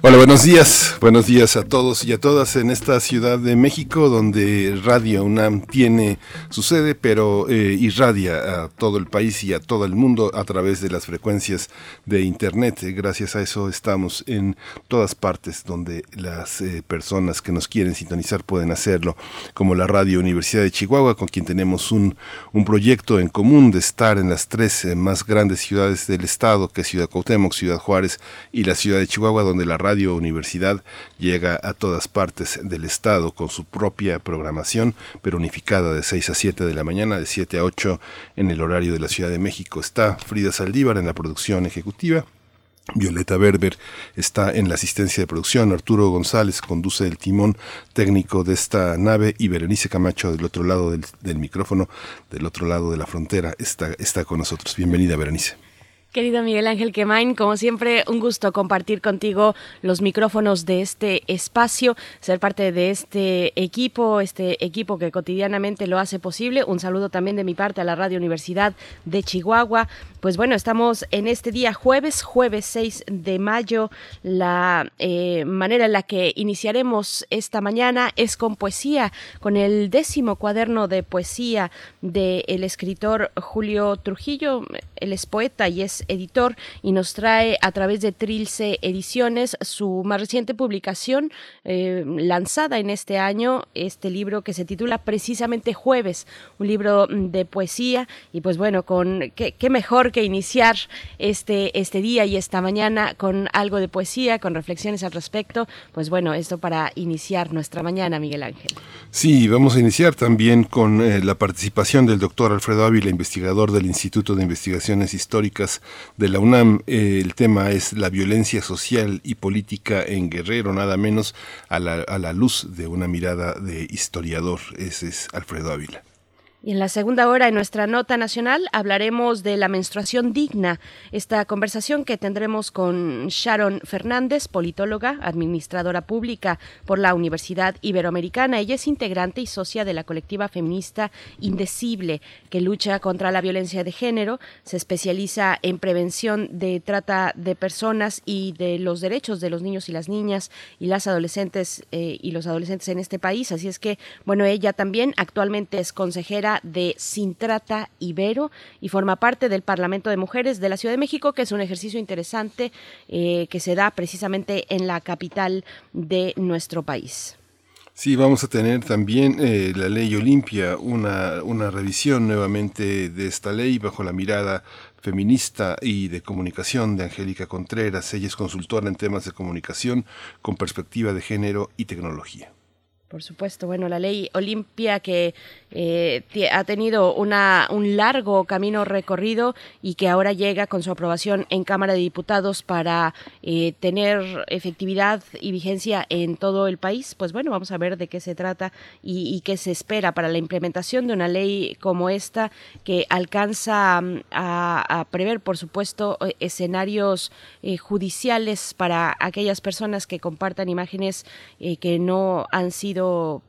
Hola, buenos días. Buenos días a todos y a todas en esta Ciudad de México, donde Radio UNAM tiene su sede, pero eh, irradia a todo el país y a todo el mundo a través de las frecuencias de Internet. Gracias a eso estamos en todas partes donde las eh, personas que nos quieren sintonizar pueden hacerlo, como la Radio Universidad de Chihuahua, con quien tenemos un, un proyecto en común de estar en las tres eh, más grandes ciudades del estado, que es Ciudad Cuauhtémoc, Ciudad Juárez y la Ciudad de Chihuahua, donde la Universidad llega a todas partes del estado con su propia programación, pero unificada de 6 a 7 de la mañana, de 7 a 8 en el horario de la Ciudad de México. Está Frida Saldívar en la producción ejecutiva. Violeta Berber está en la asistencia de producción, Arturo González conduce el timón técnico de esta nave y Berenice Camacho del otro lado del, del micrófono, del otro lado de la frontera, está, está con nosotros. Bienvenida, Berenice. Querido Miguel Ángel Quemain, como siempre, un gusto compartir contigo los micrófonos de este espacio, ser parte de este equipo, este equipo que cotidianamente lo hace posible. Un saludo también de mi parte a la Radio Universidad de Chihuahua. Pues bueno, estamos en este día jueves, jueves 6 de mayo. La eh, manera en la que iniciaremos esta mañana es con poesía, con el décimo cuaderno de poesía del escritor Julio Trujillo. Él es poeta y es editor y nos trae a través de Trilce Ediciones su más reciente publicación eh, lanzada en este año, este libro que se titula precisamente Jueves, un libro de poesía y pues bueno, con qué, mejor que iniciar este, este día y esta mañana con algo de poesía, con reflexiones al respecto, pues bueno, esto para iniciar nuestra mañana, Miguel Ángel. Sí, vamos a iniciar también con eh, la participación del doctor Alfredo Ávila, investigador del Instituto de Investigaciones Históricas de la UNAM. Eh, el tema es la violencia social y política en Guerrero, nada menos a la, a la luz de una mirada de historiador. Ese es Alfredo Ávila. Y en la segunda hora, en nuestra nota nacional, hablaremos de la menstruación digna. Esta conversación que tendremos con Sharon Fernández, politóloga, administradora pública por la Universidad Iberoamericana. Ella es integrante y socia de la colectiva feminista Indecible, que lucha contra la violencia de género. Se especializa en prevención de trata de personas y de los derechos de los niños y las niñas y las adolescentes eh, y los adolescentes en este país. Así es que, bueno, ella también actualmente es consejera de Sintrata Ibero y forma parte del Parlamento de Mujeres de la Ciudad de México, que es un ejercicio interesante eh, que se da precisamente en la capital de nuestro país. Sí, vamos a tener también eh, la ley Olimpia, una, una revisión nuevamente de esta ley bajo la mirada feminista y de comunicación de Angélica Contreras. Ella es consultora en temas de comunicación con perspectiva de género y tecnología. Por supuesto, bueno, la ley Olimpia que eh, ha tenido una, un largo camino recorrido y que ahora llega con su aprobación en Cámara de Diputados para eh, tener efectividad y vigencia en todo el país. Pues bueno, vamos a ver de qué se trata y, qué se espera para la implementación de una ley como esta que alcanza mm, a, prever, por supuesto, eh, escenarios judiciales para aquellas personas que compartan imágenes que no han sido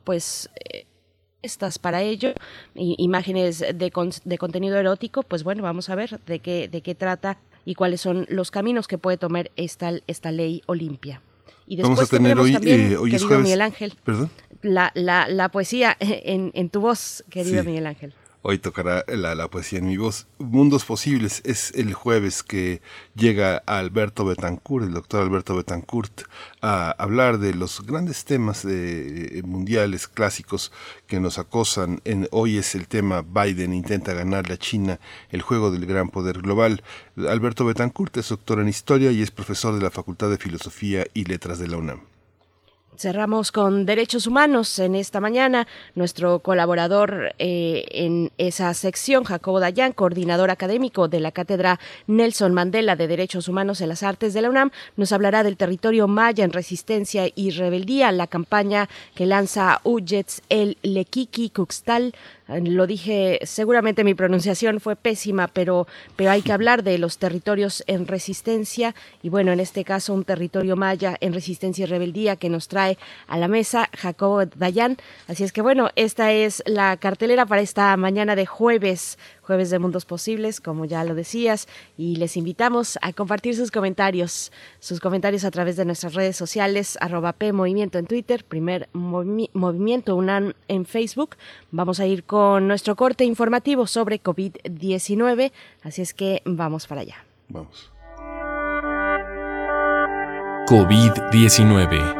pues eh, estas para ello, imágenes de, de, contenido erótico, pues bueno, vamos a ver de qué, de qué trata y cuáles son los caminos que puede tomar esta, esta ley Olimpia. Y después vamos a tener hoy, eh, hoy es jueves. Miguel Ángel, La, la, la poesía en, en tu voz, querido Miguel Ángel. Hoy tocará la, poesía en mi voz. Mundos Posibles es el jueves que llega Alberto Betancourt, el doctor Alberto Betancourt, a hablar de los grandes temas de, mundiales clásicos que nos acosan. Hoy es el tema Biden intenta ganar a China, el juego del gran poder global. Alberto Betancourt es doctor en historia y es profesor de la Facultad de Filosofía y Letras de la UNAM. Cerramos con derechos humanos en esta mañana. Nuestro colaborador eh, en esa sección, Jacobo Dayan, coordinador académico de la Cátedra Nelson Mandela de Derechos Humanos en las Artes de la UNAM, nos hablará del territorio maya en resistencia y rebeldía, la campaña que lanza Ujets el Lekiki Kuxtal lo dije, seguramente mi pronunciación fue pésima, pero, pero hay que hablar de los territorios en resistencia y bueno, en este caso un territorio maya en resistencia y rebeldía que nos trae a la mesa Jacobo Dayan. Así es que bueno, esta es la cartelera para esta mañana de jueves jueves de Mundos Posibles, como ya lo decías, y les invitamos a compartir sus comentarios, sus comentarios a través de nuestras redes sociales, arroba P en Twitter, primer Movimiento UNAM en Facebook. Vamos a ir con nuestro corte informativo sobre COVID-19, así es que vamos para allá. Vamos. COVID-19.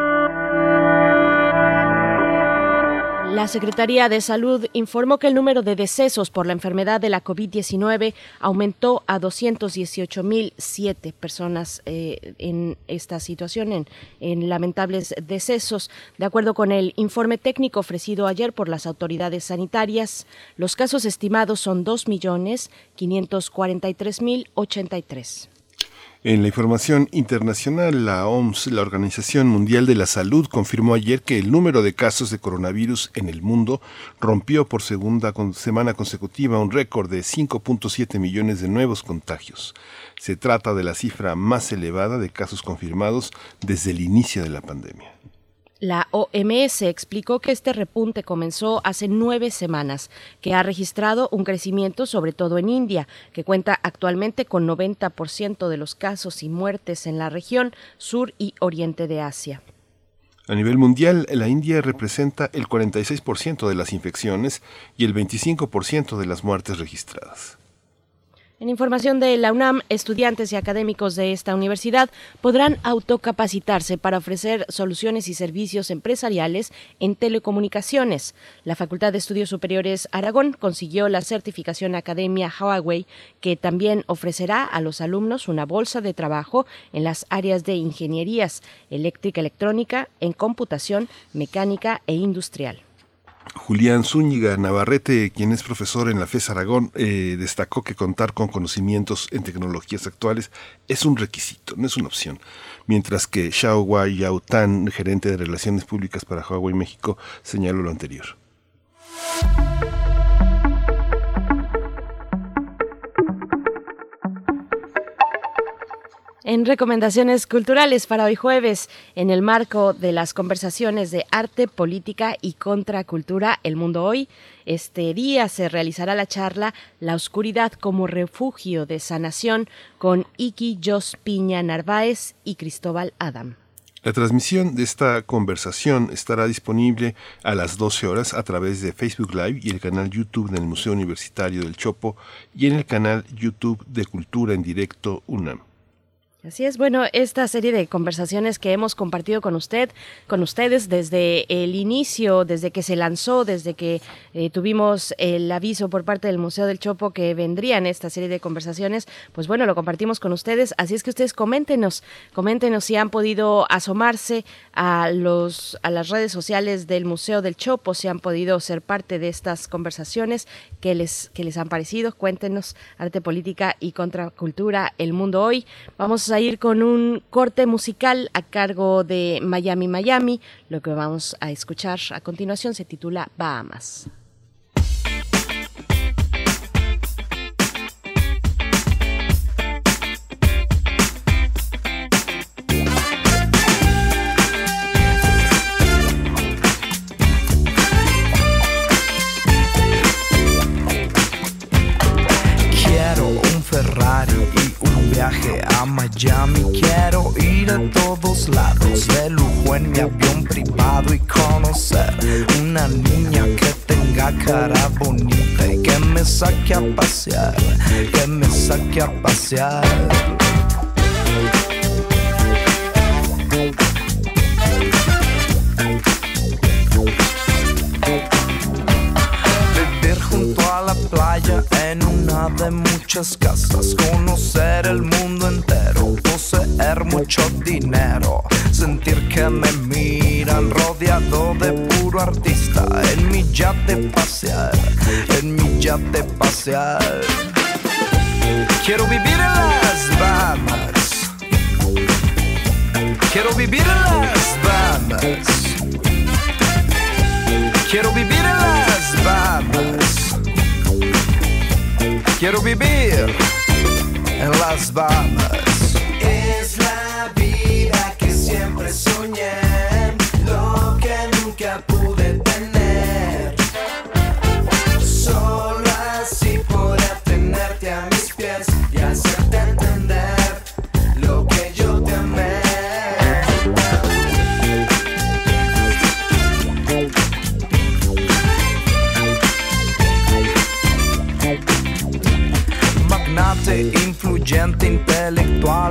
La Secretaría de Salud informó que el número de decesos por la enfermedad de la COVID-19 aumentó a 218.007 personas eh, en esta situación, en, en, lamentables decesos. De acuerdo con el informe técnico ofrecido ayer por las autoridades sanitarias, los casos estimados son 2.543.083. En la información internacional, la OMS, la Organización Mundial de la Salud, confirmó ayer que el número de casos de coronavirus en el mundo rompió por segunda semana consecutiva un récord de 5.7 millones de nuevos contagios. Se trata de la cifra más elevada de casos confirmados desde el inicio de la pandemia. La OMS explicó que este repunte comenzó hace nueve semanas, que ha registrado un crecimiento sobre todo en India, que cuenta actualmente con 90% de los casos y muertes en la región sur y oriente de Asia. A nivel mundial, la India representa el 46% de las infecciones y el 25% de las muertes registradas. En información de la UNAM, estudiantes y académicos de esta universidad podrán autocapacitarse para ofrecer soluciones y servicios empresariales en telecomunicaciones. La Facultad de Estudios Superiores Aragón consiguió la certificación Academia Huawei, que también ofrecerá a los alumnos una bolsa de trabajo en las áreas de ingenierías eléctrica, electrónica, en computación, mecánica e industrial. Julián Zúñiga Navarrete, quien es profesor en la FES Aragón, eh, destacó que contar con conocimientos en tecnologías actuales es un requisito, no es una opción. Mientras que Xiao Wai Yao Tan, gerente de Relaciones Públicas para Huawei México, señaló lo anterior. En recomendaciones culturales para hoy jueves, en el marco de las conversaciones de arte, política y contracultura, El Mundo Hoy, este día se realizará la charla La Oscuridad como Refugio de Sanación con Iki Jos Piña Narváez y Cristóbal Adam. La transmisión de esta conversación estará disponible a las 12 horas a través de Facebook Live y el canal YouTube del Museo Universitario del Chopo y en el canal YouTube de Cultura en Directo UNAM. Así es, bueno, esta serie de conversaciones que hemos compartido con usted, con ustedes desde el inicio, desde que se lanzó, desde que eh, tuvimos el aviso por parte del Museo del Chopo que vendrían esta serie de conversaciones, pues bueno, lo compartimos con ustedes, así es que ustedes coméntenos, coméntenos si han podido asomarse a los a las redes sociales del Museo del Chopo, si han podido ser parte de estas conversaciones, que les que les han parecido, cuéntenos arte política y contracultura, el mundo hoy. Vamos a ir con un corte musical a cargo de Miami Miami. Lo que vamos a escuchar a continuación se titula Bahamas. Viaje a Miami. Quiero ir a todos lados de lujo en mi avión privado y conocer una niña que tenga cara bonita y que me saque a pasear, que me saque a pasear. De muchas casas, conocer el poseer mucho dinero, sentir que me miran rodeado de puro artista, en mi yate pasear, en mi yate pasear. Quiero vivir en las Bahamas. Quiero vivir en las Bahamas. Quiero vivir en las Bahamas. Quiero vivir en las Bahamas. Es la vida que siempre soñé,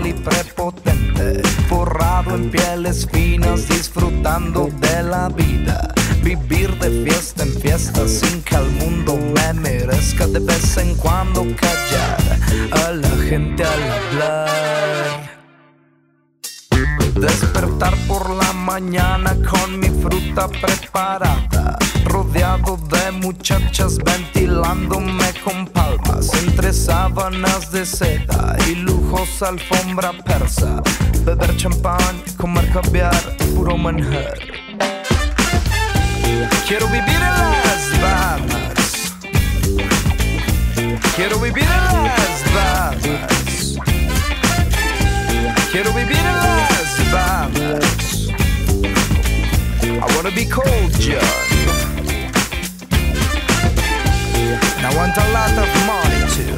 y prepotente, forrado en pieles finas, disfrutando de la vida. Vivir de fiesta en fiesta sin que al mundo me merezca de vez en cuando callar a la gente al hablar. Despertar por la mañana con mi fruta preparada, rodeado de muchachas ventilándome con palmas, entre sábanas de seda y lujosa alfombra persa, beber champán, comer caviar, puro manjar. Quiero vivir en las Bahamas. Quiero vivir en las Bahamas. Quiero vivir en las Bahamas. I wanna be cold, John. I want a lot of money too.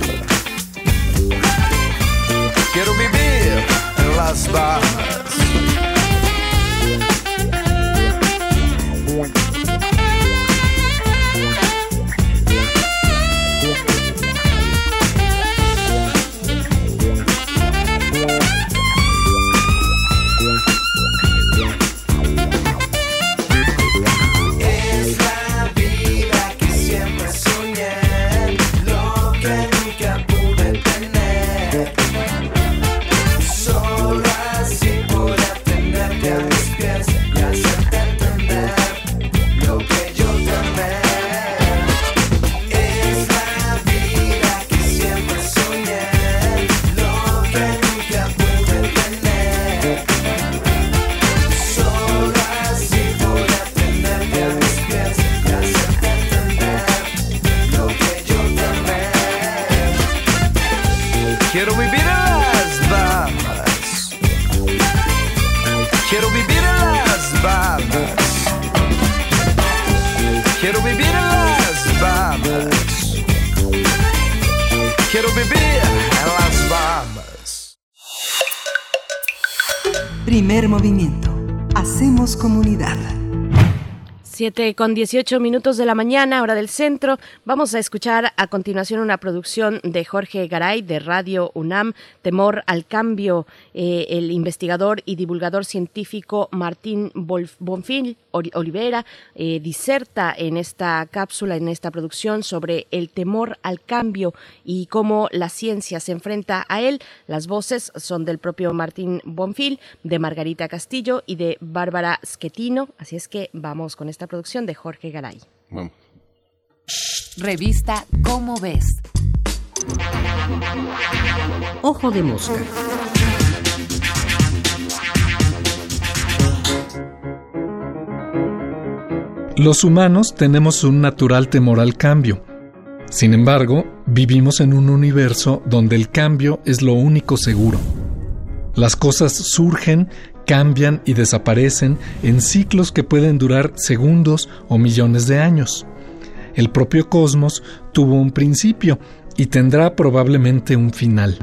Quiero vivir en las Bahamas. 7 con 18 minutos de la mañana, hora del centro. Vamos a escuchar a continuación una producción de Jorge Garay de Radio UNAM, Temor al Cambio. Eh, el investigador y divulgador científico Martín Bonfil Olivera eh, diserta en esta cápsula, en esta producción, sobre el temor al cambio y cómo la ciencia se enfrenta a él. Las voces son del propio Martín Bonfil, de Margarita Castillo y de Bárbara Schettino. Así es que vamos con esta producción de Jorge Garay. Vamos. Revista Cómo ves. Ojo de mosca. Los humanos tenemos un natural temor al cambio. Sin embargo, vivimos en un universo donde el cambio es lo único seguro. Las cosas surgen, cambian y desaparecen en ciclos que pueden durar segundos o millones de años. El propio cosmos tuvo un principio y tendrá probablemente un final.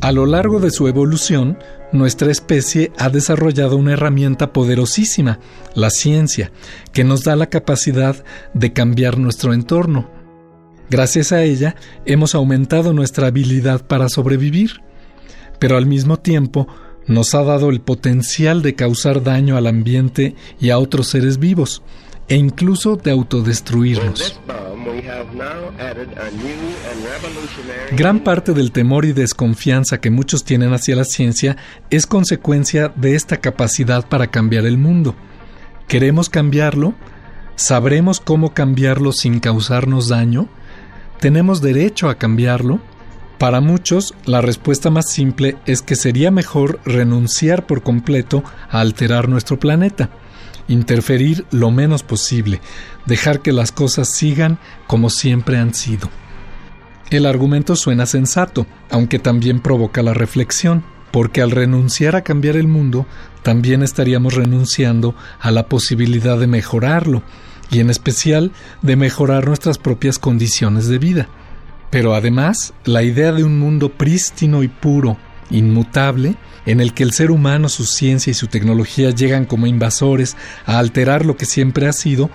A lo largo de su evolución, nuestra especie ha desarrollado una herramienta poderosísima, la ciencia, que nos da la capacidad de cambiar nuestro entorno. Gracias a ella, hemos aumentado nuestra habilidad para sobrevivir, pero al mismo tiempo nos ha dado el potencial de causar daño al ambiente y a otros seres vivos, e incluso de autodestruirnos. Gran parte del temor y desconfianza que muchos tienen hacia la ciencia es consecuencia de esta capacidad para cambiar el mundo. ¿Queremos cambiarlo? ¿Sabremos cómo cambiarlo sin causarnos daño? ¿Tenemos derecho a cambiarlo? Para muchos, la respuesta más simple es que sería mejor renunciar por completo a alterar nuestro planeta, interferir lo menos posible, dejar que las cosas sigan como siempre han sido. El argumento suena sensato, aunque también provoca la reflexión, porque al renunciar a cambiar el mundo, también estaríamos renunciando a la posibilidad de mejorarlo, y en especial de mejorar nuestras propias condiciones de vida. Pero además, la idea de un mundo prístino y puro, inmutable, en el que el ser humano, su ciencia y su tecnología llegan como invasores a alterar lo que siempre ha sido,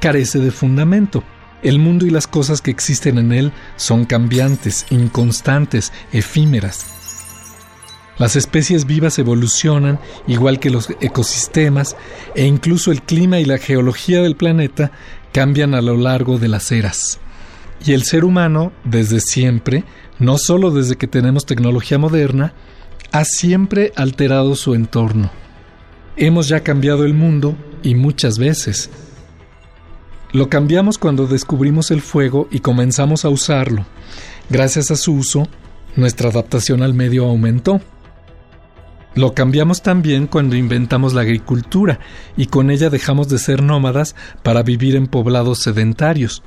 carece de fundamento. El mundo y las cosas que existen en él son cambiantes, inconstantes, efímeras. Las especies vivas evolucionan igual que los ecosistemas e incluso el clima y la geología del planeta cambian a lo largo de las eras. Y el ser humano, desde siempre, no solo desde que tenemos tecnología moderna, ha siempre alterado su entorno. Hemos ya cambiado el mundo y muchas veces. Lo cambiamos cuando descubrimos el fuego y comenzamos a usarlo. Gracias a su uso, nuestra adaptación al medio aumentó. Lo cambiamos también cuando inventamos la agricultura y con ella dejamos de ser nómadas para vivir en poblados sedentarios.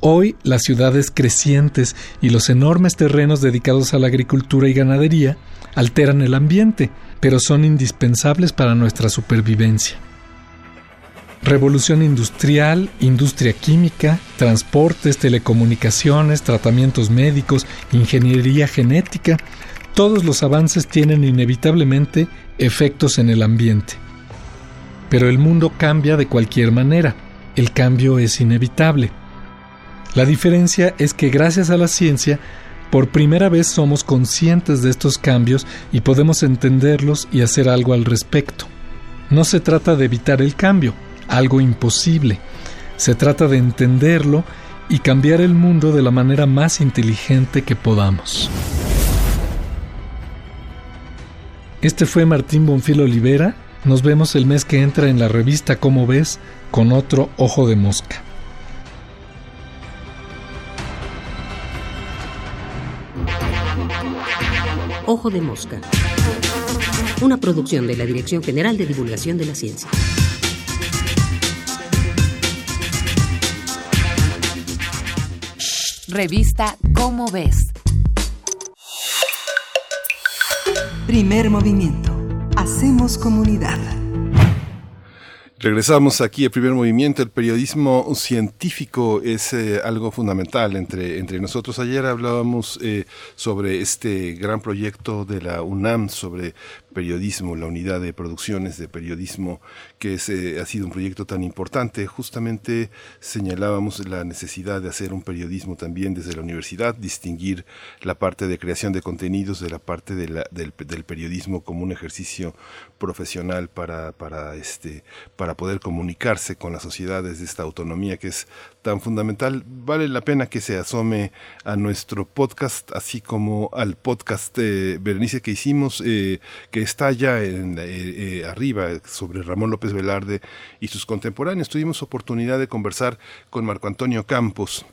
Hoy las ciudades crecientes y los enormes terrenos dedicados a la agricultura y ganadería alteran el ambiente, pero son indispensables para nuestra supervivencia. Revolución industrial, industria química, transportes, telecomunicaciones, tratamientos médicos, ingeniería genética, todos los avances tienen inevitablemente efectos en el ambiente. Pero el mundo cambia de cualquier manera, el cambio es inevitable. La diferencia es que gracias a la ciencia, por primera vez somos conscientes de estos cambios y podemos entenderlos y hacer algo al respecto. No se trata de evitar el cambio, algo imposible. Se trata de entenderlo y cambiar el mundo de la manera más inteligente que podamos. Este fue Martín Bonfil Olivera. Nos vemos el mes que entra en la revista Cómo ves con otro ojo de mosca. Ojo de Mosca. Una producción de la Dirección General de Divulgación de la Ciencia. Revista Cómo ves. Primer movimiento. Hacemos comunidad. Regresamos aquí al primer movimiento. El periodismo científico es eh, algo fundamental entre, entre nosotros. Ayer hablábamos eh, sobre este gran proyecto de la UNAM sobre periodismo, la unidad de producciones de periodismo, que es, eh, ha sido un proyecto tan importante. Justamente señalábamos la necesidad de hacer un periodismo también desde la universidad, distinguir la parte de creación de contenidos de la parte del, del periodismo como un ejercicio profesional para, para, este, para poder comunicarse con la sociedad desde esta autonomía que es tan fundamental. Vale la pena que se asome a nuestro podcast, así como al podcast eh, Berenice que hicimos, eh, que está ya en, eh, eh, arriba sobre Ramón López Velarde y sus contemporáneos. Tuvimos oportunidad de conversar con Marco Antonio Campos,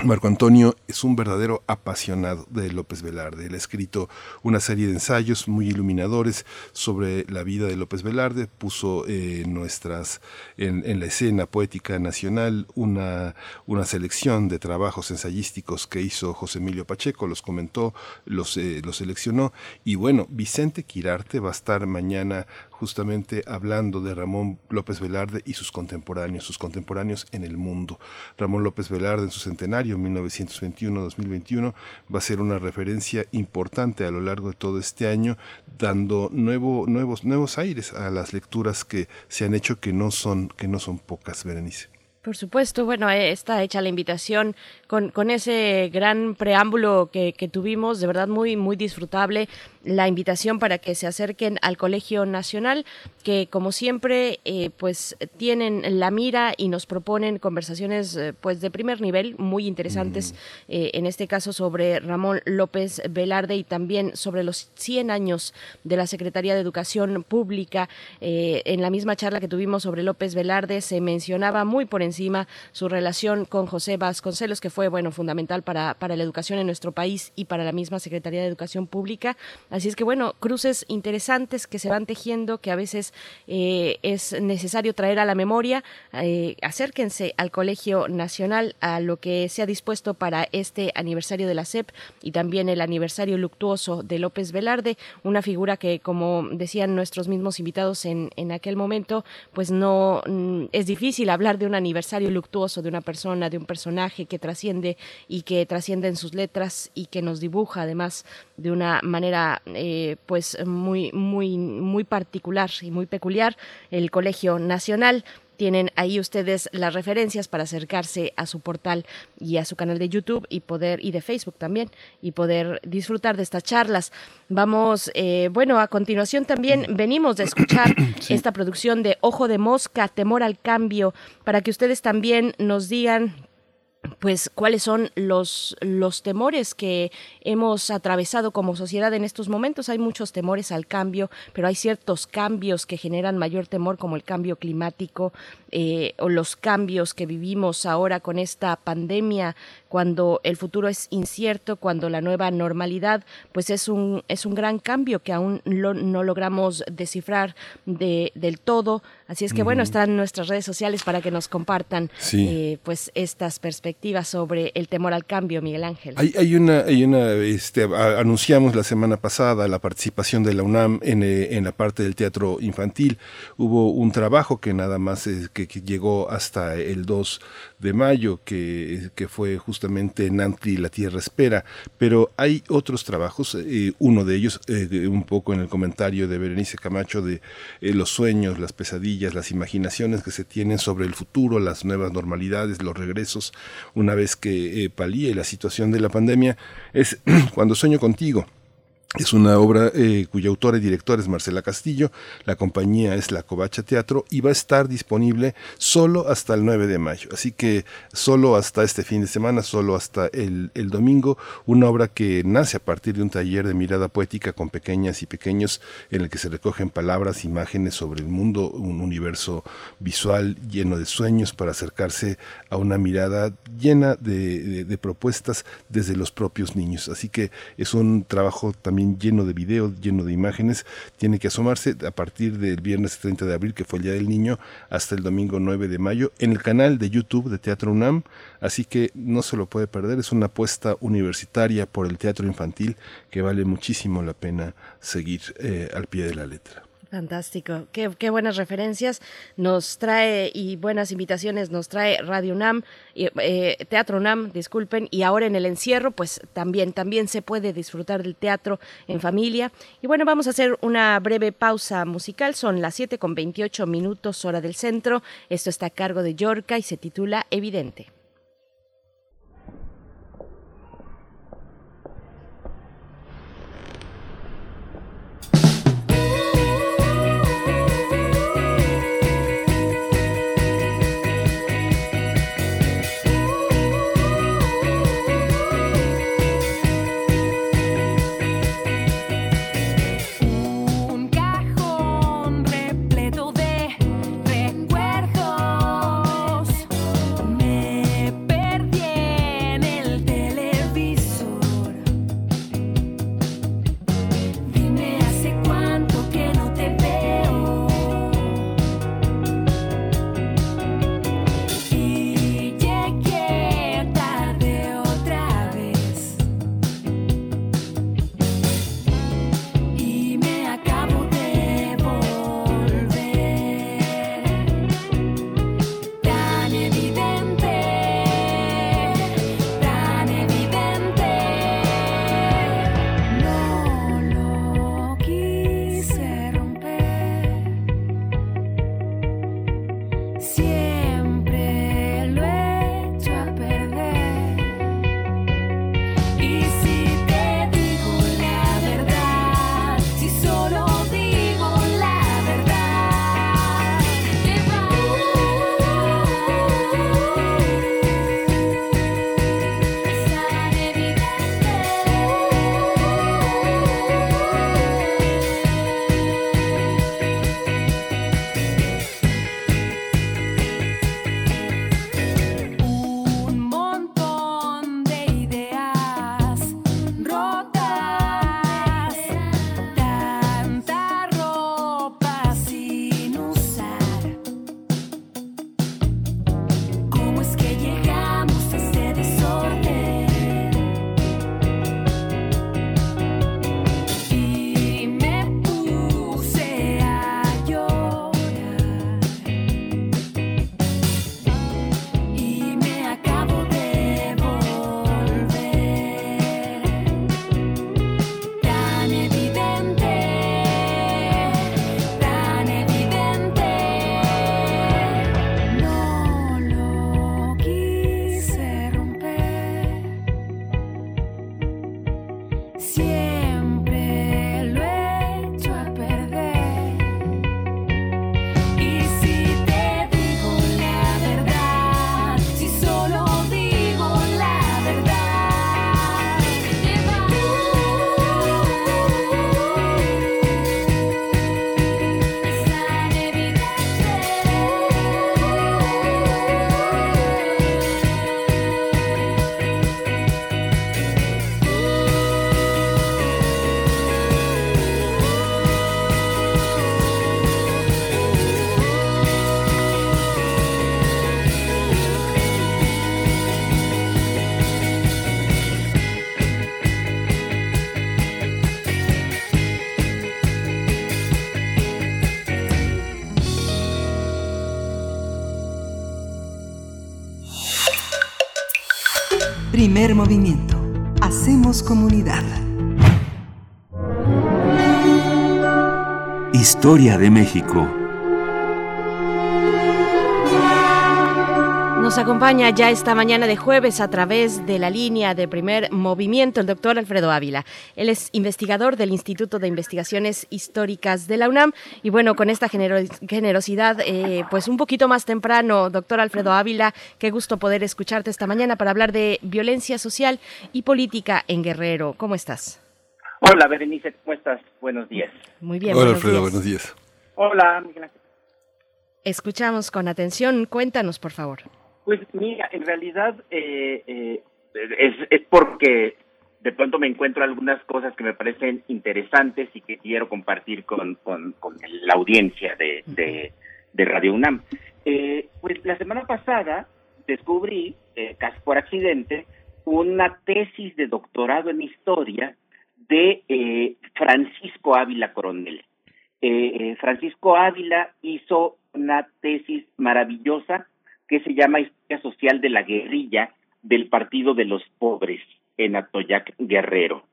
Marco Antonio es un verdadero apasionado de López Velarde. Él ha escrito una serie de ensayos muy iluminadores sobre la vida de López Velarde. Puso eh, nuestras, en, la escena poética nacional una, una selección de trabajos ensayísticos que hizo José Emilio Pacheco. Los comentó, los, eh, los seleccionó. Y bueno, Vicente Quirarte va a estar mañana justamente hablando de Ramón López Velarde y sus contemporáneos, sus contemporáneos en el mundo. Ramón López Velarde en su centenario 1921-2021 va a ser una referencia importante a lo largo de todo este año, dando nuevo, nuevos, nuevos aires a las lecturas que se han hecho que no son, que no son pocas, Berenice. Por supuesto, bueno, eh, está hecha la invitación con, con ese gran preámbulo que, que tuvimos, de verdad muy, muy disfrutable. la invitación para que se acerquen al Colegio Nacional, que como siempre, eh, pues tienen la mira y nos proponen conversaciones eh, pues de primer nivel, muy interesantes, eh, en este caso sobre Ramón López Velarde y también sobre los 100 años de la Secretaría de Educación Pública. Eh, en la misma charla que tuvimos sobre López Velarde se mencionaba muy por encima su relación con José Vasconcelos, que fue bueno fundamental para, para la educación en nuestro país y para la misma Secretaría de Educación Pública. Así es que bueno, cruces interesantes que se van tejiendo, que a veces eh, es necesario traer a la memoria. Eh, acérquense al Colegio Nacional, a lo que se ha dispuesto para este aniversario de la SEP y también el aniversario luctuoso de López Velarde, una figura que, como decían nuestros mismos invitados en, en aquel momento, pues no mm, es difícil hablar de un aniversario luctuoso de una persona, de un personaje que trasciende y que trasciende en sus letras y que nos dibuja además de una manera eh, pues muy muy muy particular y muy peculiar el Colegio Nacional tienen ahí ustedes las referencias para acercarse a su portal y a su canal de YouTube y poder y de Facebook también y poder disfrutar de estas charlas. Vamos, eh, bueno, a continuación también venimos de escuchar esta producción de Ojo de Mosca, Temor al Cambio, para que ustedes también nos digan pues cuáles son los, los temores que hemos atravesado como sociedad en estos momentos. Hay muchos temores al cambio, pero hay ciertos cambios que generan mayor temor, como el cambio climático eh, o los cambios que vivimos ahora con esta pandemia, cuando el futuro es incierto, cuando la nueva normalidad, pues es un, es un gran cambio que aún lo- no logramos descifrar de, del todo. Así es que bueno, están nuestras redes sociales para que nos compartan Sí. eh, pues estas perspectivas sobre el temor al cambio, Miguel Ángel. Hay, hay una, hay una, este, a- anunciamos la semana pasada la participación de la UNAM en, eh, en la parte del teatro infantil. Hubo un trabajo que nada más eh, que, que llegó hasta el 2 de mayo, que, que fue justamente Nantli La Tierra Espera, pero hay otros trabajos, eh, uno de ellos, eh, un poco en el comentario de Berenice Camacho, de eh, los sueños, las pesadillas, las imaginaciones que se tienen sobre el futuro, las nuevas normalidades, los regresos, una vez que palíe la situación de la pandemia, es cuando sueño contigo. Es una obra eh, cuya autora y directora es Marcela Castillo, la compañía es La Covacha Teatro y va a estar disponible solo hasta el 9 de mayo. Así que solo hasta este fin de semana, solo hasta el, el domingo, una obra que nace a partir de un taller de mirada poética con pequeñas y pequeños en el que se recogen palabras, imágenes sobre el mundo, un universo visual lleno de sueños para acercarse a una mirada llena de, de- de propuestas desde los propios niños. Así que es un trabajo también lleno de videos, lleno de imágenes. Tiene que asomarse a partir del viernes 30 de abril, que fue el Día del Niño, hasta el domingo 9 de mayo, en el canal de YouTube de Teatro UNAM. Así que no se lo puede perder. Es una apuesta universitaria por el teatro infantil que vale muchísimo la pena seguir eh, al pie de la letra. Fantástico, qué, qué buenas referencias nos trae y buenas invitaciones nos trae Radio UNAM, y, eh, Teatro UNAM, disculpen, y ahora en el encierro, pues también, también se puede disfrutar del teatro en familia. Y bueno, vamos a hacer una breve pausa musical, son las 7 con 28 minutos hora del centro, esto está a cargo de Yorca y se titula Evidente. Movimiento. Hacemos comunidad. Historia de México. Nos acompaña ya esta mañana de jueves a través de la línea de primer movimiento el doctor Alfredo Ávila. Él es investigador del Instituto de Investigaciones Históricas de la UNAM y bueno, con esta genero- generosidad, eh, pues un poquito más temprano, doctor Alfredo Ávila, qué gusto poder escucharte esta mañana para hablar de violencia social y política en Guerrero. ¿Cómo estás? Hola, Berenice, ¿cómo estás? Buenos días. Muy bien. Hola, buenos Alfredo, días. buenos días. Hola, Miguel Ángel. Escuchamos con atención. Cuéntanos, por favor. Pues mira, en realidad eh, eh, es, es porque de pronto me encuentro algunas cosas que me parecen interesantes y que quiero compartir con, con, la audiencia de, de, de Radio UNAM. Eh, pues la semana pasada descubrí, eh, casi por accidente, una tesis de doctorado en historia de eh, Francisco Ávila Coronel. Eh, eh, Francisco Ávila hizo una tesis maravillosa que se llama Historia Social de la Guerrilla del Partido de los Pobres en Atoyac Guerrero.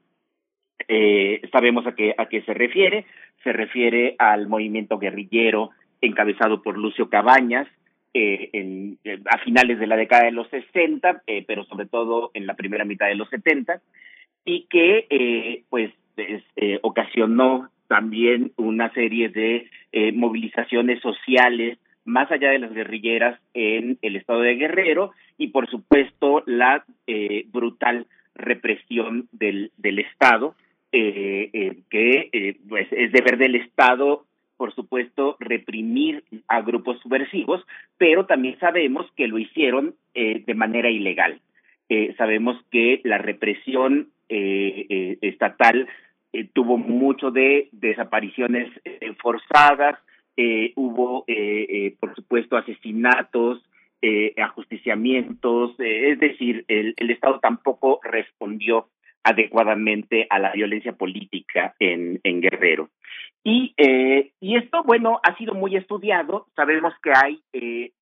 Eh, sabemos a qué, a qué se refiere. Se refiere al movimiento guerrillero encabezado por Lucio Cabañas eh, eh, a finales de la década de los 60, eh, pero sobre todo en la primera mitad de los 70, y que pues es, ocasionó también una serie de movilizaciones sociales más allá de las guerrilleras en el estado de Guerrero y por supuesto la eh, brutal represión del, del Estado, eh, eh, que eh, pues es deber del Estado, por supuesto, reprimir a grupos subversivos, pero también sabemos que lo hicieron eh, de manera ilegal. Sabemos que la represión estatal tuvo mucho de desapariciones forzadas, eh, hubo, eh, eh, por supuesto, asesinatos, eh, ajusticiamientos, eh, es decir, el, el Estado tampoco respondió adecuadamente a la violencia política en, en Guerrero. Y, y esto, bueno, ha sido muy estudiado. Sabemos que hay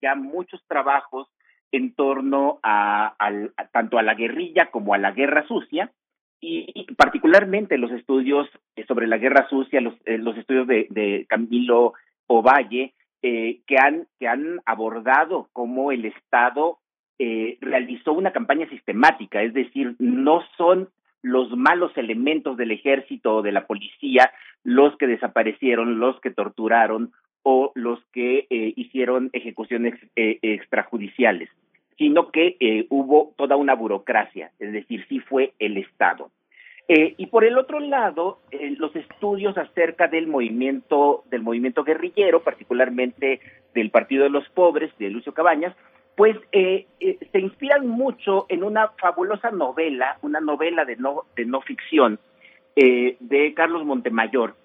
ya muchos trabajos en torno a, a- tanto a la guerrilla como a la guerra sucia, y, particularmente los estudios sobre la guerra sucia, los, eh, los estudios de, de Camilo Ovalle, eh, que, han, que han abordado cómo el Estado eh, realizó una campaña sistemática, es decir, no son los malos elementos del ejército o de la policía los que desaparecieron, los que torturaron o los que eh, hicieron ejecuciones eh, extrajudiciales, sino que eh, hubo toda una burocracia, es decir, sí fue el Estado. Eh, y por el otro lado, eh, los estudios acerca del movimiento, del movimiento guerrillero, particularmente del Partido de los Pobres, de Lucio Cabañas, pues eh, eh, se inspiran mucho en una fabulosa novela, una novela de no, de no ficción, eh, de Carlos Montemayor,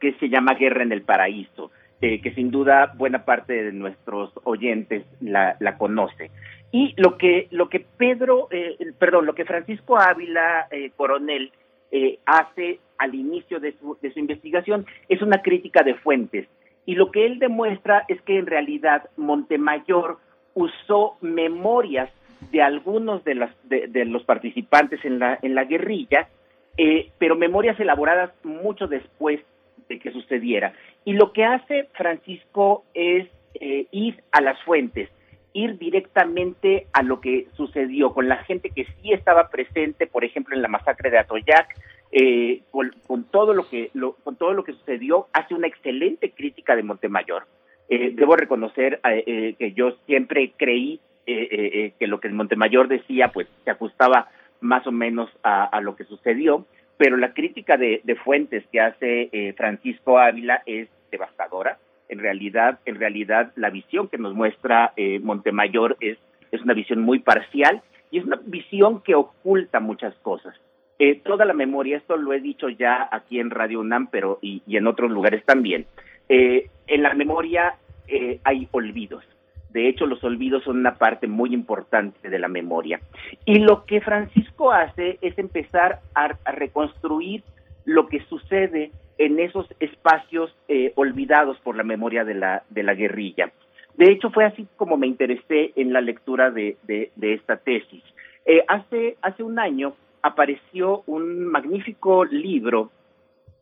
que se llama Guerra en el Paraíso, eh, que sin duda buena parte de nuestros oyentes la, la conoce. Y lo que, lo que Pedro, eh, perdón, lo que Francisco Ávila eh, Coronel eh, hace al inicio de su, de su investigación es una crítica de fuentes. Y lo que él demuestra es que en realidad Montemayor usó memorias de algunos de, las, de, de los participantes en la, en la guerrilla, eh, pero memorias elaboradas mucho después de que sucediera. Y lo que hace Francisco es eh, ir a las fuentes, ir directamente a lo que sucedió con la gente que sí estaba presente, por ejemplo, en la masacre de Atoyac, eh, con, todo lo que lo, con todo lo que sucedió, hace una excelente crítica de Montemayor. Eh, debo reconocer eh, eh, que yo siempre creí eh, que lo que Montemayor decía, pues se ajustaba más o menos a lo que sucedió, pero la crítica de, fuentes que hace eh, Francisco Ávila es devastadora. En realidad, en realidad, la visión que nos muestra eh, Montemayor es, es una visión muy parcial y es una visión que oculta muchas cosas. Eh, toda la memoria, esto lo he dicho ya aquí en Radio UNAM, pero y, y en otros lugares también. Eh, en la memoria eh, hay olvidos. De hecho, los olvidos son una parte muy importante de la memoria. Y lo que Francisco hace es empezar a, reconstruir lo que sucede en esos espacios eh, olvidados por la memoria de la, guerrilla. De hecho, fue así como me interesé en la lectura de, esta tesis. Eh, hace, hace un año apareció un magnífico libro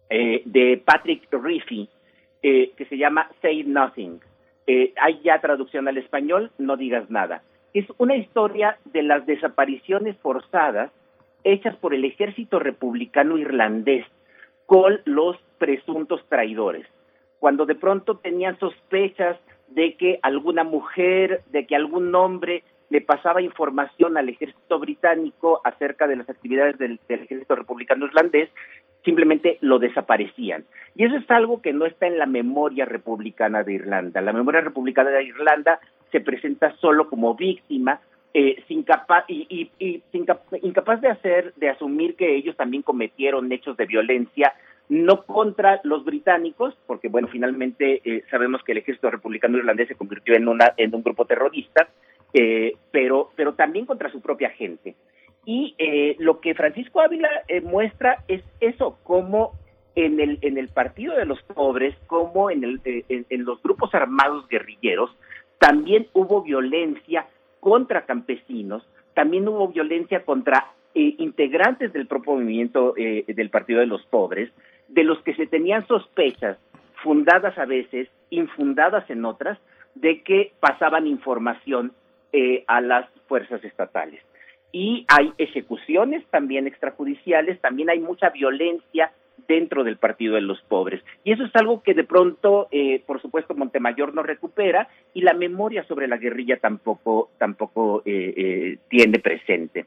eh, de Patrick Riffy eh, que se llama Say Nothing. Eh, hay ya traducción al español, no digas nada. Es una historia de las desapariciones forzadas hechas por el ejército republicano irlandés con los presuntos traidores. Cuando de pronto tenían sospechas de que alguna mujer, de que algún hombre le pasaba información al ejército británico acerca de las actividades del, del ejército republicano irlandés, simplemente lo desaparecían. Y eso es algo que no está en la memoria republicana de Irlanda. La memoria republicana de Irlanda se presenta solo como víctima, eh, sin y, sin cap- incapaz de hacer, de asumir que ellos también cometieron hechos de violencia, no contra los británicos, porque bueno, finalmente eh, sabemos que el ejército republicano irlandés se convirtió en una en un grupo terrorista, eh, pero pero también contra su propia gente. Y eh, lo que Francisco Ávila eh, muestra es eso, cómo en el, en el Partido de los Pobres, como en, el, eh, en, en los grupos armados guerrilleros, también hubo violencia contra campesinos, también hubo violencia contra eh, integrantes del propio movimiento eh, del Partido de los Pobres, de los que se tenían sospechas, fundadas a veces, infundadas en otras, de que pasaban información eh, a las fuerzas estatales y hay ejecuciones también extrajudiciales, también hay mucha violencia dentro del Partido de los Pobres. Y eso es algo que de pronto, eh, por supuesto, Montemayor no recupera y la memoria sobre la guerrilla tampoco, tampoco eh, eh, tiene presente.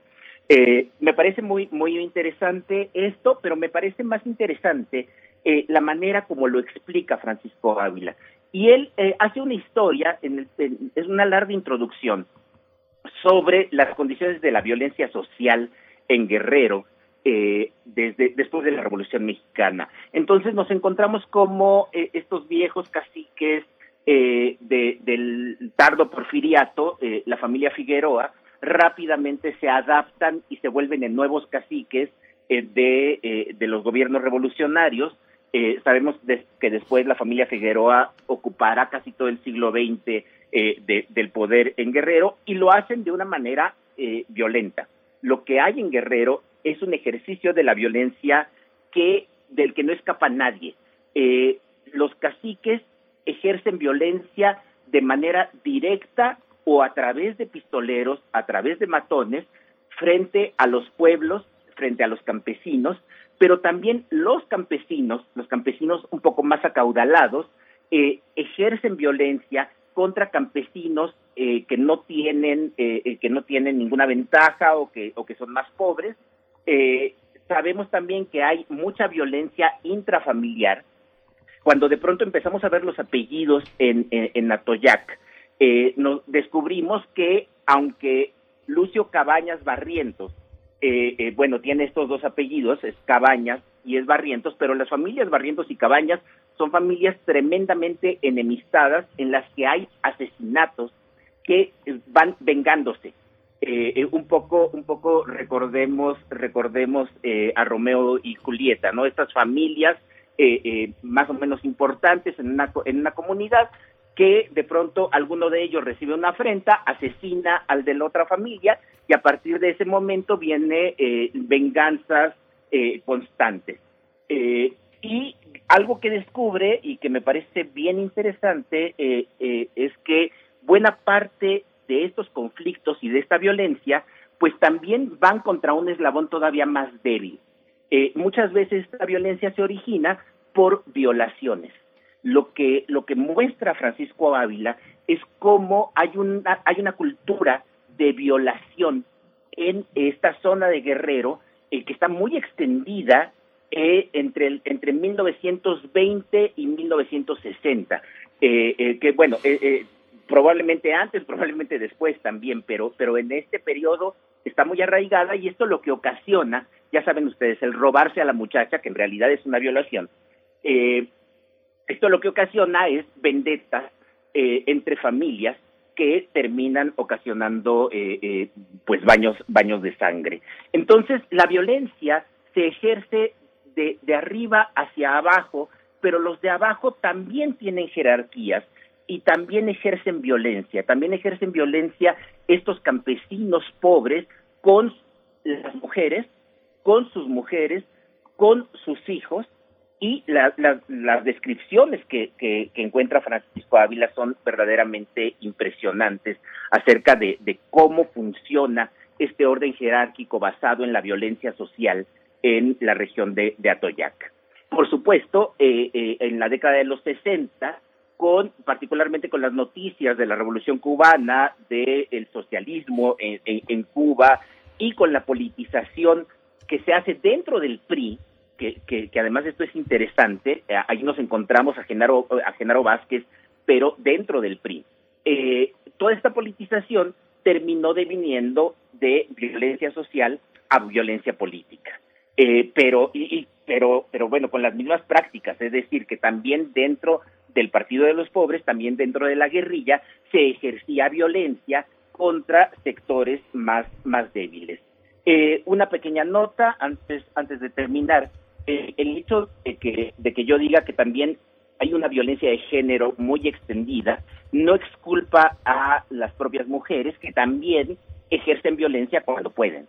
Eh, me parece muy, muy interesante esto, pero me parece más interesante eh, la manera como lo explica Francisco Ávila. Y él hace una historia, en el- en- es una larga introducción sobre las condiciones de la violencia social en Guerrero eh, desde después de la Revolución Mexicana. Entonces nos encontramos como eh, estos viejos caciques eh, de- del tardo porfiriato, la familia Figueroa, rápidamente se adaptan y se vuelven en nuevos caciques de, de los gobiernos revolucionarios. Sabemos que después la familia Figueroa ocupará casi todo el siglo XX eh, de- del poder en Guerrero y lo hacen de una manera eh, violenta. Lo que hay en Guerrero es un ejercicio de la violencia que del que no escapa nadie. Eh, los caciques ejercen violencia de manera directa o a través de pistoleros, a través de matones, frente a los pueblos, frente a los campesinos, pero también los campesinos, los campesinos un poco más acaudalados, eh, ejercen violencia contra campesinos eh, que no tienen eh, eh, que no tienen ninguna ventaja o que o que son más pobres. Eh, sabemos también que hay mucha violencia intrafamiliar cuando de pronto empezamos a ver los apellidos en, en, en Atoyac, eh, nos descubrimos que aunque Lucio Cabañas Barrientos, bueno, tiene estos dos apellidos, es Cabañas y es Barrientos, pero las familias Barrientos y Cabañas son familias tremendamente enemistadas en las que hay asesinatos que van vengándose. Eh, eh, un poco, un poco recordemos, recordemos eh, a Romeo y Julieta, ¿no? Estas familias eh, eh, más o menos importantes en una, en una comunidad que de pronto alguno de ellos recibe una afrenta, asesina al de la otra familia y a partir de ese momento viene venganzas constantes. Eh, y algo que descubre y que me parece bien interesante eh, eh, es que buena parte de estos conflictos y de esta violencia pues también van contra un eslabón todavía más débil. Eh, muchas veces esta violencia se origina por violaciones. Lo que, lo que muestra Francisco Ávila es cómo hay una, hay una cultura de violación en esta zona de Guerrero eh, que está muy extendida eh, entre, el- entre 1920 y 1960. Eh, eh, que bueno, eh, eh, probablemente antes, probablemente después también, pero, pero en este periodo está muy arraigada y esto lo que ocasiona, ya saben ustedes, el robarse a la muchacha, que en realidad es una violación, eh, esto lo que ocasiona es vendetas entre familias que terminan ocasionando pues baños baños de sangre. Entonces la violencia se ejerce de, arriba hacia abajo, pero los de abajo también tienen jerarquías y también ejercen violencia, también ejercen violencia estos campesinos pobres con las mujeres, con sus mujeres, con sus hijos y la- la- las descripciones que, encuentra Francisco Ávila son verdaderamente impresionantes acerca de cómo funciona este orden jerárquico basado en la violencia social en la región de, de Atoyac. Por supuesto, eh, eh, en la década de los 60, con particularmente con las noticias de la Revolución Cubana, del socialismo en, Cuba y con la politización que se hace dentro del PRI, que además esto es interesante, eh, ahí nos encontramos a Genaro, a Genaro Vázquez, pero dentro del PRI. Eh, toda esta politización terminó deviniendo de violencia social a violencia política. Eh, pero, y- y- pero, pero bueno, con las mismas prácticas, es decir, que también dentro del Partido de los Pobres, también dentro de la guerrilla, se ejercía violencia contra sectores más, más débiles. Eh, una pequeña nota antes, antes de terminar. El hecho de que, de que yo diga que también hay una violencia de género muy extendida no exculpa a las propias mujeres que también ejercen violencia cuando pueden.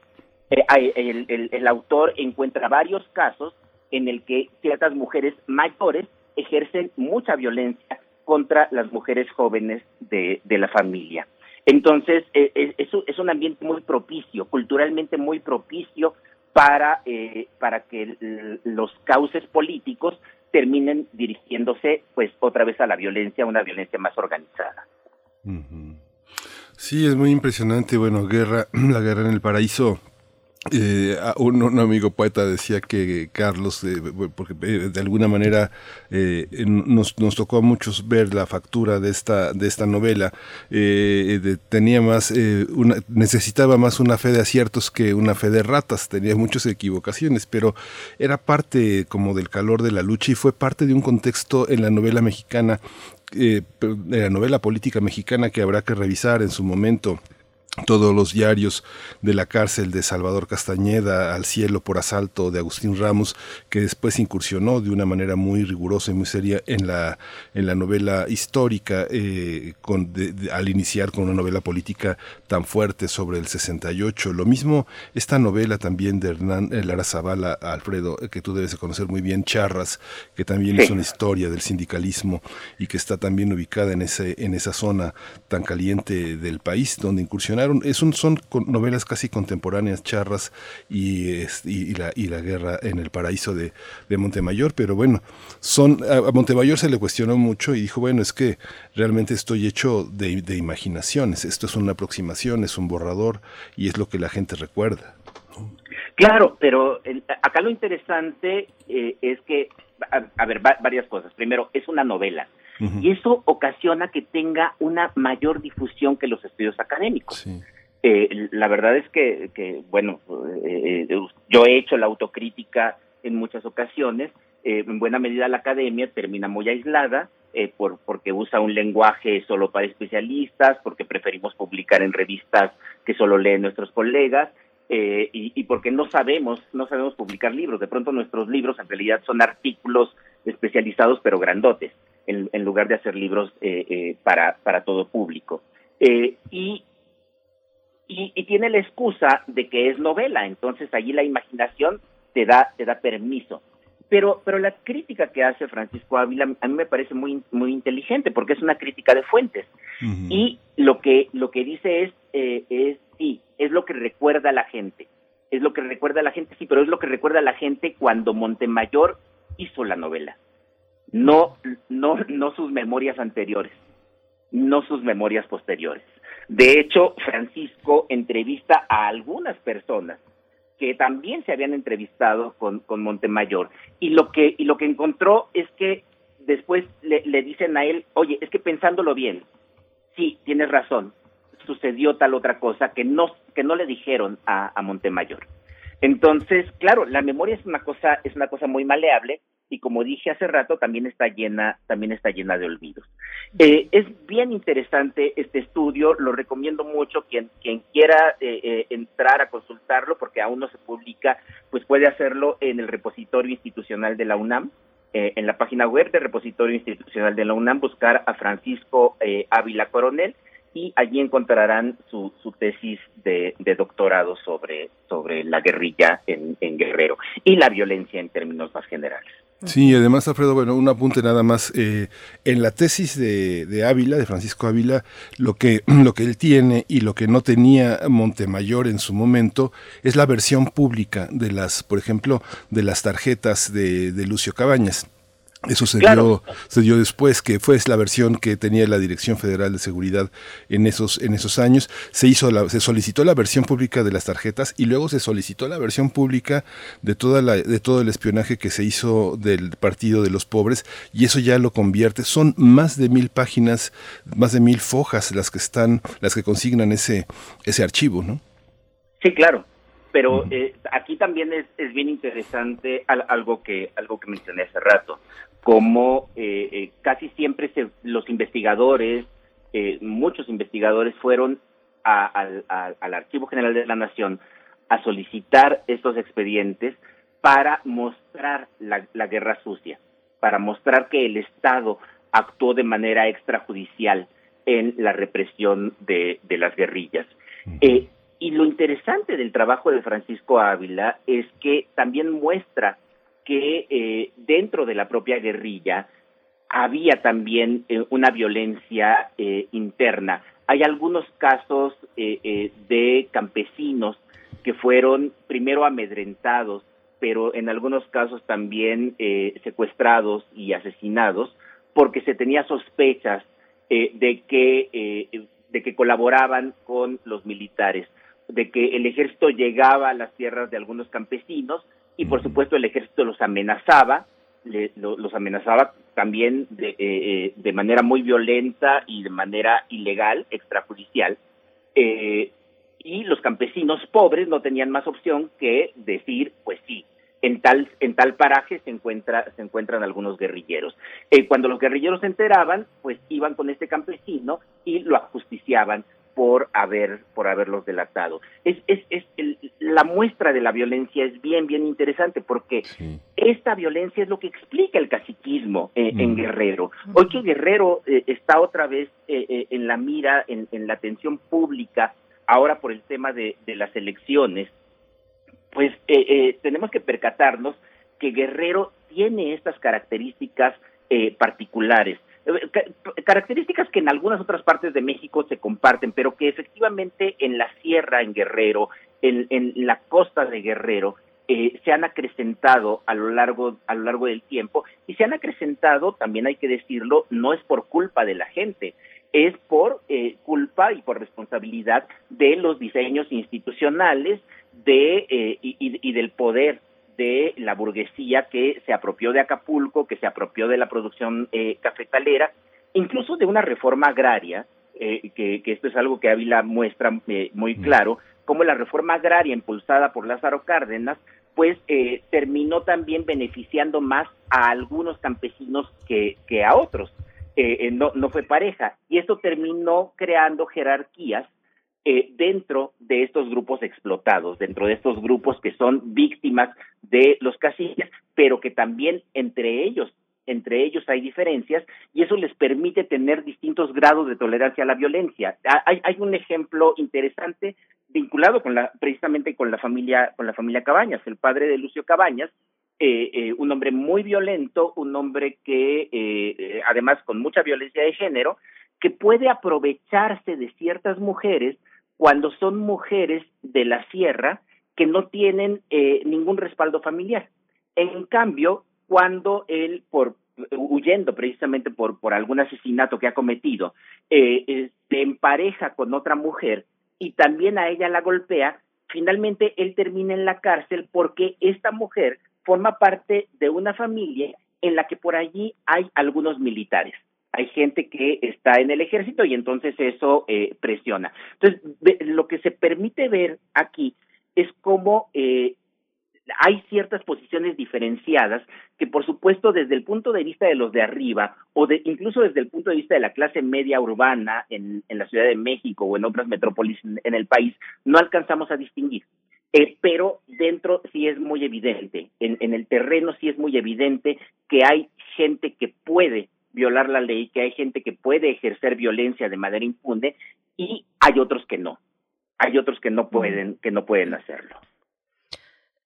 Eh, el, autor encuentra varios casos en el que ciertas mujeres mayores ejercen mucha violencia contra las mujeres jóvenes de, de la familia. Entonces, eh, eh, es, un- ambiente muy propicio, culturalmente muy propicio para, eh, para que los cauces políticos terminen dirigiéndose pues otra vez a la violencia, una violencia más organizada. Sí, es muy impresionante. Bueno, guerra, la guerra en el paraíso. Eh, un, amigo poeta decía que Carlos, eh, porque eh, de alguna manera nos, nos tocó a muchos ver la factura de esta de esta novela. tenía más, necesitaba más una fe de aciertos que una fe de ratas. Tenía muchas equivocaciones, pero era parte como del calor de la lucha y fue parte de un contexto en la novela mexicana de la novela política mexicana que habrá que revisar en su momento todos los diarios de la cárcel de Salvador Castañeda al cielo por asalto de Agustín Ramos, que después incursionó de una manera muy rigurosa y muy seria en la, en la novela histórica, eh, con, de- de- al iniciar con una novela política tan fuerte sobre el 68. Lo mismo esta novela también de Hernán eh, Lara Zavala, Alfredo, eh, que tú debes de conocer muy bien, Charras, que también es Sí. una historia del sindicalismo y que está también ubicada en ese en esa zona tan caliente del país donde incursionaron es un, son novelas casi contemporáneas charras y, y, la y la guerra en el paraíso de, de Montemayor pero bueno son a, Montemayor se le cuestionó mucho y dijo bueno es que realmente estoy hecho de, imaginaciones esto es una aproximación es un borrador y es lo que la gente recuerda Claro, pero acá lo interesante eh, es que, a, ver, va- varias cosas. Primero, es una novela. Y eso ocasiona que tenga una mayor difusión que los estudios académicos. Eh, la verdad es que, que, bueno, eh, eh, yo he hecho la autocrítica en muchas ocasiones. eh, en buena medida la academia termina muy aislada eh, por, porque usa un lenguaje solo para especialistas, porque preferimos publicar en revistas que solo leen nuestros colegas. eh, y, y porque no sabemos, no sabemos publicar libros. De pronto nuestros libros en realidad son artículos especializados pero grandotes, en, en lugar de hacer libros eh, eh, para, para todo público. Eh, y, y, y tiene la excusa de que es novela, entonces allí la imaginación te da, te da permiso. Pero, pero la crítica que hace Francisco Ávila a mí me parece muy, muy inteligente porque es una crítica de fuentes. Y lo que, lo que dice es, eh, es, sí, es lo que recuerda a la gente. Es lo que recuerda a la gente, sí, pero es lo que recuerda a la gente cuando Montemayor hizo la novela. No, no, no sus memorias anteriores, no sus memorias posteriores. De hecho, Francisco entrevista a algunas personas que también se habían entrevistado con, con Montemayor y lo que y lo que encontró es que después le, le dicen a él, oye, es que pensándolo bien, sí, tienes razón, sucedió tal otra cosa que no que no le dijeron a, a Montemayor. Entonces, claro, la memoria es una cosa es una cosa muy maleable y como dije hace rato también está llena también está llena de olvidos. Eh, es bien interesante este estudio, lo recomiendo mucho quien quien quiera eh, eh, entrar a consultarlo porque aún no se publica, pues puede hacerlo en el repositorio institucional de la UNAM. eh, en la página web del repositorio institucional de la UNAM buscar a Francisco eh, Ávila Coronel y allí encontrarán su, su tesis de, de doctorado sobre, sobre la guerrilla en, en Guerrero y la violencia en términos más generales. Sí, además, Alfredo, bueno, un apunte nada más. eh, en la tesis de, de Ávila, de Francisco Ávila, lo que, lo que él tiene y lo que no tenía Montemayor en su momento es la versión pública de las, por ejemplo, de las tarjetas de, de Lucio Cabañas. Eso se, Claro. dio, se dio después, que fue la versión que tenía la Dirección Federal de Seguridad en esos, en esos años. Se, hizo la, se solicitó la versión pública de las tarjetas y luego se solicitó la versión pública de, toda la, de todo el espionaje que se hizo del Partido de los Pobres y eso ya lo convierte. Son más de mil páginas, más de mil fojas las que están, las que consignan ese, ese archivo, ¿no? Sí, claro, pero eh, aquí también es, es bien interesante al- algo que algo que mencioné hace rato, como eh, eh, casi siempre se- los investigadores, eh, muchos investigadores fueron a- al, Archivo General de la Nación a solicitar estos expedientes para mostrar la, la guerra sucia, para mostrar que el Estado actuó de manera extrajudicial en la represión de, de las guerrillas. Eh, y lo interesante del trabajo de Francisco Ávila es que también muestra que eh, dentro de la propia guerrilla había también eh, una violencia eh, interna. Hay algunos casos eh, de campesinos que fueron primero amedrentados, pero en algunos casos también secuestrados y asesinados, porque se tenía sospechas de que de que colaboraban con los militares, de que el ejército llegaba a las tierras de algunos campesinos y por supuesto el ejército los amenazaba, le- lo- los amenazaba también de, eh, eh, de manera muy violenta y de manera ilegal, extrajudicial, eh, y los campesinos pobres no tenían más opción que decir, pues sí, en tal, en tal paraje se, encuentra, se encuentran algunos guerrilleros. Eh, cuando los guerrilleros se enteraban, pues iban con este campesino y lo ajusticiaban por haber por haberlos delatado. Es, es, es el- la muestra de la violencia es bien bien interesante porque esta violencia es lo que explica el caciquismo eh, en Guerrero. Hoy que Guerrero eh, está otra vez eh, eh, en la mira, en, en la atención pública, ahora por el tema de, de las elecciones, pues eh, eh, tenemos que percatarnos que Guerrero tiene estas características particulares. Ca- características que en algunas otras partes de México se comparten, pero que efectivamente en la sierra, en Guerrero, en, la costa de Guerrero, eh, se han acrecentado a lo largo a lo largo del tiempo y se han acrecentado, también hay que decirlo, no es por culpa de la gente, es por eh, culpa y por responsabilidad de los diseños institucionales de eh, y del poder de la burguesía que se apropió de Acapulco, que se apropió de la producción eh, cafetalera, incluso de una reforma agraria, eh, que, que esto es algo que Ávila muestra eh, muy claro, como la reforma agraria impulsada por Lázaro Cárdenas, pues eh, terminó también beneficiando más a algunos campesinos que, que a otros. Eh, eh, no, no fue pareja. Y esto terminó creando jerarquías eh, dentro de estos grupos explotados, dentro de estos grupos que son víctimas de los caciques, pero que también entre ellos, entre ellos hay diferencias y eso les permite tener distintos grados de tolerancia a la violencia. Ha- Hay, hay un ejemplo interesante vinculado con la, precisamente con la familia, con la familia Cabañas, el padre de Lucio Cabañas, eh, eh, un hombre muy violento, un hombre que, eh, eh, además con mucha violencia de género, que puede aprovecharse de ciertas mujeres cuando son mujeres de la sierra que no tienen eh, ningún respaldo familiar. En cambio, cuando él, por huyendo precisamente por, por algún asesinato que ha cometido, eh, eh, se empareja con otra mujer y también a ella la golpea, finalmente él termina en la cárcel porque esta mujer forma parte de una familia en la que por allí hay algunos militares. Hay gente que está en el ejército y entonces eso eh, presiona. Entonces, lo que se permite ver aquí es cómo eh, hay ciertas posiciones diferenciadas que, por supuesto, desde el punto de vista de los de arriba o de, incluso desde el punto de vista de la clase media urbana en, en la Ciudad de México o en otras metrópolis en, en el país, no alcanzamos a distinguir. Eh, pero dentro sí es muy evidente, en, en el terreno sí es muy evidente que hay gente que puede violar la ley, que hay gente que puede ejercer violencia de manera impune y hay otros que no. Hay otros que no pueden, que no pueden hacerlo.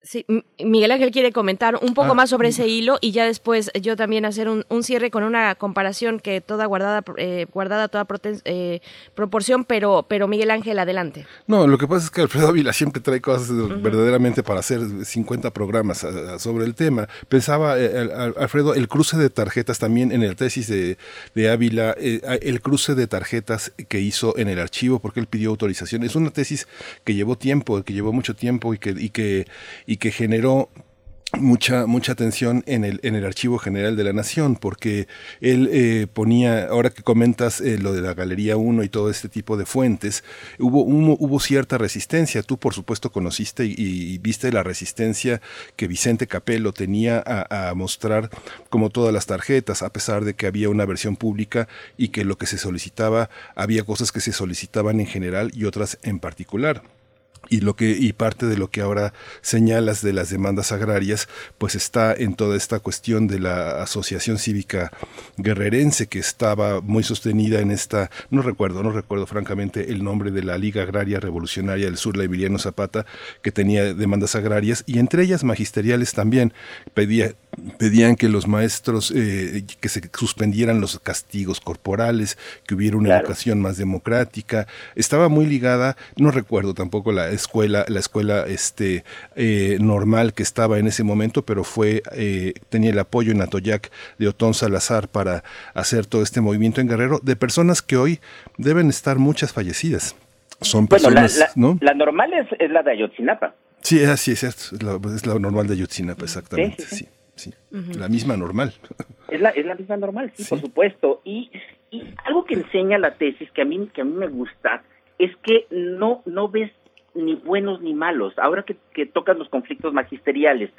Sí, Miguel Ángel quiere comentar un poco Ah, más sobre ese hilo y ya después yo también hacer un, un cierre con una comparación que toda guardada, eh, guardada toda eh, proporción, pero, pero Miguel Ángel, adelante. No, lo que pasa es que Alfredo Ávila siempre trae cosas eh, verdaderamente para hacer 50 programas a- a- sobre el tema. Pensaba, eh, al- al- Alfredo, el cruce de tarjetas también en el tesis de, de Ávila, eh, el cruce de tarjetas que hizo en el archivo, porque él pidió autorización. Es una tesis que llevó tiempo, que llevó mucho tiempo y que, y que, y que generó mucha mucha atención en el en el archivo general de la nación porque él eh, ponía ahora que comentas eh, lo de la galería 1 y todo este tipo de fuentes hubo hubo, cierta resistencia. Tú por supuesto conociste y, viste la resistencia que Vicente Capello tenía a mostrar como todas las tarjetas a pesar de que había una versión pública y que lo que se solicitaba había cosas que se solicitaban en general y otras en particular y lo que y parte de lo que ahora señalas de las demandas agrarias pues está en toda esta cuestión de la asociación cívica guerrerense que estaba muy sostenida en esta no recuerdo no recuerdo francamente el nombre de la Liga Agraria Revolucionaria del Sur la Emiliano Zapata que tenía demandas agrarias y entre ellas magisteriales también. Pedía pedían que los maestros eh, que se suspendieran los castigos corporales que hubiera una Claro. educación más democrática. Estaba muy ligada no recuerdo tampoco la escuela la escuela este eh, normal que estaba en ese momento pero fue eh, tenía el apoyo en Atoyac de Otón Salazar para hacer todo este movimiento en Guerrero de personas que hoy deben estar muchas fallecidas. Son Bueno, la, personas la- no la normal es, es la de Ayotzinapa. sí es así es cierto es la, es la normal de Ayotzinapa exactamente Sí, sí, sí. sí, la misma normal. Es la, es la misma normal, sí, por supuesto. Y, y algo que enseña la tesis que a mí, que a mí me gusta es que no, no ves ni buenos ni malos. Ahora que, que tocas los conflictos magisteriales,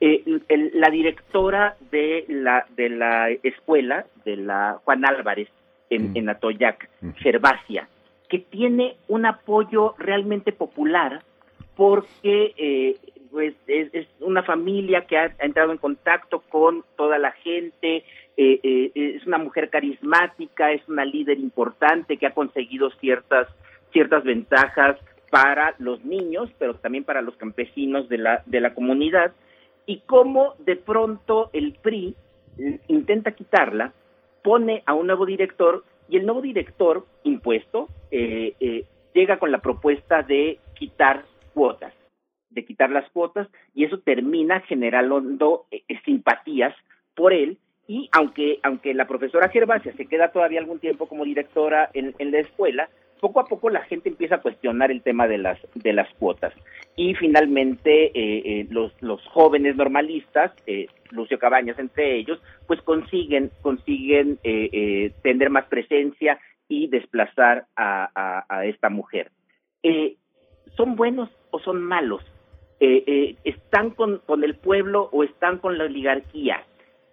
eh, el- la directora de la, de la escuela, de la Juan Álvarez, en, en Atoyac, Gervasia, que tiene un apoyo realmente popular porque eh, pues es, una familia que ha, entrado en contacto con toda la gente, eh, eh, es una mujer carismática, es una líder importante que ha conseguido ciertas ciertas ventajas para los niños, pero también para los campesinos de la de la comunidad y cómo de pronto el PRI intenta quitarla, pone a un nuevo director y el nuevo director impuesto eh, eh, llega con la propuesta de quitar cuotas, de quitar las cuotas y eso termina generando eh, simpatías por él y aunque aunque la profesora Gervasia se queda todavía algún tiempo como directora en, en la escuela, poco a poco la gente empieza a cuestionar el tema de las de las cuotas. Y finalmente eh, eh, los los jóvenes normalistas eh, Lucio Cabañas entre ellos pues consiguen consiguen eh, eh, tener más presencia y desplazar a, a, a esta mujer. Eh, son buenos o son malos Eh, eh, están con, con el pueblo o están con la oligarquía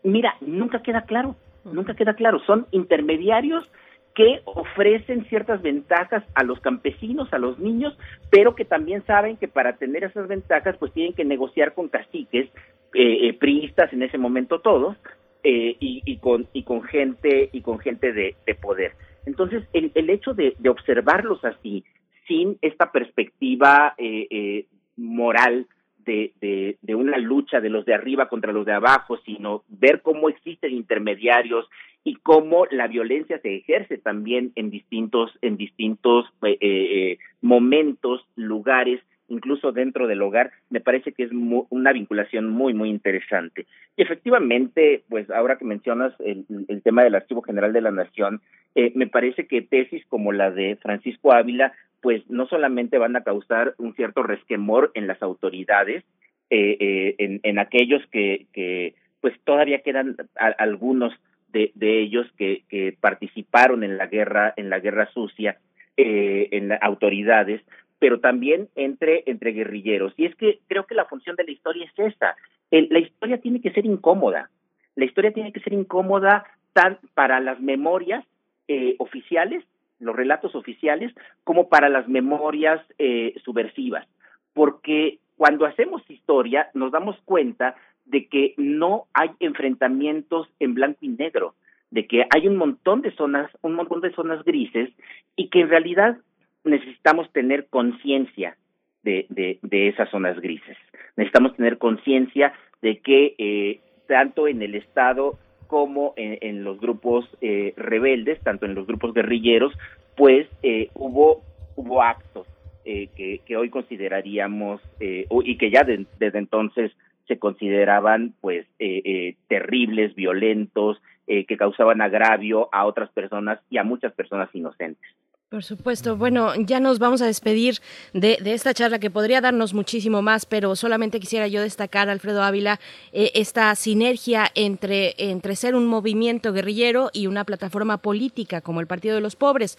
mira nunca queda claro nunca queda claro son intermediarios que ofrecen ciertas ventajas a los campesinos, a los niños, pero que también saben que para tener esas ventajas pues tienen que negociar con caciques, eh, eh, priistas en ese momento todos, eh, y, y con y con gente y con gente de, de poder. Entonces el, el hecho de, observarlos así, sin esta perspectiva eh, moral de, de, una lucha de los de arriba contra los de abajo, sino ver cómo existen intermediarios y cómo la violencia se ejerce también en distintos en distintos eh, eh, momentos, lugares, incluso dentro del hogar, me parece que es una vinculación muy muy interesante. Y efectivamente, pues ahora que mencionas el, el tema del Archivo General de la Nación, eh, me parece que tesis como la de Francisco Ávila, pues no solamente van a causar un cierto resquemor en las autoridades, eh, eh, en, aquellos que, pues todavía quedan algunos de, de ellos que, que participaron en la guerra en la guerra sucia eh, en las autoridades pero también entre entre guerrilleros. Y es que creo que la función de la historia es esta El- la historia tiene que ser incómoda. La historia tiene que ser incómoda tan para las memorias eh, oficiales los relatos oficiales como para las memorias eh, subversivas porque cuando hacemos historia nos damos cuenta de que no hay enfrentamientos en blanco y negro, de que hay un montón de zonas, un montón de zonas grises y que en realidad necesitamos tener conciencia de, de, de esas zonas grises. Necesitamos tener conciencia de que eh, tanto en el Estado como en, los grupos eh, rebeldes, tanto en los grupos guerrilleros, pues eh, hubo hubo actos eh, que, hoy consideraríamos eh, y que ya de- desde entonces se consideraban pues eh, eh, terribles, violentos, que causaban agravio a otras personas y a muchas personas inocentes. Por supuesto. Bueno, ya nos vamos a despedir de, esta charla que podría darnos muchísimo más, pero solamente quisiera yo destacar, Alfredo Ávila, eh, esta sinergia entre, entre ser un movimiento guerrillero y una plataforma política como el Partido de los Pobres.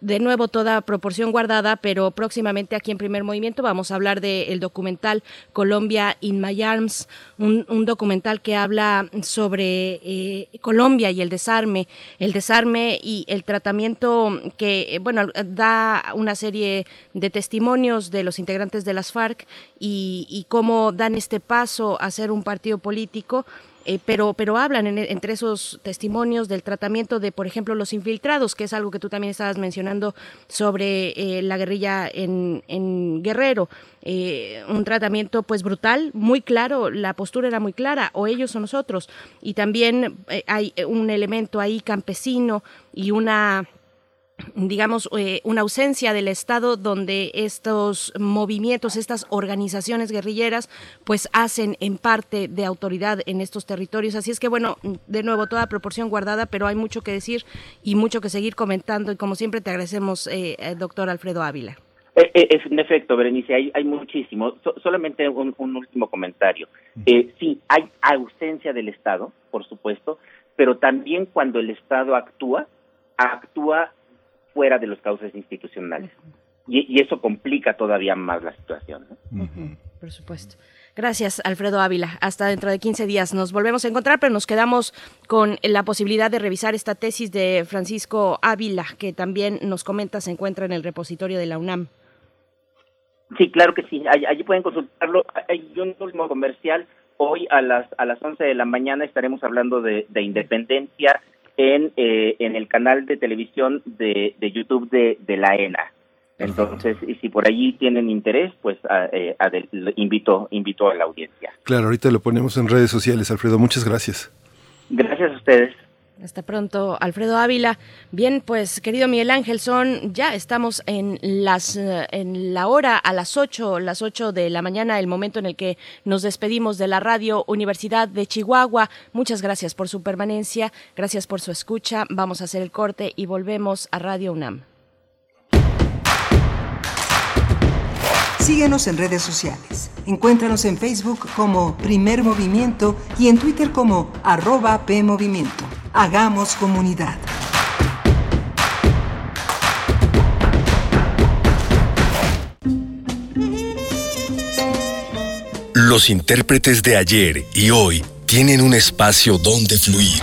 De nuevo, toda proporción guardada, pero próximamente aquí en Primer Movimiento vamos a hablar del documental Colombia in My Arms, un, documental que habla sobre eh, Colombia y el desarme, el desarme y el tratamiento que, eh, bueno, da una serie de testimonios de los integrantes de las FARC y cómo dan este paso a ser un partido político. Eh, pero, pero hablan en- entre esos testimonios del tratamiento de, por ejemplo, los infiltrados, que es algo que tú también estabas mencionando sobre eh, la guerrilla en, Guerrero. Eh, un tratamiento pues brutal, muy claro, la postura era muy clara, o ellos o nosotros. Y también hay un elemento ahí campesino y una digamos, eh, una ausencia del Estado donde estos movimientos, estas organizaciones guerrilleras, pues hacen en parte de autoridad en estos territorios. Así es que, bueno, de nuevo, toda proporción guardada, pero hay mucho que decir y mucho que seguir comentando. Y como siempre, te agradecemos, eh, eh, doctor Alfredo Ávila. Eh, eh, es- en efecto, Berenice, hay, hay muchísimo. So- solamente un, un último comentario. Eh, sí, hay ausencia del Estado, por supuesto, pero también cuando el Estado actúa, actúa fuera de los cauces institucionales. Y, y eso complica todavía más la situación. ¿no? Por supuesto. Gracias, Alfredo Ávila. Hasta dentro de 15 días nos volvemos a encontrar, pero nos quedamos con la posibilidad de revisar esta tesis de Francisco Ávila, que también nos comenta se encuentra en el repositorio de la UNAM. Sí, claro que sí. Allí, allí pueden consultarlo. Hay un último comercial. Hoy a las a las 11 de la mañana estaremos hablando de, de independencia en eh, en el canal de televisión de, de YouTube de, de la ENA. Entonces, y si por allí tienen interés, pues a- eh, lo invito invito a la audiencia. Claro, ahorita lo ponemos en redes sociales, Alfredo. Muchas gracias. Gracias a ustedes. Hasta pronto, Alfredo Ávila. Bien, pues querido Miguel Ángel, son ya estamos en las eh, en la hora a las 8, las 8 de la mañana, el momento en el que nos despedimos de la Radio Universidad de Chihuahua. Muchas gracias por su permanencia, gracias por su escucha. Vamos a hacer el corte y volvemos a Radio UNAM. Síguenos en redes sociales. Encuéntranos en Facebook como Primer Movimiento y en Twitter como arroba PMovimiento. Hagamos comunidad. Los intérpretes de ayer y hoy tienen un espacio donde fluir.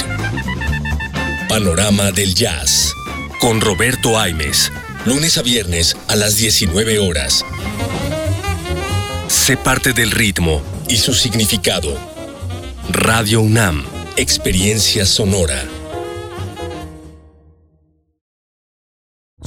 Panorama del Jazz. Con Roberto Aimes. Lunes a viernes a las 19 horas. Sé parte del ritmo y su significado. Radio UNAM. Experiencia sonora.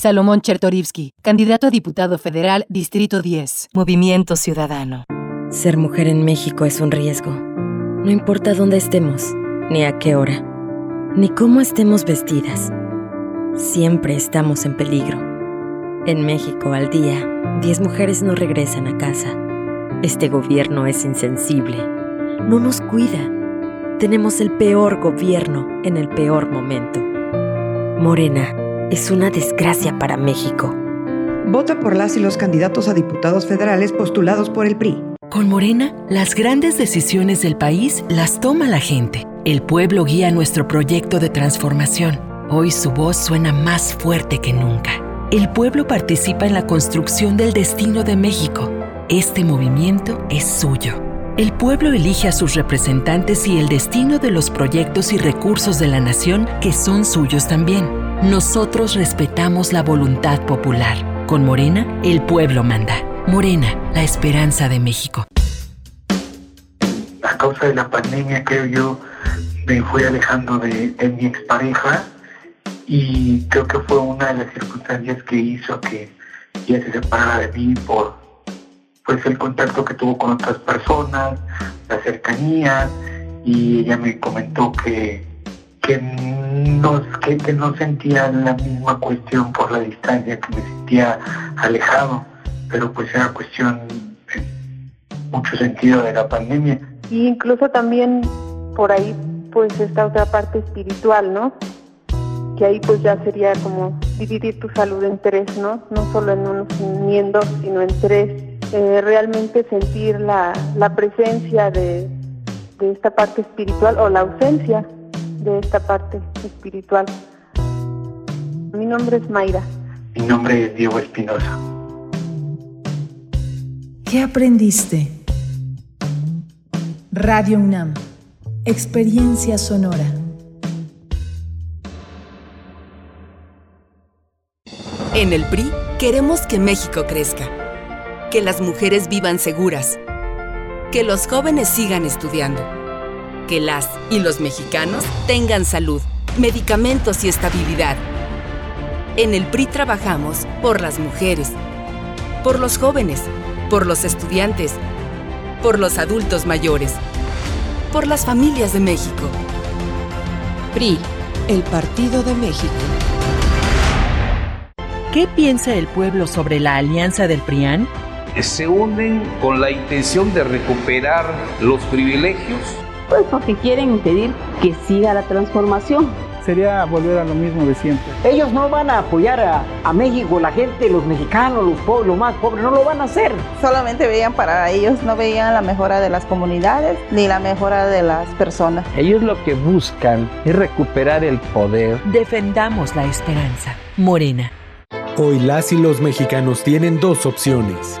Salomón Chertorivsky, candidato a diputado federal, Distrito 10, Movimiento Ciudadano. Ser mujer en México es un riesgo. No importa dónde estemos, ni a qué hora, ni cómo estemos vestidas. Siempre estamos en peligro. En México al día, 10 mujeres no regresan a casa. Este gobierno es insensible. No nos cuida. Tenemos el peor gobierno en el peor momento. Morena es una desgracia para México. Vota por las y los candidatos a diputados federales postulados por el PRI. Con Morena, las grandes decisiones del país las toma la gente. El pueblo guía nuestro proyecto de transformación. Hoy su voz suena más fuerte que nunca. El pueblo participa en la construcción del destino de México. Este movimiento es suyo. El pueblo elige a sus representantes y el destino de los proyectos y recursos de la nación que son suyos también. Nosotros respetamos la voluntad popular. Con Morena, el pueblo manda. Morena, la esperanza de México. a causa de la pandemia, creo yo, me fui alejando de, de mi expareja y creo que fue una de las circunstancias que hizo que ella se separara de mí por pues el contacto que tuvo con otras personas, la cercanía y ella me comentó que que no, que, que no sentía la misma cuestión por la distancia, que me sentía alejado, pero pues era cuestión en mucho sentido de la pandemia. Y incluso también por ahí pues esta otra parte espiritual, ¿no? Que ahí pues ya sería como dividir tu salud en tres, ¿no? No solo en en dos, sino en tres. Eh, realmente sentir la, la presencia de, de esta parte espiritual o la ausencia de esta parte espiritual. Mi nombre es Mayra. Mi nombre es Diego Espinosa. ¿Qué aprendiste? Radio UNAM. Experiencia sonora. En el PRI queremos que México crezca, que las mujeres vivan seguras, que los jóvenes sigan estudiando, que las y los mexicanos tengan salud, medicamentos y estabilidad. En el PRI trabajamos por las mujeres, por los jóvenes, por los estudiantes, por los adultos mayores, por las familias de México. PRI, el Partido de México. ¿Qué piensa el pueblo sobre la alianza del PRIAN? Se unen con la intención de recuperar los privilegios. Pues porque quieren impedir que siga la transformación. Sería volver a lo mismo de siempre. Ellos no van a apoyar a, a México, la gente, los mexicanos, los pobres, los más pobres, no lo van a hacer. Solamente veían para ellos, no veían la mejora de las comunidades ni la mejora de las personas. Ellos lo que buscan es recuperar el poder. Defendamos la esperanza. Morena. Hoy las y los mexicanos tienen dos opciones.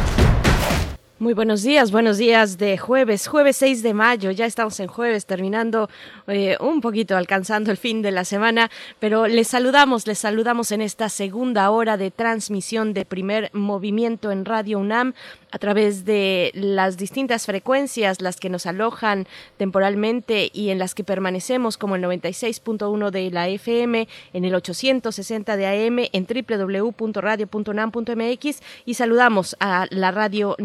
Muy buenos días, buenos días de jueves, jueves 6 de mayo, ya estamos en jueves, terminando eh, un poquito, alcanzando el fin de la semana, pero les saludamos, les saludamos en esta segunda hora de transmisión de primer movimiento en Radio UNAM a través de las distintas frecuencias, las que nos alojan temporalmente y en las que permanecemos, como el 96.1 de la FM, en el 860 de AM, en www.radio.unam.mx y saludamos a la radio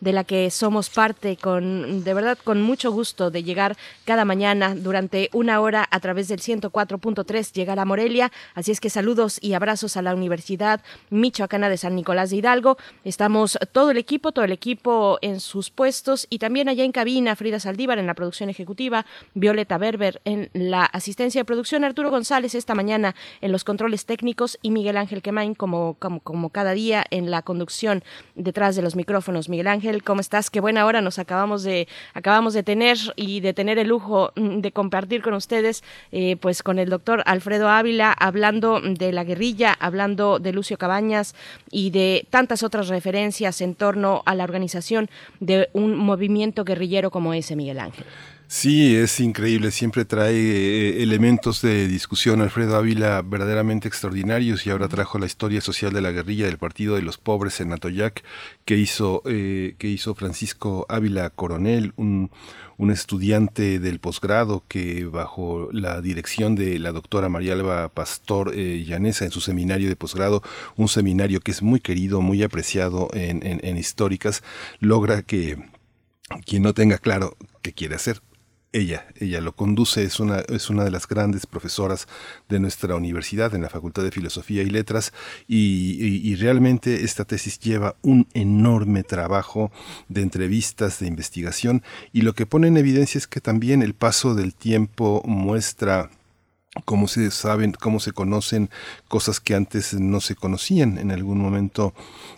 De la que somos parte con, de verdad, con mucho gusto de llegar cada mañana durante una hora a través del 104.3, llegar a Morelia. Así es que saludos y abrazos a la Universidad Michoacana de San Nicolás de Hidalgo. Estamos todo el equipo, todo el equipo en sus puestos y también allá en cabina, Frida Saldívar en la producción ejecutiva, Violeta Berber en la asistencia de producción, Arturo González esta mañana en los controles técnicos y Miguel Ángel Quemain como, como, como cada día en la conducción detrás de los micrófonos. Miguel Ángel, ¿cómo estás? Qué buena hora nos acabamos de, acabamos de tener y de tener el lujo mm, de compartir con ustedes, eh, pues con el doctor Alfredo Ávila, hablando de la guerrilla, hablando de Lucio Cabañas y de tantas otras referencias en torno a la organización de un movimiento guerrillero como ese, Miguel Ángel. Sí, es increíble, siempre trae eh, elementos de discusión. Alfredo Ávila verdaderamente extraordinarios y ahora trajo la historia social de la guerrilla del Partido de los Pobres en Atoyac que hizo, eh, que hizo Francisco Ávila Coronel, un, un estudiante del posgrado que bajo la dirección de la doctora María Alba Pastor eh, Llanesa en su seminario de posgrado, un seminario que es muy querido, muy apreciado en, en históricas, logra que quien no tenga claro qué quiere hacer, ella, ella lo conduce, es una, es una de las grandes profesoras de nuestra universidad en la Facultad de Filosofía y Letras y, realmente esta tesis lleva un enorme trabajo de entrevistas, de investigación y lo que pone en evidencia es que también el paso del tiempo muestra cómo se saben, cómo se conocen cosas que antes no se conocían. En algún momento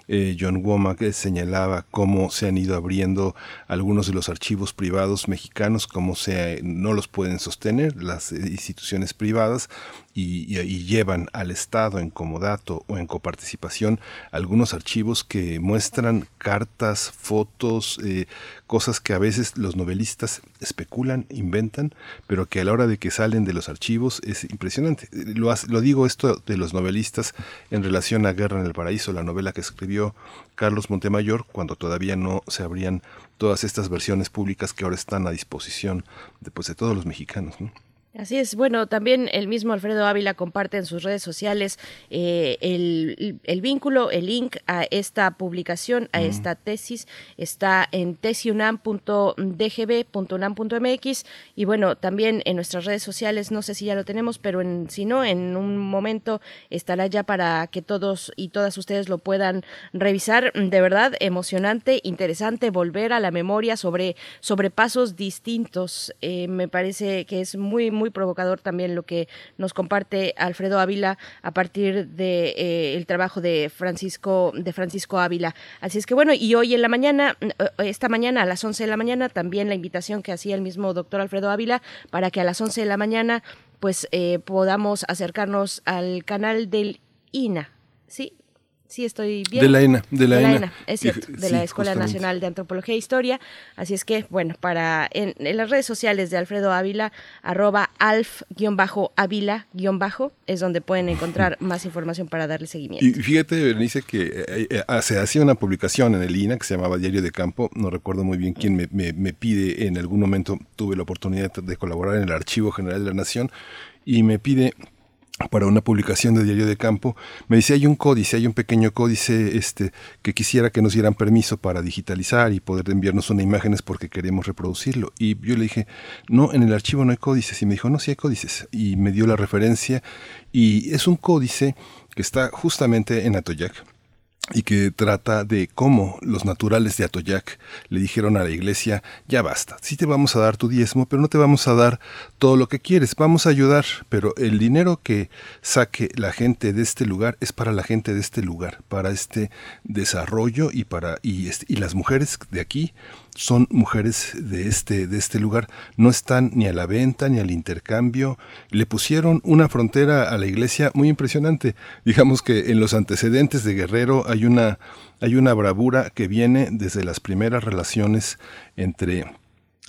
eh, John Womack señalaba cómo se han ido abriendo algunos de los archivos privados mexicanos, cómo se, no los pueden sostener las instituciones privadas y, llevan al Estado en comodato o en coparticipación algunos archivos que muestran cartas, fotos, eh, cosas que a veces los novelistas especulan, inventan, pero que a la hora de que salen de los archivos es impresionante. Lo, lo digo esto de los novelistas en relación a Guerra en el Paraíso, la novela que escribió Carlos Montemayor, cuando todavía no se abrían todas estas versiones públicas que ahora están a disposición de, pues, de todos los mexicanos. Así es. Bueno, también el mismo Alfredo Ávila comparte en sus redes sociales eh, el, vínculo, el link a esta publicación, a esta tesis. Está en tesiunam.dgb.unam.mx y bueno, también en nuestras redes sociales, no sé si ya lo tenemos, pero en, si no, en un momento estará ya para que todos y todas ustedes lo puedan revisar. De verdad, emocionante, interesante volver a la memoria sobre, sobre pasos distintos. Eh, me parece que es muy, muy provocador también lo que nos comparte Alfredo Ávila a partir de eh, trabajo de Francisco de Francisco Ávila. Así es que bueno, y hoy en la mañana, eh, esta mañana a las 11 de la mañana, también la invitación que hacía el mismo doctor Alfredo Ávila para que a las 11 de la mañana pues eh, podamos acercarnos al canal del INA, ¿sí? Sí estoy bien. De la ENA, de la, ENA. Es cierto, de la Escuela Nacional de Antropología e Historia. Así es que, bueno, para en, las redes sociales de Alfredo Ávila, arroba alf-ávila- es donde pueden encontrar más información para darle seguimiento. Y fíjate, Berenice, que eh, eh, ah, se hacía una publicación en el INA que se llamaba Diario de Campo, no recuerdo muy bien quién me, me pide, en algún momento tuve la oportunidad de colaborar en el Archivo General de la Nación, y me pide para una publicación de Diario de Campo, me dice, hay un códice, hay un pequeño códice este, que quisiera que nos dieran permiso para digitalizar y poder enviarnos unas imágenes porque queremos reproducirlo. Y yo le dije, no, en el archivo no hay códices. Y me dijo, no, sí hay códices. Y me dio la referencia y es un códice que está justamente en Atoyac y que trata de cómo los naturales de Atoyac le dijeron a la iglesia, ya basta, sí te vamos a dar tu diezmo, pero no te vamos a dar todo lo que quieres, vamos a ayudar, pero el dinero que saque la gente de este lugar es para la gente de este lugar, para este desarrollo y para y, y las mujeres de aquí son mujeres de este, de este lugar, no están ni a la venta ni al intercambio. Le pusieron una frontera a la iglesia muy impresionante. Digamos que en los antecedentes de Guerrero hay una, hay una bravura que viene desde las primeras relaciones entre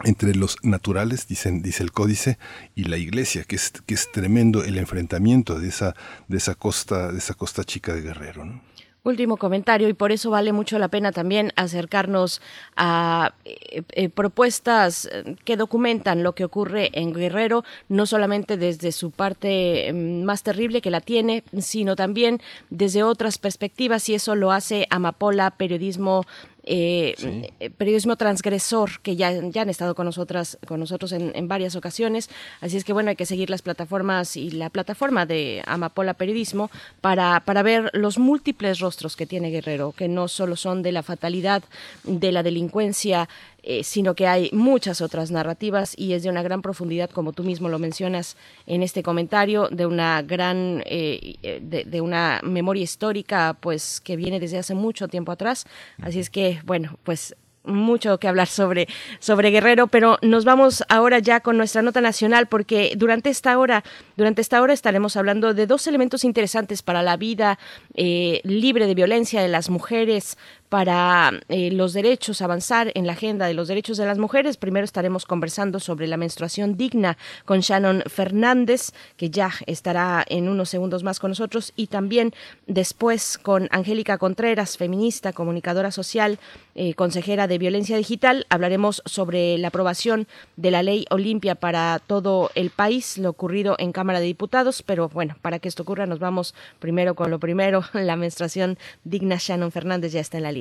entre los naturales, dice el códice, y la iglesia, que es, que es tremendo el enfrentamiento de esa, de esa costa, de esa costa chica de Guerrero. Último comentario, y por eso vale mucho la pena también acercarnos a eh, eh, propuestas eh, que documentan lo que ocurre en Guerrero, no solamente desde su parte mm, más terrible que la tiene, sino también desde otras perspectivas, y eso lo hace Amapola Periodismo eh, eh, periodismo transgresor que ya, ya han estado con nosotras, con nosotros en, varias ocasiones. Así es que bueno, hay que seguir las plataformas y la plataforma de Amapola Periodismo para, para ver los múltiples rostros que tiene Guerrero, que no solo son de la fatalidad, de la delincuencia, eh, sino que hay muchas otras narrativas y es de una gran profundidad, como tú mismo lo mencionas en este comentario, de una gran, eh, eh, de, una memoria histórica, pues que viene desde hace mucho tiempo atrás. Así es que, bueno, pues mucho que hablar sobre, sobre Guerrero, pero nos vamos ahora ya con nuestra nota nacional porque durante esta hora, durante esta hora estaremos hablando de dos elementos interesantes para la vida libre de violencia de las mujeres, para eh, los derechos, avanzar en la agenda de los derechos de las mujeres. Primero estaremos conversando sobre la menstruación digna con Shannon Fernández, que ya estará en unos segundos más con nosotros, y también después con Angélica Contreras, feminista, comunicadora social, eh, consejera de violencia digital. Hablaremos sobre la aprobación de la ley Olimpia para todo el país, lo ocurrido en Cámara de Diputados, pero bueno, para que esto ocurra nos vamos primero con lo primero, la menstruación digna. Shannon Fernández ya está en la línea.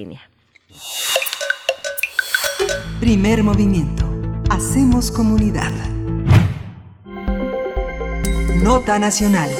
Primer movimiento. Hacemos comunidad. Nota nacional.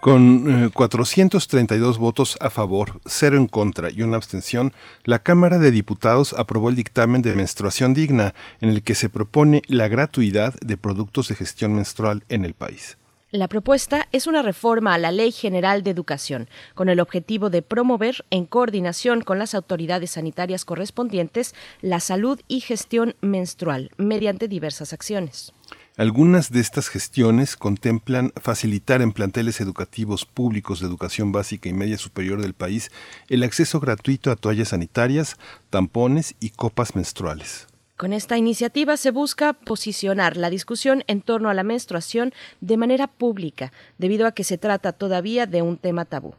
Con 432 eh, votos a favor, cero en contra y una abstención, la Cámara de Diputados aprobó el dictamen de menstruación digna, en el que se propone la gratuidad de productos de gestión menstrual en el país. La propuesta es una reforma a la Ley General de Educación, con el objetivo de promover, en coordinación con las autoridades sanitarias correspondientes, la salud y gestión menstrual, mediante diversas acciones. Algunas de estas gestiones contemplan facilitar en planteles educativos públicos de educación básica y media superior del país el acceso gratuito a toallas sanitarias, tampones y copas menstruales. Con esta iniciativa se busca posicionar la discusión en torno a la menstruación de manera pública, debido a que se trata todavía de un tema tabú.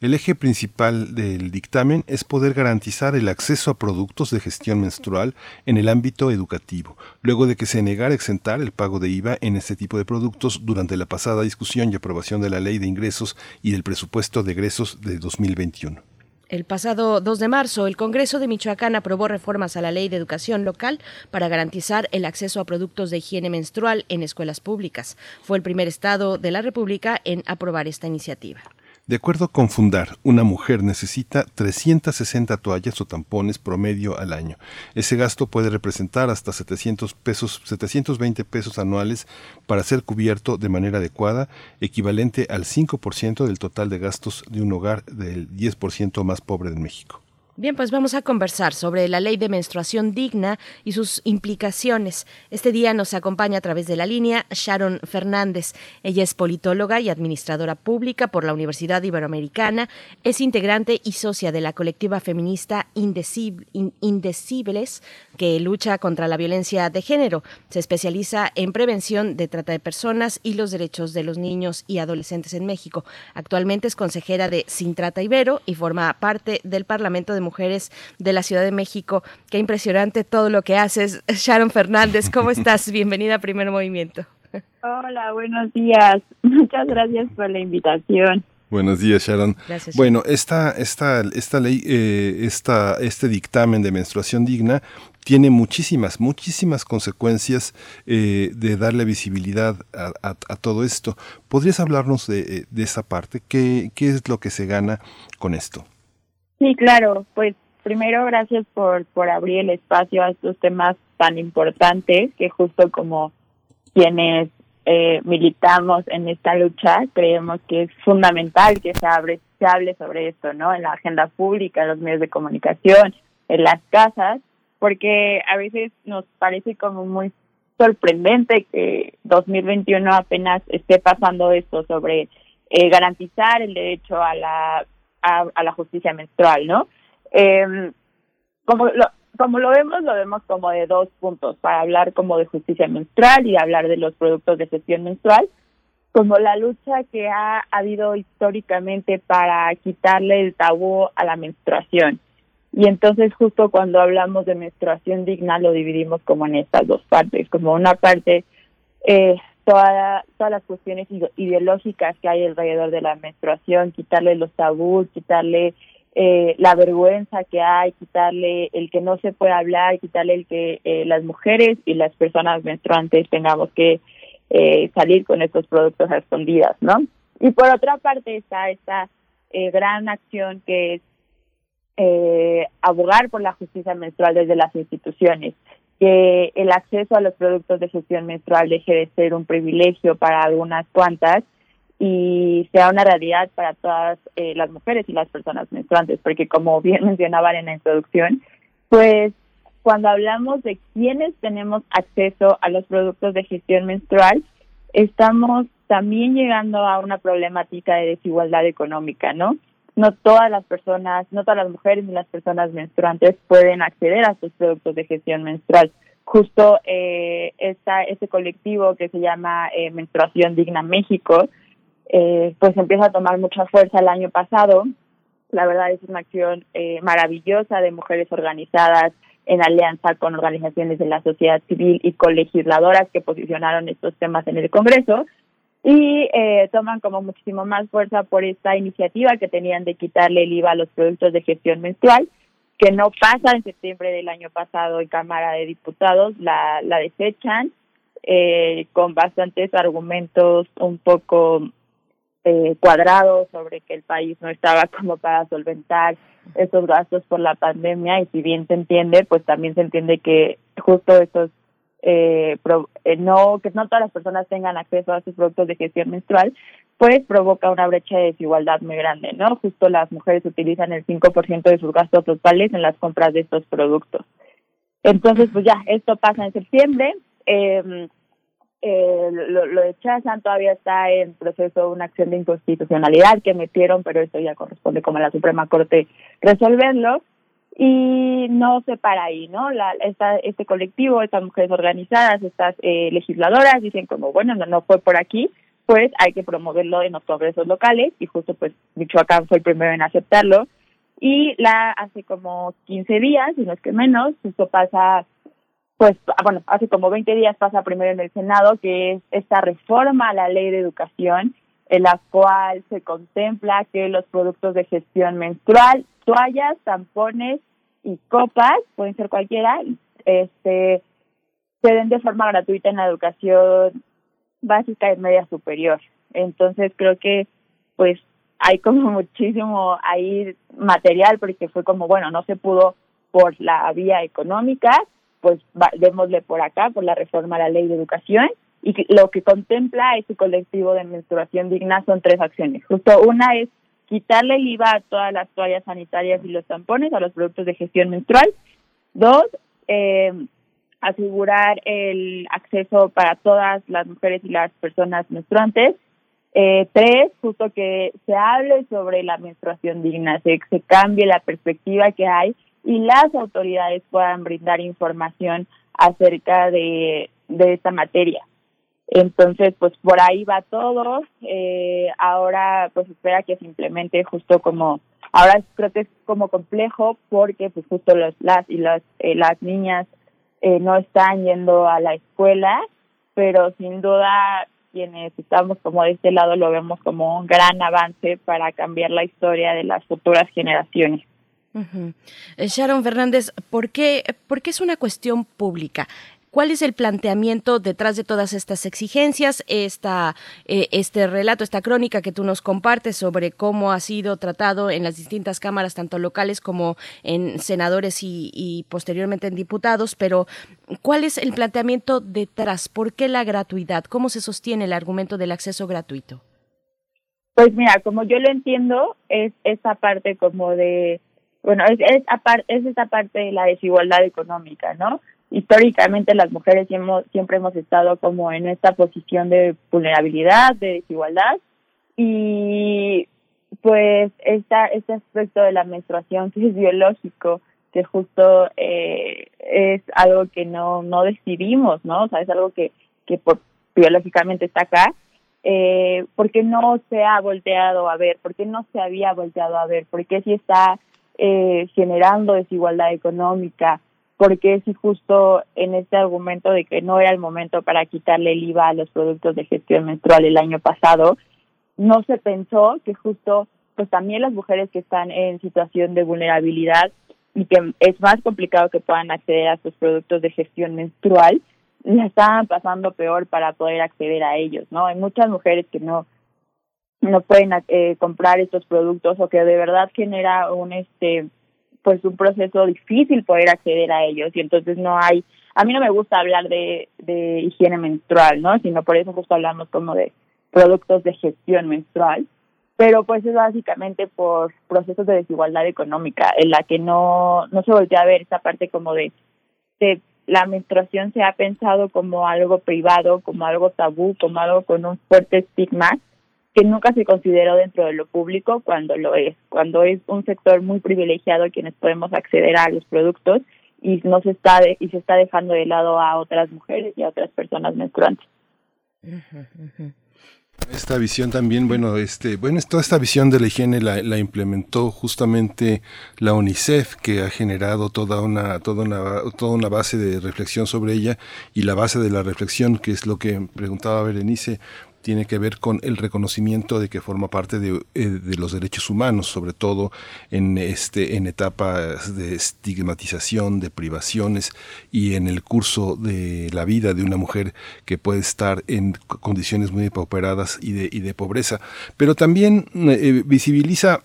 El eje principal del dictamen es poder garantizar el acceso a productos de gestión menstrual en el ámbito educativo, luego de que se negara exentar el pago de IVA en este tipo de productos durante la pasada discusión y aprobación de la Ley de Ingresos y del Presupuesto de Egresos de 2021. El pasado 2 de marzo, el Congreso de Michoacán aprobó reformas a la Ley de Educación Local para garantizar el acceso a productos de higiene menstrual en escuelas públicas. Fue el primer estado de la República en aprobar esta iniciativa. De acuerdo con Fundar, una mujer necesita 360 toallas o tampones promedio al año. Ese gasto puede representar hasta 700 pesos, 720 pesos anuales para ser cubierto de manera adecuada, equivalente al 5% del total de gastos de un hogar del 10% más pobre de México. Bien, pues vamos a conversar sobre la ley de menstruación digna y sus implicaciones. Este día nos acompaña a través de la línea Sharon Fernández. Ella es politóloga y administradora pública por la Universidad Iberoamericana. Es integrante y socia de la colectiva feminista Indecibles, que lucha contra la violencia de género. Se especializa en prevención de trata de personas y los derechos de los niños y adolescentes en México. Actualmente es consejera de Sin Trata Ibero y forma parte del Parlamento de mujeres de la Ciudad de México. Qué impresionante todo lo que haces. Sharon Fernández, ¿cómo estás? Bienvenida a Primer Movimiento. Hola, buenos días. Muchas gracias por la invitación. Buenos días, Sharon. Gracias. Bueno, esta, esta, esta ley, eh, esta, este dictamen de menstruación digna tiene muchísimas, muchísimas consecuencias eh, de darle visibilidad a, todo esto. ¿Podrías hablarnos de, de esa parte? ¿Qué, ¿Qué es lo que se gana con esto? Sí, claro. Pues primero, gracias por, por abrir el espacio a estos temas tan importantes que justo como quienes eh, militamos en esta lucha, creemos que es fundamental que se, abre, se hable sobre esto, ¿no? En la agenda pública, en los medios de comunicación, en las casas, porque a veces nos parece como muy sorprendente que 2021 apenas esté pasando esto sobre eh, garantizar el derecho a la a, la justicia menstrual, ¿no? Eh, como lo, como lo vemos, lo vemos como de dos puntos, para hablar como de justicia menstrual y hablar de los productos de gestión menstrual, como la lucha que ha habido históricamente para quitarle el tabú a la menstruación. Y entonces justo cuando hablamos de menstruación digna lo dividimos como en estas dos partes, como una parte eh, toda, todas las cuestiones ideológicas que hay alrededor de la menstruación, quitarle los tabús, quitarle eh, la vergüenza que hay, quitarle el que no se puede hablar, quitarle el que eh, las mujeres y las personas menstruantes tengamos que eh, salir con estos productos a escondidas, ¿no? Y por otra parte está esta gran acción que es abogar por la justicia menstrual desde las instituciones que el acceso a los productos de gestión menstrual deje de ser un privilegio para algunas cuantas y sea una realidad para todas eh, las mujeres y las personas menstruantes, porque como bien mencionaban en la introducción, Pues cuando hablamos de quiénes tenemos acceso a los productos de gestión menstrual, estamos también llegando a una problemática de desigualdad económica, ¿no? No todas las personas, no todas las mujeres ni las personas menstruantes pueden acceder a estos productos de gestión menstrual. Justo eh, esta, este colectivo que se llama eh, Menstruación Digna México, eh, pues empieza a tomar mucha fuerza el año pasado. La verdad es una acción eh, maravillosa de mujeres organizadas en alianza con organizaciones de la sociedad civil y con legisladoras que posicionaron estos temas en el Congreso y eh, toman como muchísimo más fuerza por esta iniciativa que tenían de quitarle el IVA a los productos de gestión menstrual, que no pasa en septiembre del año pasado en Cámara de Diputados, la, la desechan eh, con bastantes argumentos un poco eh, cuadrados sobre que el país no estaba como para solventar esos gastos por la pandemia. Y si bien se entiende, pues también se entiende que justo esos eh, eh, no que no todas las personas tengan acceso a sus productos de gestión menstrual, pues provoca una brecha de desigualdad muy grande, ¿no? Justo las mujeres utilizan el 5% de sus gastos totales en las compras de estos productos. Entonces, pues ya, esto pasa en septiembre. Eh, eh, lo, lo rechazan, todavía está en proceso una acción de inconstitucionalidad que metieron, pero eso ya corresponde como a la Suprema Corte resolverlo y no se para ahí, ¿no? La, esta, este colectivo, estas mujeres organizadas, estas eh, legisladoras dicen como, bueno, no, no fue por aquí, pues hay que promoverlo en los congresos locales y justo pues Michoacán fue el primero en aceptarlo y la hace como 15 días, y no es que menos, esto pasa pues, ah, bueno, hace como 20 días pasa primero en el Senado, que es esta reforma a la ley de educación, en la cual se contempla que los productos de gestión menstrual, toallas, tampones y copas, pueden ser cualquiera, este, se den de forma gratuita en la educación básica y media superior. Entonces creo que pues hay como muchísimo ahí material porque fue como, bueno, no se pudo por la vía económica, pues démosle por acá, por la reforma a la ley de educación, y lo que contempla este colectivo de menstruación digna son tres acciones. Justo una es quitarle el IVA a todas las toallas sanitarias y los tampones, a los productos de gestión menstrual. Dos, eh, asegurar el acceso para todas las mujeres y las personas menstruantes. Eh, tres, justo que se hable sobre la menstruación digna, se, se cambie la perspectiva que hay y las autoridades puedan brindar información acerca de, de esta materia. Entonces, pues por ahí va todo. Eh, ahora, pues espera que se implemente justo como, ahora creo que es como complejo porque pues justo los, las y las, eh, las niñas eh, no están yendo a la escuela, pero sin duda quienes estamos como de este lado lo vemos como un gran avance para cambiar la historia de las futuras generaciones. Eh, Sharon Fernández, ¿por qué, ¿por qué es una cuestión pública? ¿Cuál es el planteamiento detrás de todas estas exigencias? Esta, eh, este relato, esta crónica que tú nos compartes sobre cómo ha sido tratado en las distintas cámaras, tanto locales como en senadores y, posteriormente en diputados, pero ¿cuál es el planteamiento detrás? ¿Por qué la gratuidad? ¿Cómo se sostiene el argumento del acceso gratuito? Pues mira, como yo lo entiendo, es esa parte como de bueno, es, es, es esta parte de la desigualdad económica, ¿no? Históricamente las mujeres siempre, hemos estado como en esta posición de vulnerabilidad, de desigualdad, y pues este aspecto de la menstruación que es biológico, que justo eh, es algo que no, no decidimos, ¿no? O sea, es algo que, que por, biológicamente está acá, eh, porque no se ha volteado a ver, porque no se había volteado a ver, porque si está eh, generando desigualdad económica, porque si justo en este argumento de que no era el momento para quitarle el IVA a los productos de gestión menstrual el año pasado, no se pensó que justo pues también las mujeres que están en situación de vulnerabilidad y que es más complicado que puedan acceder a sus productos de gestión menstrual, la estaban pasando peor para poder acceder a ellos, ¿no? Hay muchas mujeres que no no pueden eh, comprar estos productos o que de verdad genera un este pues un proceso difícil poder acceder a ellos. Y entonces no hay a mí no me gusta hablar de, de higiene menstrual no sino por eso justo hablamos como de productos de gestión menstrual. Pero pues es básicamente por procesos de desigualdad económica en la que no no se voltea a ver esa parte como de, de la menstruación se ha pensado como algo privado, como algo tabú, como algo con un fuerte estigma que nunca se consideró dentro de lo público cuando lo es, cuando es un sector muy privilegiado quienes podemos acceder a los productos y no se está y se está dejando de lado a otras mujeres y a otras personas menstruantes. Esta visión también, bueno, este, bueno, toda esta visión de la higiene la, la, implementó justamente la UNICEF, que ha generado toda una, toda una, toda una base de reflexión sobre ella y la base de la reflexión, que es lo que preguntaba Berenice, tiene que ver con el reconocimiento de que forma parte de, eh, de, los derechos humanos, sobre todo en este en etapas de estigmatización, de privaciones y en el curso de la vida de una mujer que puede estar en condiciones muy pauperadas y de, y de pobreza, pero también eh, visibiliza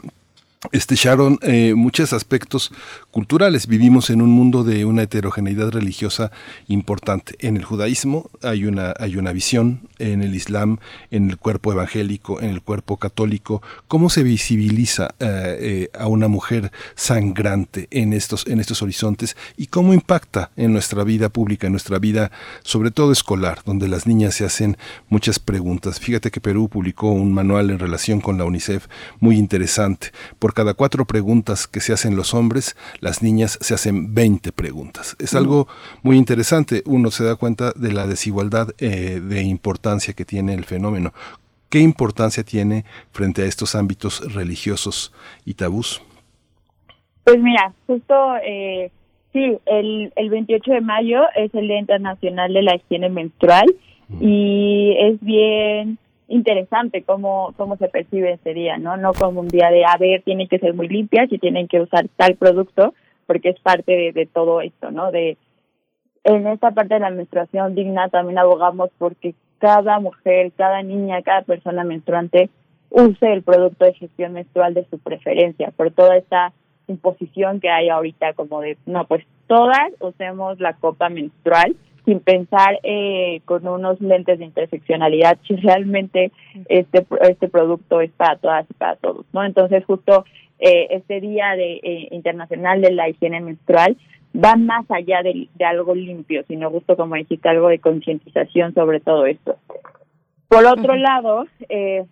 este Sharon eh, muchos aspectos culturales. Vivimos en un mundo de una heterogeneidad religiosa importante. En el judaísmo hay una, hay una visión, en el islam, en el cuerpo evangélico, en el cuerpo católico. ¿Cómo se visibiliza eh, eh, a una mujer sangrante en estos, en estos horizontes y cómo impacta en nuestra vida pública, en nuestra vida, sobre todo escolar, donde las niñas se hacen muchas preguntas? Fíjate que Perú publicó un manual en relación con la UNICEF muy interesante. Cada cuatro preguntas que se hacen los hombres, las niñas se hacen 20 preguntas. Es algo muy interesante. Uno se da cuenta de la desigualdad eh, de importancia que tiene el fenómeno. ¿Qué importancia tiene frente a estos ámbitos religiosos y tabús? Pues mira, justo eh, sí, el, el 28 de mayo es el Día Internacional de la Higiene Menstrual y es bien interesante cómo, cómo se percibe ese día, ¿no? No como un día de, a ver, tienen que ser muy limpias y tienen que usar tal producto, porque es parte de, todo esto, ¿no? De En esta parte de la menstruación digna también abogamos porque cada mujer, cada niña, cada persona menstruante use el producto de gestión menstrual de su preferencia, por toda esta imposición que hay ahorita como de, no, pues todas usemos la copa menstrual sin pensar eh, con unos lentes de interseccionalidad si realmente este este producto es para todas y para todos no entonces justo eh, este día de eh, internacional de la higiene menstrual va más allá de, de algo limpio sino justo como dijiste algo de concientización sobre todo esto. Por otro lado eh,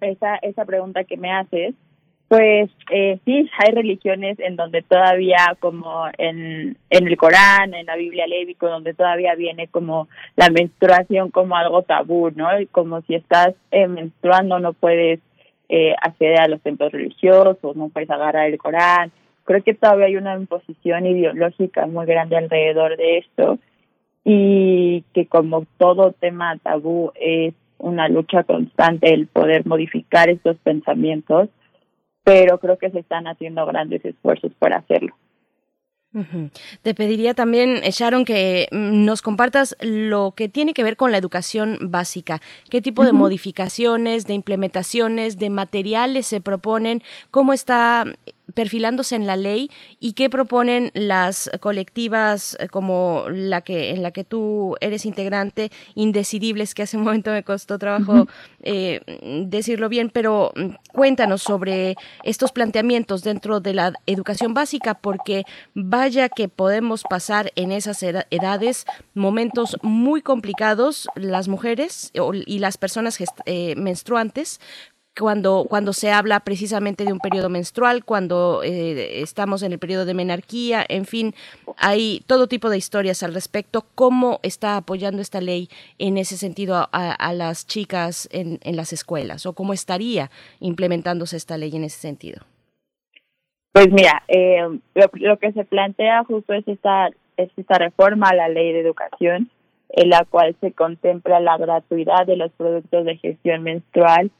esa esa pregunta que me haces pues eh, sí, hay religiones en donde todavía, como en, en el Corán, en la Biblia lévico, donde todavía viene como la menstruación como algo tabú, ¿no? Y como si estás eh, menstruando no puedes eh, acceder a los templos religiosos, no puedes agarrar el Corán. Creo que todavía hay una imposición ideológica muy grande alrededor de esto y que como todo tema tabú es una lucha constante el poder modificar estos pensamientos pero creo que se están haciendo grandes esfuerzos para hacerlo. Te pediría también, eh, Sharon, que mm, nos compartas lo que tiene que ver con la educación básica. ¿Qué tipo de modificaciones, de implementaciones, de materiales se proponen? ¿Cómo está perfilándose en la ley y qué proponen las colectivas eh, como la que en la que tú eres integrante indecidibles que hace un momento me costó trabajo eh, decirlo bien pero mm, cuéntanos sobre estos planteamientos dentro de la educación básica porque vaya que podemos pasar en esas edades momentos muy complicados las mujeres y las personas eh, menstruantes cuando, cuando se habla precisamente de un periodo menstrual, cuando eh, estamos en el periodo de menarquía, en fin, hay todo tipo de historias al respecto. ¿Cómo está apoyando esta ley en ese sentido a, las chicas en, en, las escuelas? ¿O cómo estaría implementándose esta ley en ese sentido? Pues mira, eh, lo, que se plantea justo es esta, es esta reforma a la ley de educación, en la cual se contempla la gratuidad de los productos de gestión menstrual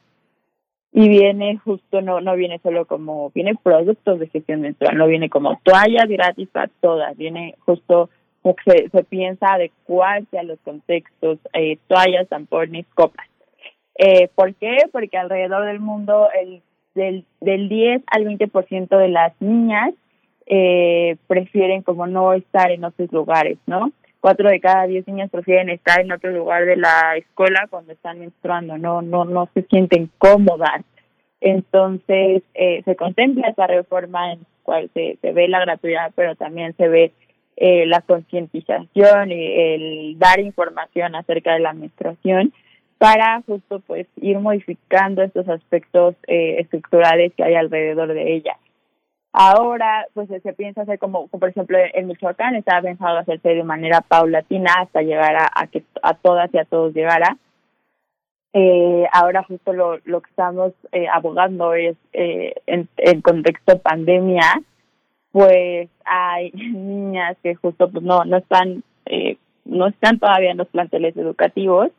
y viene justo, no no viene solo como, viene productos de gestión menstrual, no viene como toallas gratis para todas, viene justo se, se piensa adecuarse a los contextos, eh, toallas, tampones, copas. Eh, ¿Por qué? Porque alrededor del mundo el del, del 10 al 20% de las niñas eh, prefieren como no estar en otros lugares, ¿no? Cuatro de cada diez niñas prefieren estar en otro lugar de la escuela cuando están menstruando, no, no, no se sienten cómodas. Entonces, eh, se contempla esta reforma en la cual se, se ve la gratuidad, pero también se ve eh, la concientización y el dar información acerca de la menstruación para justo pues ir modificando estos aspectos eh, estructurales que hay alrededor de ella. Ahora, pues se piensa hacer como, por ejemplo, en Michoacán estaba pensado hacerse de manera paulatina hasta llegar a, que a todas y a todos llegara. Eh, ahora justo lo, lo que estamos eh, abogando es eh, en, en contexto pandemia, pues hay niñas que justo pues no no están eh, no están todavía en los planteles educativos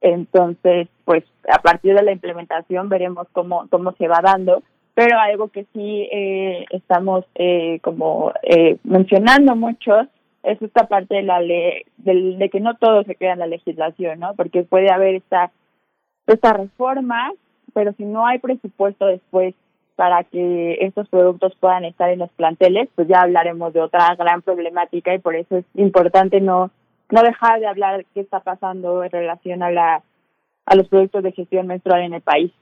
entonces pues a partir de la implementación veremos cómo cómo se va dando pero algo que sí eh, estamos eh, como eh, mencionando mucho es esta parte de la ley, de, de, que no todo se queda en la legislación, ¿no? Porque puede haber esta, esta reforma, pero si no hay presupuesto después para que estos productos puedan estar en los planteles, pues ya hablaremos de otra gran problemática y por eso es importante no no dejar de hablar qué está pasando en relación a la a los productos de gestión menstrual en el país.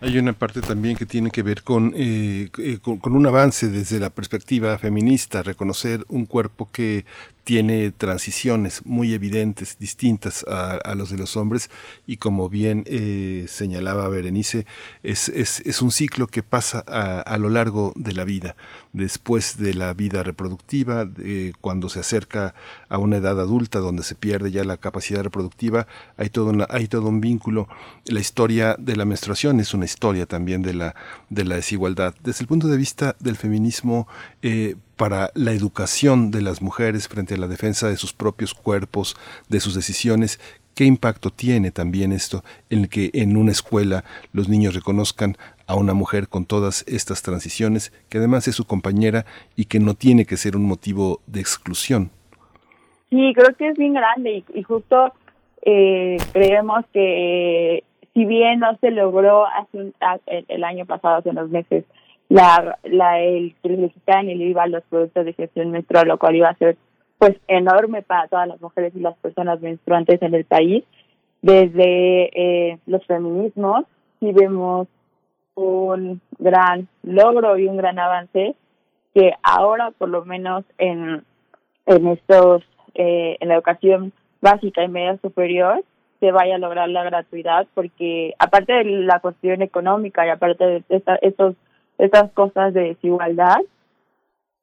Hay una parte también que tiene que ver con, eh, eh, con, con, un avance desde la perspectiva feminista, reconocer un cuerpo que tiene transiciones muy evidentes, distintas a, a los de los hombres, y como bien eh, señalaba Berenice, es, es, es, un ciclo que pasa a, lo largo de la vida, después de la vida reproductiva, cuando se acerca a una edad adulta donde se pierde ya la capacidad reproductiva, hay todo, hay todo un vínculo. La historia de la menstruación es una historia también de la, de la desigualdad. Desde el punto de vista del feminismo, eh, para la educación de las mujeres frente a la defensa de sus propios cuerpos, de sus decisiones, ¿qué impacto tiene también esto en que en una escuela los niños reconozcan a una mujer con todas estas transiciones, que además es su compañera y que no tiene que ser un motivo de exclusión? Sí, creo que es bien grande y, y justo eh, creemos que si bien no se logró hace un, el año pasado, hace unos meses, la, la el que les quitaran el IVA a los productos de gestión menstrual, lo cual iba a ser pues enorme para todas las mujeres y las personas menstruantes en el país. Desde eh, los feminismos sí vemos un gran logro y un gran avance que ahora por lo menos en en estos eh, en la educación básica y media superior se vaya a lograr la gratuidad porque aparte de la cuestión económica y aparte de esta, estos estas cosas de desigualdad,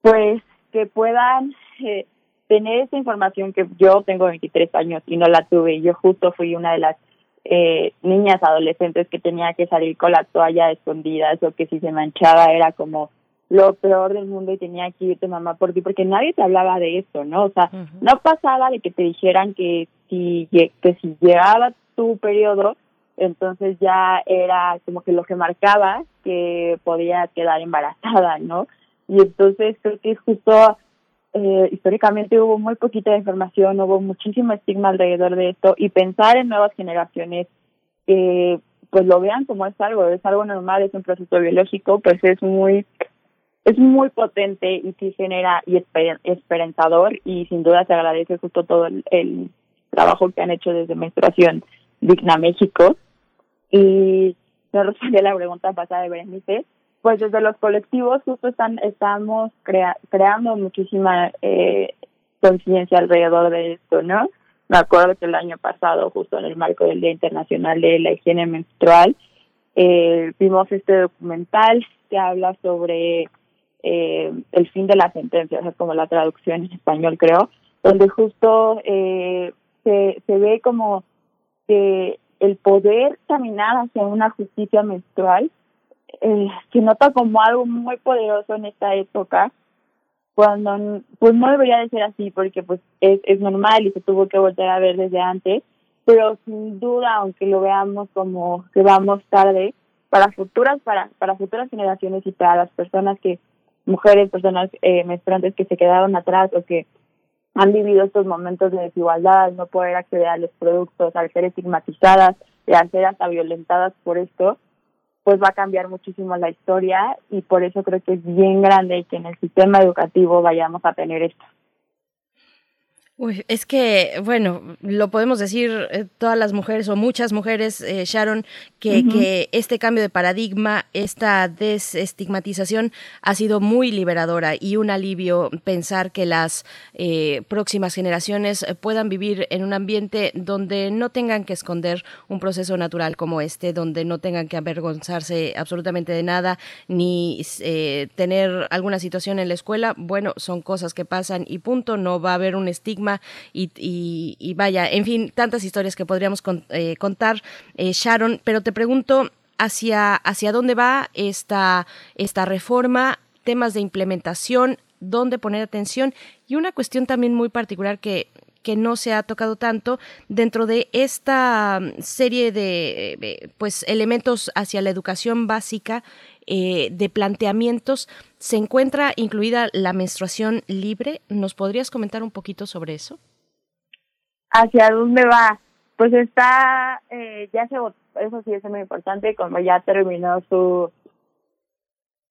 pues que puedan eh, tener esa información que yo tengo 23 años y no la tuve. Yo justo fui una de las eh, niñas adolescentes que tenía que salir con la toalla escondida, o que si se manchaba era como lo peor del mundo y tenía que irte mamá por ti, porque nadie te hablaba de eso, ¿no? O sea, no pasaba de que te dijeran que si, que si llegaba tu periodo, entonces ya era como que lo que marcaba que podía quedar embarazada, ¿no? Y entonces creo que justo eh, históricamente hubo muy poquita información, hubo muchísimo estigma alrededor de esto y pensar en nuevas generaciones que pues lo vean como es algo, es algo normal, es un proceso biológico, pues es muy es muy potente y sí genera y esperanzador y sin duda se agradece justo todo el, el trabajo que han hecho desde menstruación digna México y no respondí la pregunta pasada de Berenice, pues desde los colectivos justo están estamos crea, creando muchísima eh, conciencia alrededor de esto, ¿no? Me acuerdo que el año pasado, justo en el marco del Día Internacional de la Higiene Menstrual, eh, vimos este documental que habla sobre eh, el fin de la sentencia, o sea, como la traducción en español creo, donde justo eh, se, se ve como que el poder caminar hacia una justicia menstrual eh, se nota como algo muy poderoso en esta época cuando pues no debería de ser así porque pues es, es normal y se tuvo que volver a ver desde antes pero sin duda aunque lo veamos como que vamos tarde para futuras para para futuras generaciones y para las personas que mujeres personas eh, menstruantes que se quedaron atrás o que han vivido estos momentos de desigualdad, no poder acceder a los productos, al ser estigmatizadas y al ser hasta violentadas por esto, pues va a cambiar muchísimo la historia y por eso creo que es bien grande que en el sistema educativo vayamos a tener esto. Es que, bueno, lo podemos decir eh, todas las mujeres o muchas mujeres, eh, Sharon, que, que, este cambio de paradigma, esta desestigmatización ha sido muy liberadora y un alivio pensar que las eh, próximas generaciones puedan vivir en un ambiente donde no tengan que esconder un proceso natural como este, donde no tengan que avergonzarse absolutamente de nada, ni tener alguna situación en la escuela. Bueno, son cosas que pasan y punto, no va a haber un estigma y, vaya, en fin, tantas historias que podríamos eh, contar, eh, Sharon, pero te pregunto hacia, hacia dónde va esta, esta reforma, temas de implementación, dónde poner atención y una cuestión también muy particular que que no se ha tocado tanto dentro de esta serie de eh, pues elementos hacia la educación básica eh, de planteamientos. Se encuentra incluida la menstruación libre nos podrías comentar un poquito sobre eso hacia dónde va pues está eh, ya se eso sí es muy importante como ya terminó su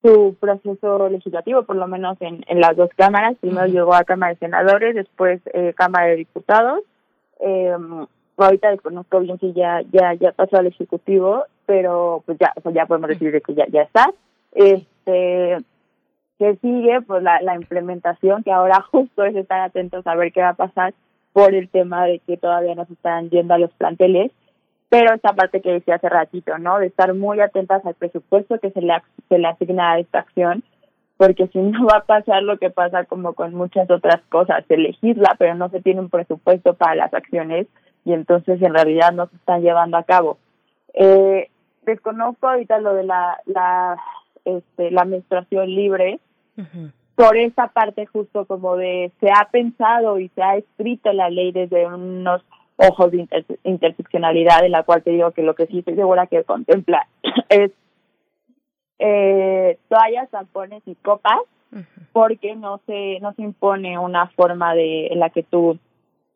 su proceso legislativo, por lo menos en, en las dos cámaras. Primero llegó a Cámara de Senadores, después eh, Cámara de Diputados. Eh, ahorita desconozco bien si ya ya ya pasó al Ejecutivo, pero pues ya ya podemos decir que ya ya está. Este sigue pues la, la implementación, que ahora justo es estar atentos a ver qué va a pasar por el tema de que todavía no se están yendo a los planteles pero esta parte que decía hace ratito, ¿no? De estar muy atentas al presupuesto que se le, se le asigna a esta acción, porque si no va a pasar lo que pasa como con muchas otras cosas, se legisla, pero no se tiene un presupuesto para las acciones y entonces en realidad no se están llevando a cabo. Eh, desconozco ahorita lo de la, la, este, la menstruación libre, por esa parte justo como de se ha pensado y se ha escrito la ley desde unos ojos de interseccionalidad, en la cual te digo que lo que sí estoy segura que contempla es eh, toallas, tampones y copas, porque no se no se impone una forma de en la que tú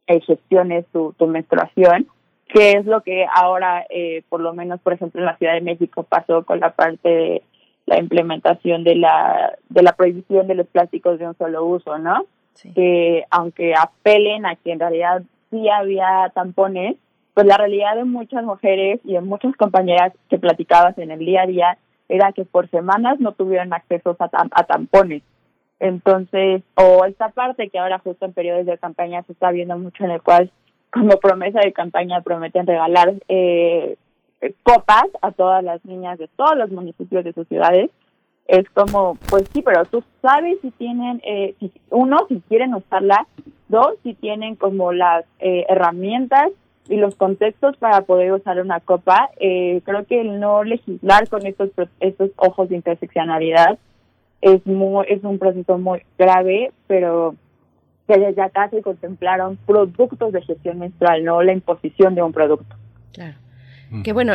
eh, gestiones tu, tu menstruación, que es lo que ahora, eh, por lo menos, por ejemplo, en la Ciudad de México pasó con la parte de la implementación de la de la prohibición de los plásticos de un solo uso, ¿no? Que aunque apelen a que en realidad sí había tampones, pues la realidad de muchas mujeres y de muchas compañeras que platicabas en el día a día era que por semanas no tuvieron acceso a, a tampones. Entonces, o esta parte que ahora justo en periodos de campaña se está viendo mucho en el cual como promesa de campaña prometen regalar eh, copas a todas las niñas de todos los municipios de sus ciudades. Es como, pues sí, pero tú sabes si tienen, eh, si, uno, si quieren usarla, Dos, si tienen como las eh, herramientas y los contextos para poder usar una copa. Eh, creo que el no legislar con estos estos ojos de interseccionalidad es muy es un proceso muy grave, pero que desde acá se contemplaron productos de gestión menstrual, no la imposición de un producto. Claro. Que bueno,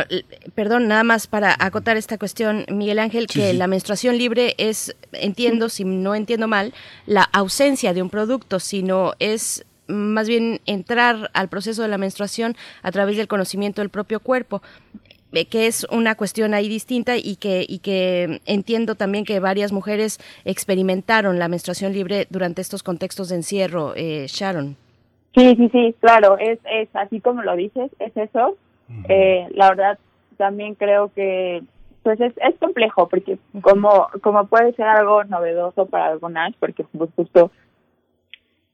perdón, nada más para acotar esta cuestión, Miguel Ángel, que la menstruación libre es, entiendo, si no entiendo mal, la ausencia de un producto, sino es más bien entrar al proceso de la menstruación a través del conocimiento del propio cuerpo que es una cuestión ahí distinta y que, y que entiendo también que varias mujeres experimentaron la menstruación libre durante estos contextos de encierro, eh, Sharon. Sí, sí, sí, claro, es, es así como lo dices, es eso. Eh, la verdad, también creo que pues es, es complejo porque como como puede ser algo novedoso para algunas porque pues, justo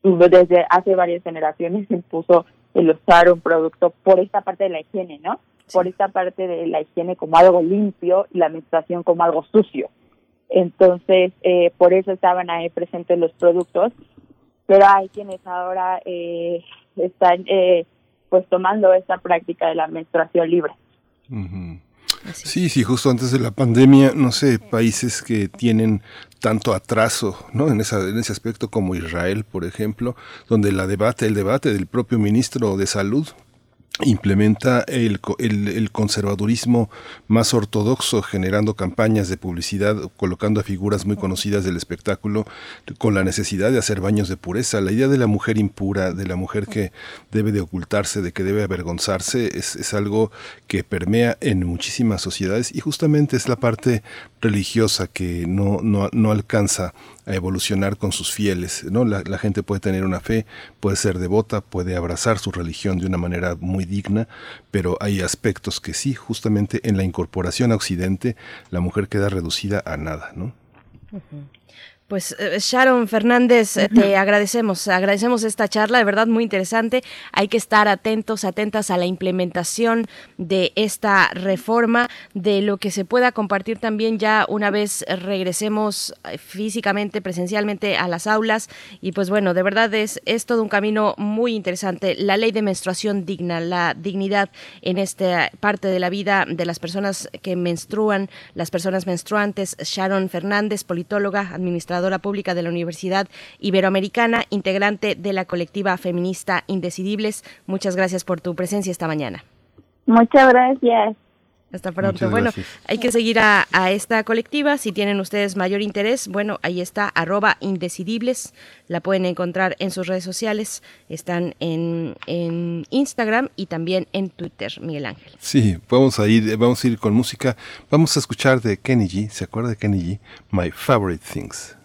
desde hace varias generaciones se impuso el usar un producto por esta parte de la higiene, ¿no? Por esta parte de la higiene como algo limpio y la menstruación como algo sucio. Entonces, eh, por eso estaban ahí presentes los productos, pero hay quienes ahora eh, están eh, pues tomando esta práctica de la menstruación libre. Sí, sí, justo antes de la pandemia, no sé, países que tienen tanto atraso, ¿no? En, esa, en ese aspecto como Israel, por ejemplo, donde la debate, el debate del propio ministro de Salud implementa el, el, conservadurismo más ortodoxo, generando campañas de publicidad, colocando a figuras muy conocidas del espectáculo, con la necesidad de hacer baños de pureza. La idea de la mujer impura, de la mujer que debe de ocultarse, de que debe avergonzarse, es, es algo que permea en muchísimas sociedades y justamente es la parte religiosa que no, no, no alcanza a evolucionar con sus fieles. ¿no? La, gente puede tener una fe, puede ser devota, puede abrazar su religión de una manera muy digna, pero hay aspectos que sí, justamente en la incorporación a Occidente, la mujer queda reducida a nada. ¿no? Pues eh, Sharon Fernández, eh, te agradecemos, agradecemos esta charla, de verdad muy interesante. Hay que estar atentos, atentas a la implementación de esta reforma, de lo que se pueda compartir también ya una vez regresemos eh, físicamente, presencialmente a las aulas. Y pues bueno, de verdad es, es todo un camino muy interesante. La ley de menstruación digna, la dignidad en esta parte de la vida de las personas que menstruan, las personas menstruantes. Sharon Fernández, politóloga, administradora pública de la Universidad Iberoamericana, integrante de la colectiva feminista Indecidibles. Muchas gracias por tu presencia esta mañana. Muchas gracias. Hasta pronto. bueno, hay que seguir a, esta colectiva. Si tienen ustedes mayor interés, bueno, ahí está, arroba indecidibles. La pueden encontrar en sus redes sociales. Están en, en Instagram y también en Twitter, Miguel Ángel. Sí, vamos a ir, vamos a ir con música. Vamos a escuchar de Kenny G. ¿Se acuerda de Kenny G? My Favorite Things.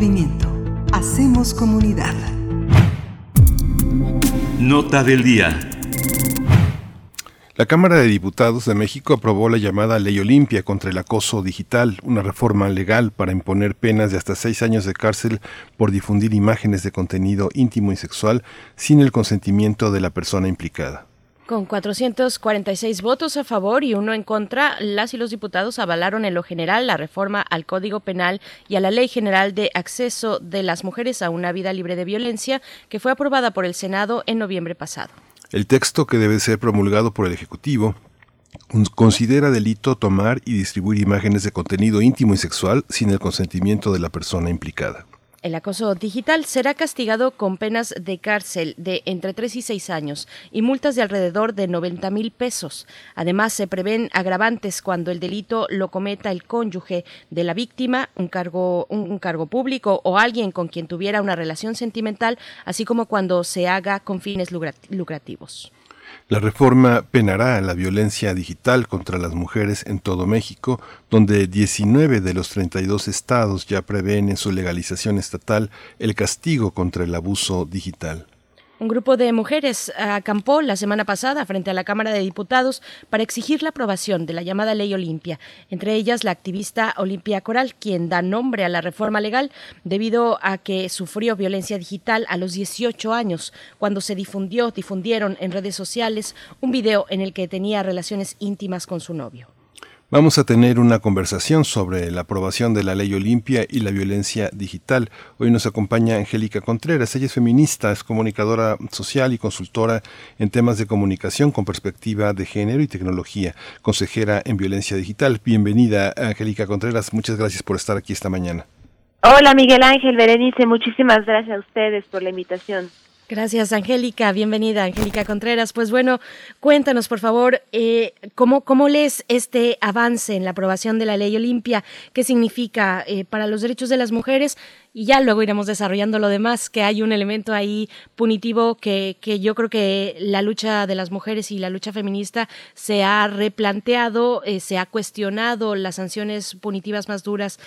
Movimiento. Hacemos comunidad. Nota del día. La Cámara de Diputados de México aprobó la llamada Ley Olimpia contra el acoso digital, una reforma legal para imponer penas de hasta seis años de cárcel por difundir imágenes de contenido íntimo y sexual sin el consentimiento de la persona implicada. Con 446 votos a favor y uno en contra, las y los diputados avalaron en lo general la reforma al Código Penal y a la Ley General de Acceso de las Mujeres a una Vida Libre de Violencia, que fue aprobada por el Senado en noviembre pasado. El texto, que debe ser promulgado por el Ejecutivo, considera delito tomar y distribuir imágenes de contenido íntimo y sexual sin el consentimiento de la persona implicada. El acoso digital será castigado con penas de cárcel de entre 3 y 6 años y multas de alrededor de 90 mil pesos. Además, se prevén agravantes cuando el delito lo cometa el cónyuge de la víctima, un cargo, un, cargo público o alguien con quien tuviera una relación sentimental, así como cuando se haga con fines lucrativos. La reforma penará la violencia digital contra las mujeres en todo México, donde 19 de los 32 estados ya prevén en su legalización estatal el castigo contra el abuso digital. Un grupo de mujeres acampó la semana pasada frente a la Cámara de Diputados para exigir la aprobación de la llamada Ley Olimpia, entre ellas la activista Olimpia Coral, quien da nombre a la reforma legal debido a que sufrió violencia digital a los 18 años, cuando se difundió, difundieron en redes sociales un video en el que tenía relaciones íntimas con su novio. Vamos a tener una conversación sobre la aprobación de la ley Olimpia y la violencia digital. Hoy nos acompaña Angélica Contreras. Ella es feminista, es comunicadora social y consultora en temas de comunicación con perspectiva de género y tecnología, consejera en violencia digital. Bienvenida, Angélica Contreras. Muchas gracias por estar aquí esta mañana. Hola, Miguel Ángel Berenice. Muchísimas gracias a ustedes por la invitación. Gracias, Angélica. Bienvenida, Angélica Contreras. Pues bueno, cuéntanos, por favor, eh, ¿cómo, ¿cómo lees este avance en la aprobación de la ley Olimpia? ¿Qué significa eh, para los derechos de las mujeres? y ya luego iremos desarrollando lo demás, que hay un elemento ahí punitivo que, que yo creo que la lucha de las mujeres y la lucha feminista se ha replanteado, eh, se ha cuestionado las sanciones punitivas más duras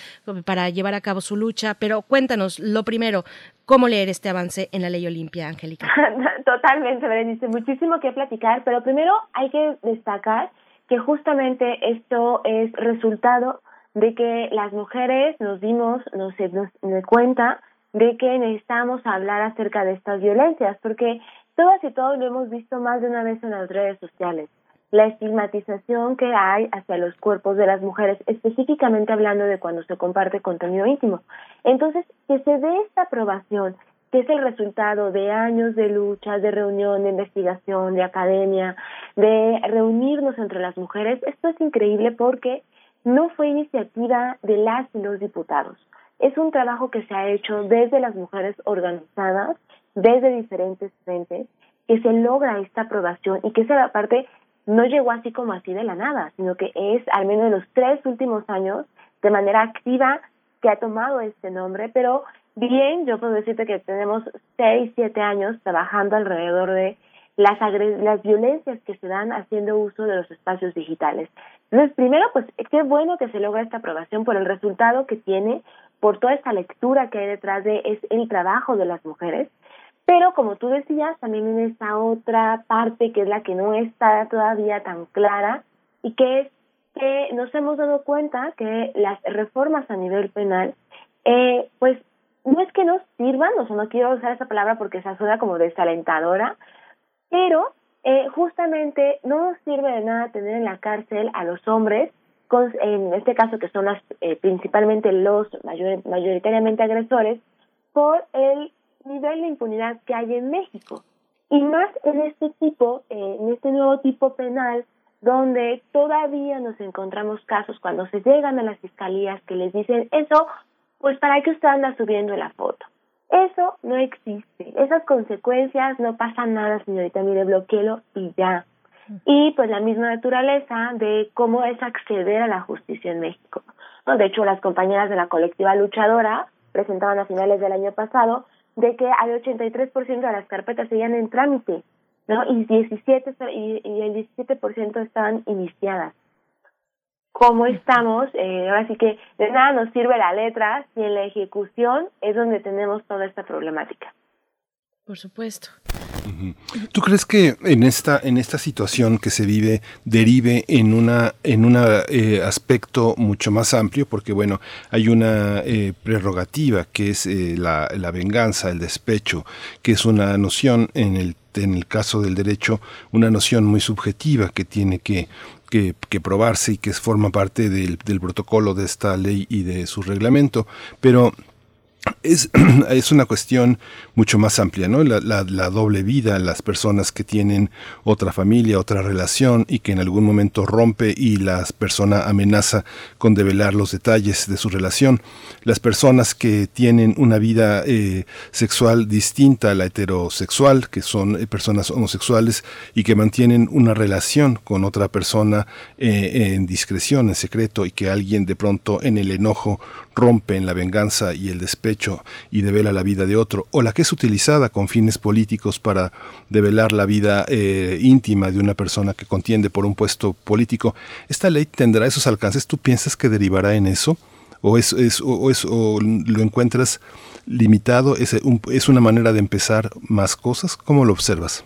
para llevar a cabo su lucha, pero cuéntanos, lo primero, ¿cómo leer este avance en la ley Olimpia, Angélica? Totalmente, Berenice, muchísimo que platicar, pero primero hay que destacar que justamente esto es resultado de que las mujeres nos dimos, nos, nos, nos cuenta de que necesitamos hablar acerca de estas violencias, porque todas y todos lo hemos visto más de una vez en las redes sociales. La estigmatización que hay hacia los cuerpos de las mujeres, específicamente hablando de cuando se comparte contenido íntimo. Entonces, que se dé esta aprobación, que es el resultado de años de lucha, de reunión, de investigación, de academia, de reunirnos entre las mujeres, esto es increíble porque no fue iniciativa de las y los diputados. Es un trabajo que se ha hecho desde las mujeres organizadas, desde diferentes frentes, que se logra esta aprobación y que esa parte no llegó así como así de la nada, sino que es al menos en los tres últimos años de manera activa que ha tomado este nombre, pero bien, yo puedo decirte que tenemos seis, siete años trabajando alrededor de las, las violencias que se dan haciendo uso de los espacios digitales. Entonces, primero, pues qué bueno que se logra esta aprobación por el resultado que tiene, por toda esta lectura que hay detrás de es el trabajo de las mujeres, pero como tú decías, también en esta otra parte que es la que no está todavía tan clara y que es que nos hemos dado cuenta que las reformas a nivel penal, eh, pues no es que no sirvan, o sea, no quiero usar esa palabra porque se suena como desalentadora, pero eh, justamente no nos sirve de nada tener en la cárcel a los hombres, con, en este caso que son las, eh, principalmente los mayoritariamente agresores, por el nivel de impunidad que hay en México. Y más en este tipo, eh, en este nuevo tipo penal, donde todavía nos encontramos casos cuando se llegan a las fiscalías que les dicen eso, pues para qué usted anda subiendo la foto. Eso no existe. Esas consecuencias no pasa nada, señorita, mire, bloqueelo y ya. Y pues la misma naturaleza de cómo es acceder a la justicia en México. De hecho, las compañeras de la colectiva luchadora presentaban a finales del año pasado de que al 83% de las carpetas seguían en trámite, ¿no? Y 17 y, y el 17% estaban iniciadas cómo estamos, eh, ahora sí que de nada nos sirve la letra si en la ejecución es donde tenemos toda esta problemática. Por supuesto. ¿Tú crees que en esta en esta situación que se vive derive en una en un eh, aspecto mucho más amplio porque bueno hay una eh, prerrogativa que es eh, la, la, venganza el despecho que es una noción en el en el caso del derecho una noción muy subjetiva que tiene que que, probarse y que forma parte del, del protocolo de esta ley y de su reglamento. Pero es, es, una cuestión mucho más amplia, ¿no? La, la, doble vida, las personas que tienen otra familia, otra relación y que en algún momento rompe y la persona amenaza con develar los detalles de su relación. Las personas que tienen una vida eh, sexual distinta a la heterosexual, que son eh, personas homosexuales y que mantienen una relación con otra persona eh, en discreción, en secreto y que alguien de pronto en el enojo rompe en la venganza y el despecho y devela la vida de otro, o la que es utilizada con fines políticos para develar la vida eh, íntima de una persona que contiende por un puesto político, ¿esta ley tendrá esos alcances? ¿Tú piensas que derivará en eso? o es, lo encuentras limitado, es, es una manera de empezar más cosas, ¿cómo lo observas?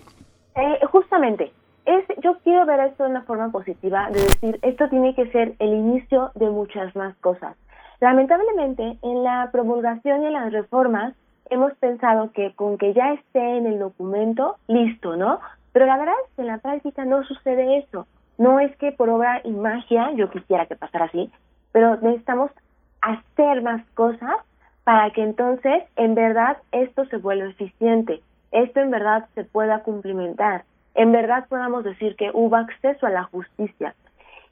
Eh, justamente, es, yo quiero ver esto de una forma positiva, de decir, esto tiene que ser el inicio de muchas más cosas. Lamentablemente, en la promulgación y en las reformas, hemos pensado que con que ya esté en el documento, listo, ¿no? Pero la verdad es que en la práctica no sucede eso. No es que por obra y magia, yo quisiera que pasara así, pero necesitamos hacer más cosas para que entonces en verdad esto se vuelva eficiente, esto en verdad se pueda cumplimentar en verdad podamos decir que hubo acceso a la justicia.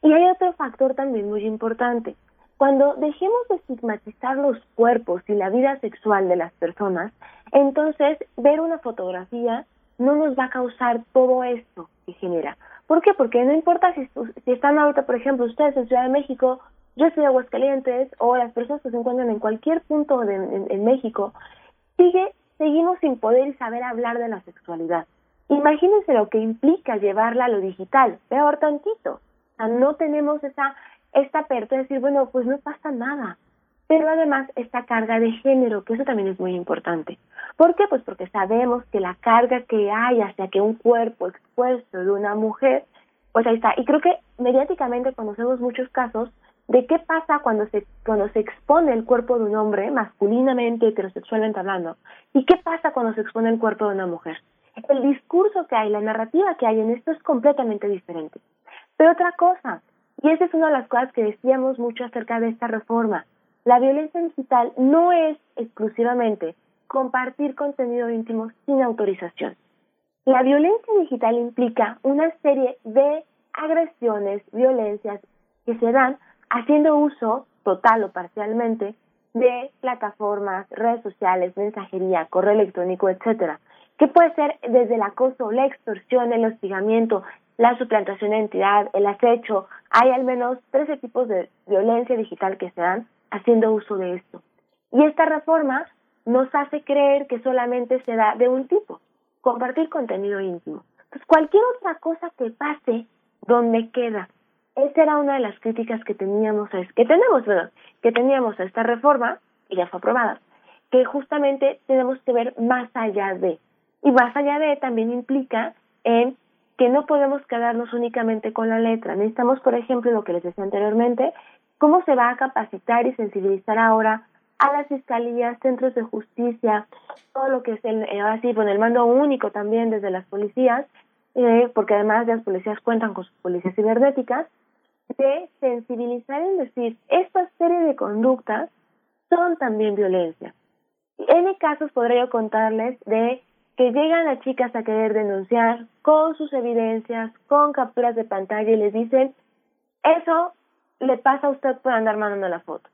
Y hay otro factor también muy importante. Cuando dejemos de estigmatizar los cuerpos y la vida sexual de las personas, entonces ver una fotografía no nos va a causar todo esto que genera. ¿Por qué? Porque no importa si, están ahorita, por ejemplo, ustedes en Ciudad de México, yo estoy en Aguascalientes, o las personas que se encuentran en cualquier punto de, en México, sigue, seguimos sin poder y saber hablar de la sexualidad. Imagínense lo que implica llevarla a lo digital, peor tantito. O sea, no tenemos esa esta apertura de decir, bueno, pues no pasa nada. Pero además esta carga de género, que eso también es muy importante. ¿Por qué? Pues porque sabemos que la carga que hay hacia que un cuerpo expuesto de una mujer, pues ahí está. Y creo que mediáticamente conocemos muchos casos de qué pasa cuando se, cuando se expone el cuerpo de un hombre, masculinamente, heterosexualmente hablando, y qué pasa cuando se expone el cuerpo de una mujer el discurso que hay, la narrativa que hay en esto es completamente diferente. Pero otra cosa, y esa es una de las cosas que decíamos mucho acerca de esta reforma, la violencia digital no es exclusivamente compartir contenido íntimo sin autorización. La violencia digital implica una serie de agresiones, violencias que se dan haciendo uso total o parcialmente de plataformas, redes sociales, mensajería, correo electrónico, etcétera, que puede ser desde el acoso, la extorsión, el hostigamiento, la suplantación de identidad, el acecho. Hay al menos 13 tipos de violencia digital que se dan haciendo uso de esto. Y esta reforma nos hace creer que solamente se da de un tipo, compartir contenido íntimo. Entonces, cualquier otra cosa que pase, ¿dónde queda? Esa era una de las críticas que teníamos, a, que tenemos, que teníamos a esta reforma, y ya fue aprobada, que justamente tenemos que ver más allá de, y más allá de, también implica en que no podemos quedarnos únicamente con la letra. Necesitamos, por ejemplo, lo que les decía anteriormente, cómo se va a capacitar y sensibilizar ahora a las fiscalías, centros de justicia, todo lo que es el, eh, así, bueno, el mando único también desde las policías, eh, porque además las policías cuentan con sus policías cibernéticas, de sensibilizar en decir, esta serie de conductas son también violencia. En casos podría yo contarles de que llegan las chicas a querer denunciar con sus evidencias, con capturas de pantalla y les dicen, eso le pasa a usted por andar mandando la foto.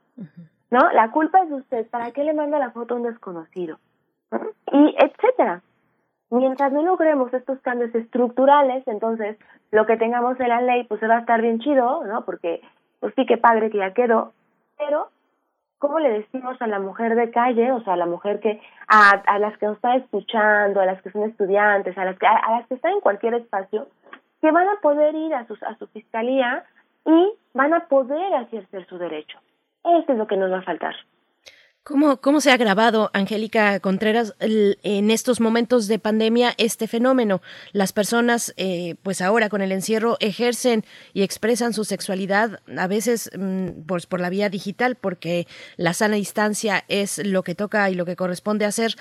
¿No? La culpa es de usted, ¿para qué le manda la foto a un desconocido? Y etcétera. Mientras no logremos estos cambios estructurales, entonces lo que tengamos en la ley pues se va a estar bien chido, ¿no? Porque pues sí que padre que ya quedó, pero ¿cómo le decimos a la mujer de calle, o sea, a la mujer que, a, a las que nos está escuchando, a las que son estudiantes, a las que, a, las que están en cualquier espacio, que van a poder ir a, sus, a su fiscalía y van a poder ejercer su derecho? Eso es lo que nos va a faltar. ¿Cómo, ¿Cómo se ha agravado, Angélica Contreras, en estos momentos de pandemia este fenómeno? Las personas, eh, pues ahora con el encierro, ejercen y expresan su sexualidad a veces mm, pues por la vía digital, porque la sana distancia es lo que toca y lo que corresponde hacer.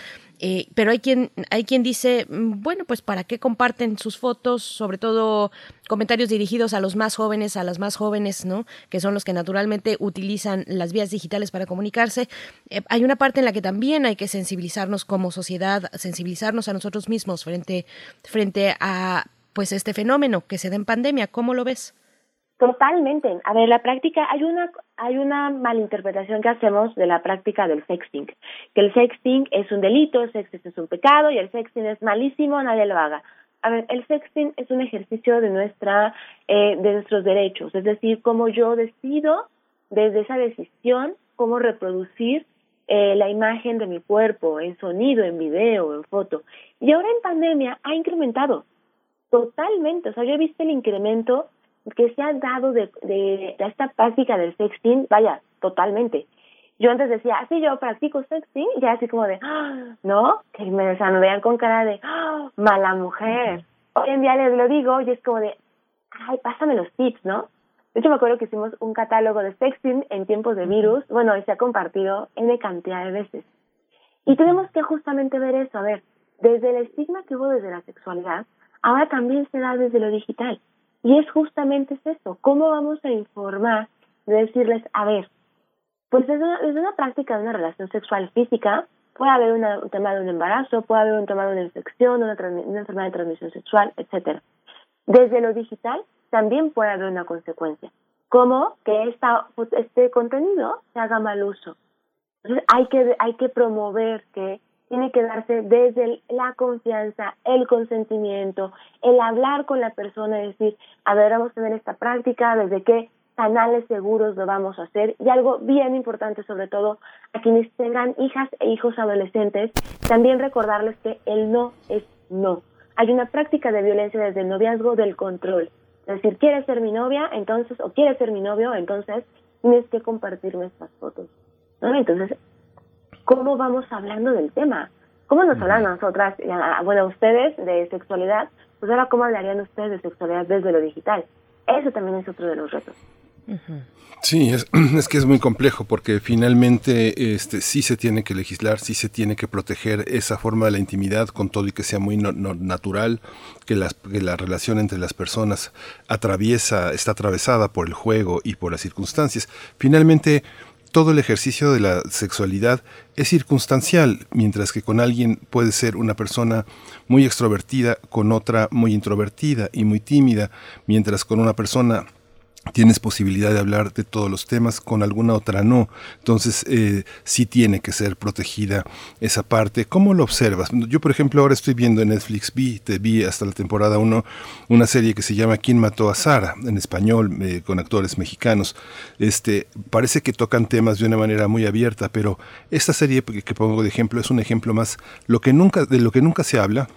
Eh, pero hay quien, hay quien dice, mm, bueno, pues para qué comparten sus fotos, sobre todo comentarios dirigidos a los más jóvenes, a las más jóvenes, ¿no? Que son los que naturalmente utilizan las vías digitales para comunicarse. Eh, hay una parte en la que también hay que sensibilizarnos como sociedad, sensibilizarnos a nosotros mismos frente, frente a pues este fenómeno que se da en pandemia. ¿Cómo lo ves? Totalmente. A ver, la práctica, hay una, hay una malinterpretación que hacemos de la práctica del sexting, que el sexting es un delito, el sexting es un pecado y el sexting es malísimo, nadie lo haga. A ver, el sexting es un ejercicio de nuestra, eh, de nuestros derechos, es decir, cómo yo decido desde esa decisión cómo reproducir eh, la imagen de mi cuerpo en sonido, en video, en foto. Y ahora en pandemia ha incrementado totalmente, o sea, yo he visto el incremento que se ha dado de, de, esta práctica del sexting, vaya, totalmente. yo antes decía, ah, sí, yo practico sexting, y ya así como de, ¡Ah! ¿no? Que me, o vean con cara de, ¡Ah! mala mujer. Hoy en día les lo digo y es como de, ay, pásame los tips, ¿no? De hecho, me acuerdo que hicimos un catálogo de sexting en tiempos de virus, bueno, y se ha compartido N cantidad de veces. Y tenemos que justamente ver eso, a ver, desde el estigma que hubo desde la sexualidad, ahora también se da desde lo digital. Y es justamente eso, ¿cómo vamos a informar de decirles, a ver, pues desde una, desde una práctica de una relación sexual física puede haber un tema de un embarazo, puede haber un tema de una infección, una, una enfermedad de transmisión sexual, etcétera. Desde lo digital también puede haber una consecuencia, como que esta, este contenido se haga mal uso. Entonces hay que, hay que promover que tiene que darse desde la confianza, el consentimiento, el hablar con la persona y decir, a ver, vamos a tener esta práctica, desde qué canales seguros lo vamos a hacer y algo bien importante sobre todo a quienes tengan hijas e hijos adolescentes, también recordarles que el no es no. Hay una práctica de violencia desde el noviazgo del control. Es decir, quieres ser mi novia, entonces, o quieres ser mi novio, entonces tienes que compartirme estas fotos. ¿no? Entonces, ¿cómo vamos hablando del tema? ¿Cómo nos hablan nosotras, bueno, ustedes de sexualidad? Pues ahora, ¿cómo hablarían ustedes de sexualidad desde lo digital? Eso también es otro de los retos. Sí, es, es, que es muy complejo porque finalmente este, sí se tiene que legislar, sí se tiene que proteger esa forma de la intimidad con todo y que sea muy natural, que, las, que la relación entre las personas atraviesa, está atravesada por el juego y por las circunstancias. Finalmente, todo el ejercicio de la sexualidad es circunstancial, mientras que con alguien puede ser una persona muy extrovertida, con otra muy introvertida y muy tímida, mientras con una persona tienes posibilidad de hablar de todos los temas, con alguna otra no. Entonces, eh, sí tiene que ser protegida esa parte. ¿Cómo lo observas? Yo, por ejemplo, ahora estoy viendo en Netflix, vi, te vi hasta la temporada 1, una serie que se llama ¿Quién mató a Sara? en español, eh, con actores mexicanos. Este, parece que tocan temas de una manera muy abierta, pero esta serie que, pongo de ejemplo es un ejemplo más lo que nunca, de lo que nunca se habla,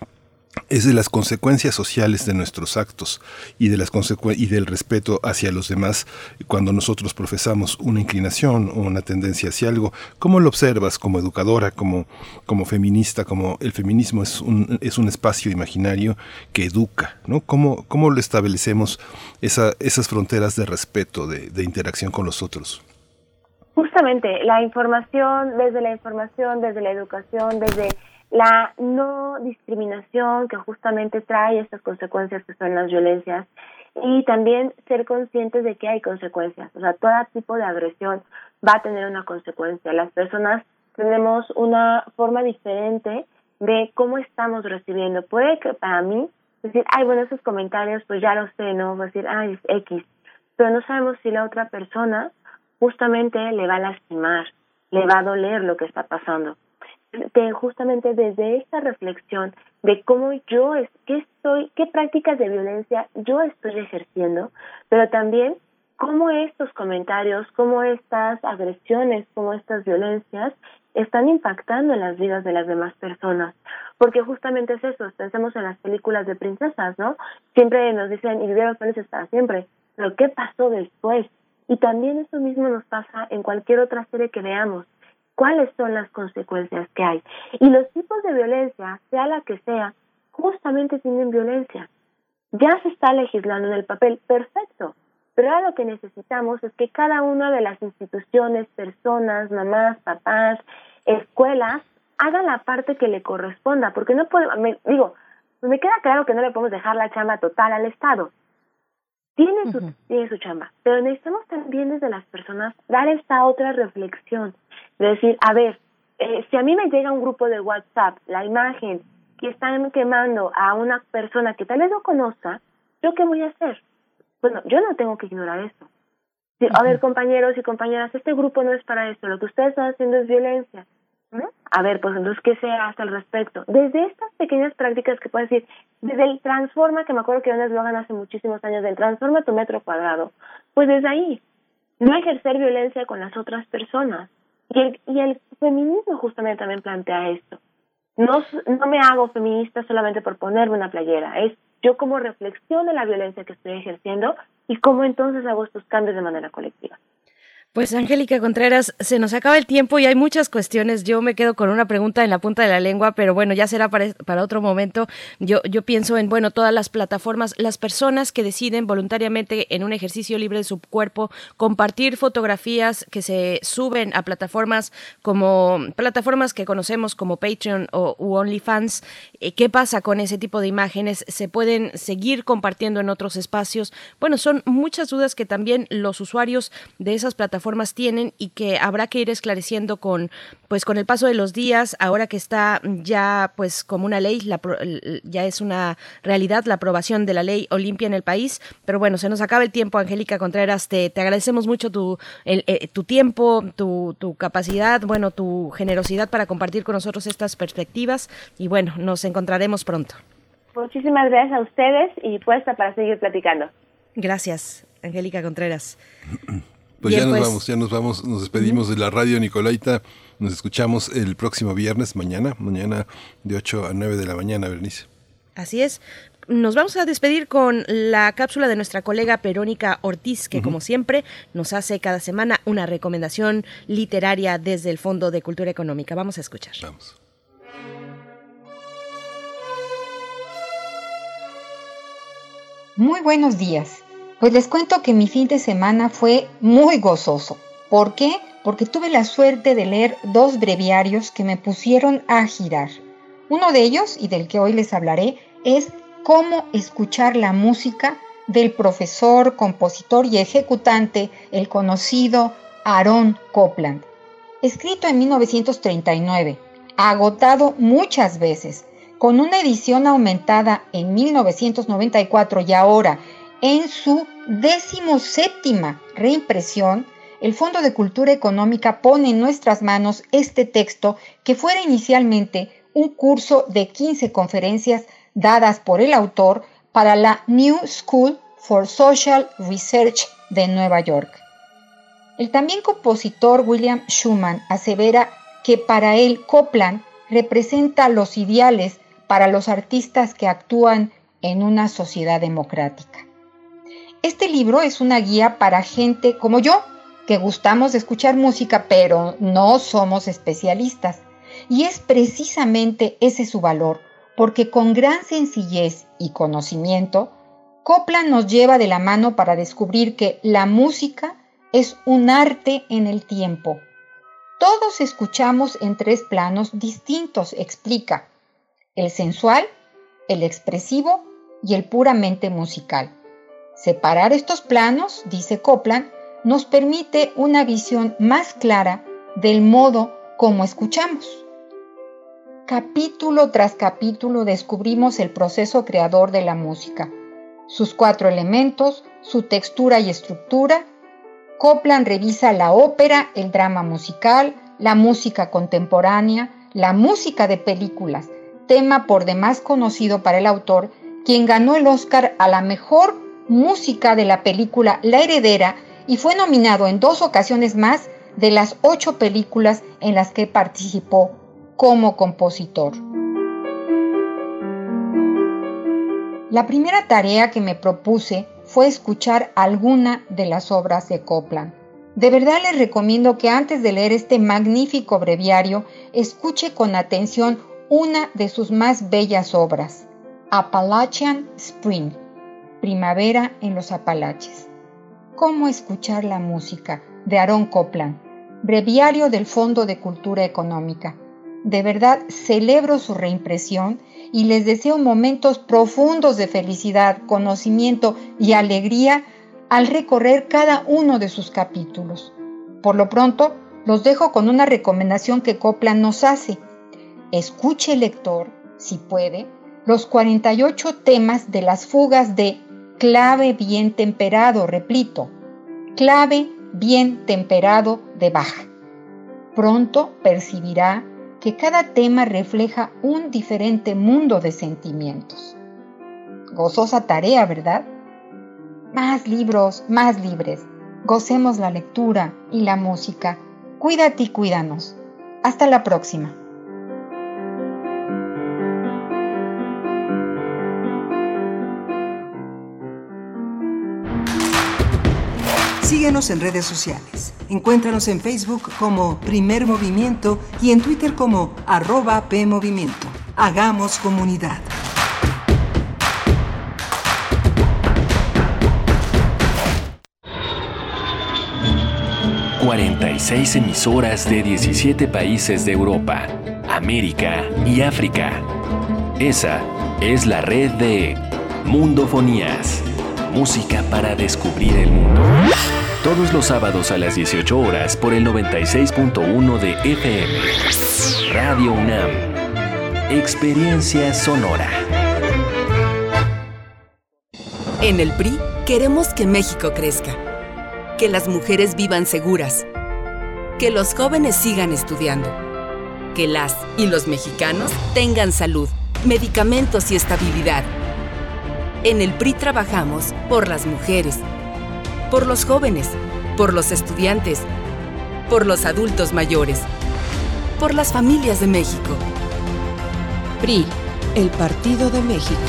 es de las consecuencias sociales de nuestros actos y de las y del respeto hacia los demás cuando nosotros profesamos una inclinación o una tendencia hacia algo. ¿Cómo lo observas como educadora, como, como feminista, como el feminismo es un, es un espacio imaginario que educa, ¿no? ¿Cómo, cómo lo establecemos esa, esas fronteras de respeto, de, de interacción con los otros? Justamente, la información, desde la información, desde la educación, desde la no discriminación que justamente trae estas consecuencias que son las violencias y también ser conscientes de que hay consecuencias. O sea, todo tipo de agresión va a tener una consecuencia. Las personas tenemos una forma diferente de cómo estamos recibiendo. Puede que para mí decir, ay, bueno, esos comentarios, pues ya lo sé, ¿no? Va a decir, ay, es X. Pero no sabemos si la otra persona justamente le va a lastimar, le va a doler lo que está pasando justamente desde esta reflexión de cómo yo es, qué estoy, qué prácticas de violencia yo estoy ejerciendo, pero también cómo estos comentarios, cómo estas agresiones, cómo estas violencias están impactando en las vidas de las demás personas. Porque justamente es eso, pensemos en las películas de princesas, ¿no? Siempre nos dicen, y vivieron felices para siempre, pero ¿qué pasó después? Y también eso mismo nos pasa en cualquier otra serie que veamos cuáles son las consecuencias que hay. Y los tipos de violencia, sea la que sea, justamente tienen violencia. Ya se está legislando en el papel, perfecto. Pero ahora lo que necesitamos es que cada una de las instituciones, personas, mamás, papás, escuelas, haga la parte que le corresponda, porque no puedo, me, digo, me queda claro que no le podemos dejar la chamba total al Estado. Tiene su, tiene su chamba, pero necesitamos también desde las personas dar esta otra reflexión de decir, a ver, eh, si a mí me llega un grupo de WhatsApp, la imagen que están quemando a una persona que tal vez no conozca, ¿yo qué voy a hacer? Bueno, yo no tengo que ignorar esto. a ver, compañeros y compañeras, este grupo no es para esto, lo que ustedes están haciendo es violencia. A ver, pues entonces, ¿qué se hace al respecto? Desde estas pequeñas prácticas que puedes decir, desde el transforma, que me acuerdo que lo hagan hace muchísimos años, del transforma tu metro cuadrado, pues desde ahí, no ejercer violencia con las otras personas, y el, y el feminismo justamente también plantea esto. No, no me hago feminista solamente por ponerme una playera, es yo como reflexión de la violencia que estoy ejerciendo y cómo entonces hago estos cambios de manera colectiva. Pues Angélica Contreras, se nos acaba el tiempo y hay muchas cuestiones. Yo me quedo con una pregunta en la punta de la lengua, pero bueno, ya será para, otro momento. Yo, pienso en, bueno, todas las plataformas, las personas que deciden voluntariamente en un ejercicio libre de su cuerpo compartir fotografías que se suben a plataformas como plataformas que conocemos como Patreon o OnlyFans. Eh, ¿Qué pasa con ese tipo de imágenes? ¿Se pueden seguir compartiendo en otros espacios? Bueno, son muchas dudas que también los usuarios de esas plataformas formas tienen y que habrá que ir esclareciendo con pues con el paso de los días, ahora que está ya pues como una ley, ya es una realidad la aprobación de la ley Olimpia en el país, pero bueno, se nos acaba el tiempo, Angélica Contreras, te, te agradecemos mucho tu, eh, tu tiempo, tu, tu capacidad, bueno, tu generosidad para compartir con nosotros estas perspectivas y bueno, nos encontraremos pronto. Muchísimas gracias a ustedes y puesta para seguir platicando. Gracias, Angélica Contreras. Pues ya nos pues. vamos, ya nos vamos, nos despedimos de la radio Nicolaita. Nos escuchamos el próximo viernes, mañana, mañana de 8 a 9 de la mañana, Bernice. Así es. Nos vamos a despedir con la cápsula de nuestra colega Perónica Ortiz, que como siempre nos hace cada semana una recomendación literaria desde el Fondo de Cultura Económica. Vamos a escuchar. Vamos. Muy buenos días. Pues les cuento que mi fin de semana fue muy gozoso. ¿Por qué? Porque tuve la suerte de leer dos breviarios que me pusieron a girar. Uno de ellos, y del que hoy les hablaré, es Cómo escuchar la música del profesor, compositor y ejecutante, el conocido Aaron Copland. Escrito en 1939, agotado muchas veces, con una edición aumentada en 1994 y ahora en su decimoséptima reimpresión, el Fondo de Cultura Económica pone en nuestras manos este texto que fuera inicialmente un curso de 15 conferencias dadas por el autor para la New School for Social Research de Nueva York. El también compositor William Schumann asevera que para él Copland representa los ideales para los artistas que actúan en una sociedad democrática. Este libro es una guía para gente como yo, que gustamos de escuchar música, pero no somos especialistas. Y es precisamente ese su valor, porque con gran sencillez y conocimiento, Copland nos lleva de la mano para descubrir que la música es un arte en el tiempo. Todos escuchamos en tres planos distintos, explica. El sensual, el expresivo y el puramente musical. Separar estos planos, dice Copland, nos permite una visión más clara del modo como escuchamos. Capítulo tras capítulo descubrimos el proceso creador de la música, sus cuatro elementos, su textura y estructura. Copland revisa la ópera, el drama musical, la música contemporánea, la música de películas, tema por demás conocido para el autor, quien ganó el Oscar a la mejor música de la película La Heredera y fue nominado en dos ocasiones más de las ocho películas en las que participó como compositor. La primera tarea que me propuse fue escuchar alguna de las obras de Copland. De verdad les recomiendo que antes de leer este magnífico breviario, escuche con atención una de sus más bellas obras, Appalachian Spring, Primavera en los Apalaches. ¿Cómo escuchar la música? de Aaron Copland, Breviario del Fondo de Cultura Económica. De verdad celebro su reimpresión y les deseo momentos profundos de felicidad, conocimiento y alegría al recorrer cada uno de sus capítulos. Por lo pronto, los dejo con una recomendación que Copland nos hace. Escuche, lector, si puede, los 48 temas de las fugas de clave bien temperado, repito, clave bien temperado de baja. Pronto percibirá que cada tema refleja un diferente mundo de sentimientos. Gozosa tarea, ¿verdad? Más libros, más libres. Gocemos la lectura y la música. Cuídate y cuídanos. Hasta la próxima. En redes sociales. Encuéntranos en Facebook como Primer Movimiento y en Twitter como arroba PMovimiento. Hagamos comunidad. ...46 emisoras de 17 países de Europa, América y África. Esa es la red de Mundofonías música para descubrir el mundo. Todos los sábados a las 18 horas por el 96.1 de FM. Radio UNAM. Experiencia sonora. En el PRI queremos que México crezca. Que las mujeres vivan seguras. Que los jóvenes sigan estudiando. Que las y los mexicanos tengan salud, medicamentos y estabilidad en el PRI trabajamos por las mujeres, por los jóvenes, por los estudiantes, por los adultos mayores, por las familias de México. PRI, el Partido de México.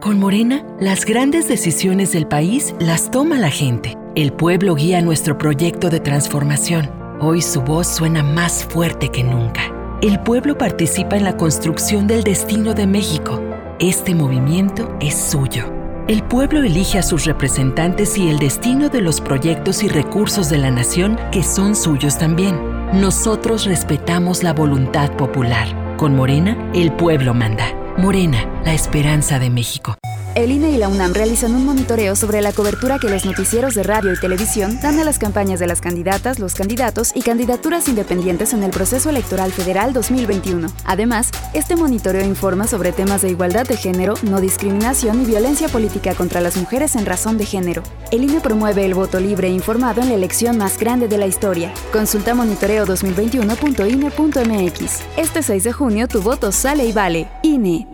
Con Morena, las grandes decisiones del país las toma la gente. El pueblo guía nuestro proyecto de transformación. Hoy su voz suena más fuerte que nunca. El pueblo participa en la construcción del destino de México este movimiento es suyo. El pueblo elige a sus representantes y el destino de los proyectos y recursos de la nación que son suyos también. Nosotros respetamos la voluntad popular. Con Morena, el pueblo manda. Morena, la esperanza de México. El INE y la UNAM realizan un monitoreo sobre la cobertura que los noticieros de radio y televisión dan a las campañas de las candidatas, los candidatos y candidaturas independientes en el proceso electoral federal 2021. Además, este monitoreo informa sobre temas de igualdad de género, no discriminación y violencia política contra las mujeres en razón de género. El INE promueve el voto libre e informado en la elección más grande de la historia. Consulta monitoreo2021.ine.mx. Este 6 de junio tu voto sale y vale. INE.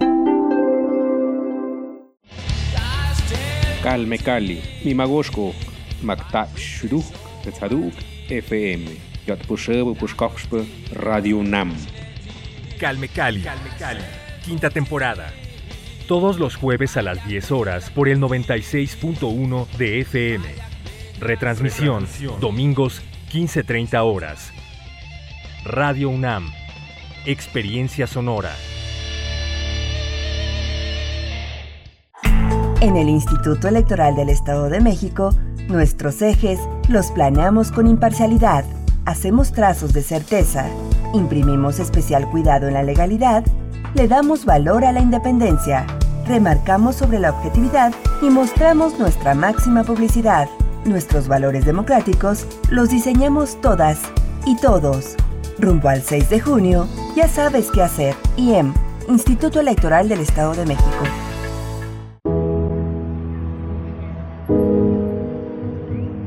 Calme Cali, Mimagoshko, Makta Shuduk, Tetzaduk, FM, Yatpusheb, Pushkoxpe, Radio Nam. Calme Cali, quinta temporada. Todos los jueves a las 10 horas por el 96.1 de FM. Retransmisión, domingos 15.30 horas. Radio UNAM. Experiencia sonora. En el Instituto Electoral del Estado de México, nuestros ejes los planeamos con imparcialidad, hacemos trazos de certeza, imprimimos especial cuidado en la legalidad, le damos valor a la independencia, remarcamos sobre la objetividad y mostramos nuestra máxima publicidad. Nuestros valores democráticos los diseñamos todas y todos. Rumbo al 6 de junio, ya sabes qué hacer. IEM, Instituto Electoral del Estado de México.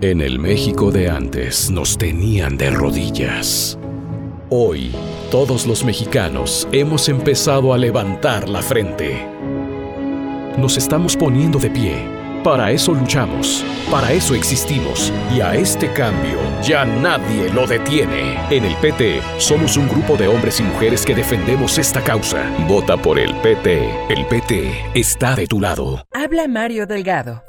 En el México de antes nos tenían de rodillas. Hoy, todos los mexicanos hemos empezado a levantar la frente. Nos estamos poniendo de pie. Para eso luchamos, para eso existimos y a este cambio ya nadie lo detiene. En el PT somos un grupo de hombres y mujeres que defendemos esta causa. Vota por el PT. El PT está de tu lado. Habla Mario Delgado.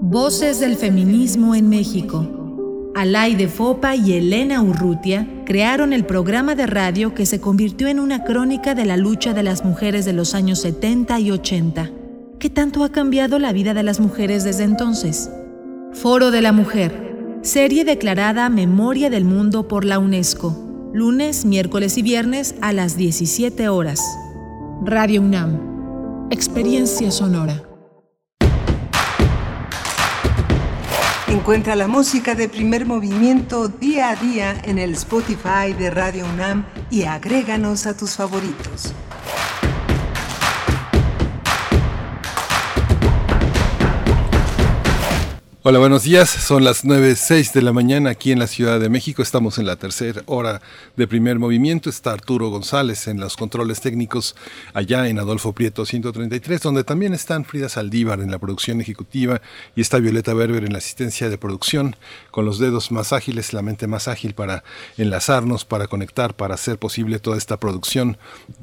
Voces del feminismo en México. Alay de Fopa y Elena Urrutia crearon el programa de radio que se convirtió en una crónica de la lucha de las mujeres de los años 70 y 80. ¿Qué tanto ha cambiado la vida de las mujeres desde entonces? Foro de la Mujer. Serie declarada Memoria del Mundo por la UNESCO. Lunes, miércoles y viernes a las 17 horas. Radio UNAM. Experiencia sonora. Encuentra la música de primer movimiento día a día en el Spotify de Radio UNAM y agréganos a tus favoritos. Hola, buenos días. Son las 9.06 de la mañana aquí en la Ciudad de México. Estamos en la tercera hora de primer movimiento. Está Arturo González en los controles técnicos allá en Adolfo Prieto 133, donde también están Frida Saldívar en la producción ejecutiva y está Violeta Berber en la asistencia de producción, con los dedos más ágiles, la mente más ágil para enlazarnos, para conectar, para hacer posible toda esta producción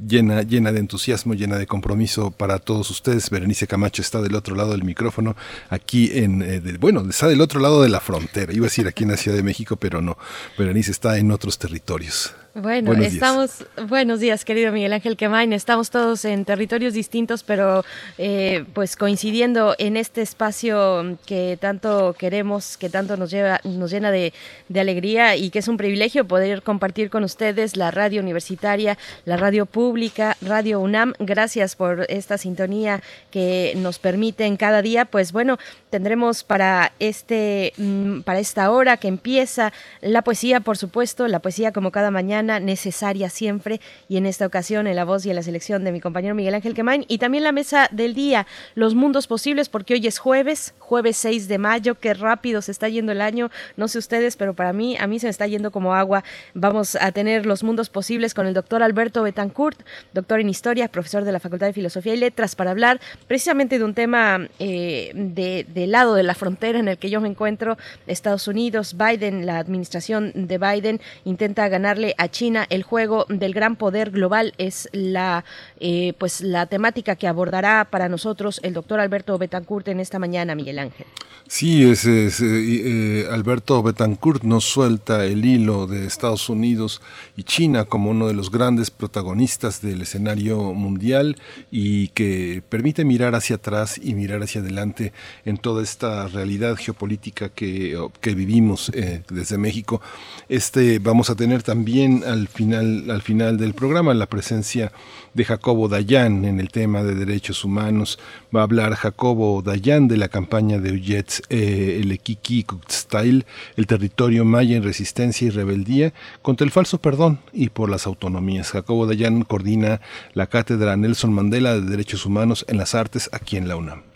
llena, llena de entusiasmo, llena de compromiso para todos ustedes. Berenice Camacho está del otro lado del micrófono, aquí en, eh, bueno, está del otro lado de la frontera. Iba a decir aquí en la Ciudad de México, pero no. Berenice está en otros territorios. Bueno, buenos estamos, días. buenos días, querido Miguel Ángel Quemain. Estamos todos en territorios distintos, pero eh, pues coincidiendo en este espacio que tanto queremos, que tanto nos lleva, nos llena de, de, alegría y que es un privilegio poder compartir con ustedes la radio universitaria, la radio pública, Radio UNAM. Gracias por esta sintonía que nos permiten cada día. Pues bueno, tendremos para este, mm, para esta hora que empieza la poesía, por supuesto, la poesía como cada mañana necesaria siempre y en esta ocasión en la voz y en la selección de mi compañero Miguel Ángel Quemain y también la mesa del día, los mundos posibles, porque hoy es jueves, jueves 6 de mayo, qué rápido se está yendo el año, no sé ustedes, pero para mí, a mí se me está yendo como agua. Vamos a tener los mundos posibles con el doctor Alberto Betancourt, doctor en historia, profesor de la Facultad de Filosofía y Letras, para hablar precisamente de un tema eh, de, del lado de la frontera en el que yo me encuentro, Estados Unidos, Biden, la administración de Biden intenta ganarle a China. El juego del gran poder global es la, eh, pues la temática que abordará para nosotros el doctor Alberto Betancourt en esta mañana, Miguel Ángel. Sí, es, eh, Alberto Betancourt nos suelta el hilo de Estados Unidos y China como uno de los grandes protagonistas del escenario mundial y que permite mirar hacia atrás y mirar hacia adelante en toda esta realidad geopolítica que, que vivimos eh, desde México. Este, vamos a tener también al final, al final del programa la presencia de Jacobo Dayan en el tema de derechos humanos. Va a hablar Jacobo Dayan de la campaña de Ujets, eh, el Ekiki Style, el territorio maya en resistencia y rebeldía contra el falso perdón y por las autonomías. Jacobo Dayan coordina la cátedra Nelson Mandela de Derechos Humanos en las Artes aquí en la UNAM.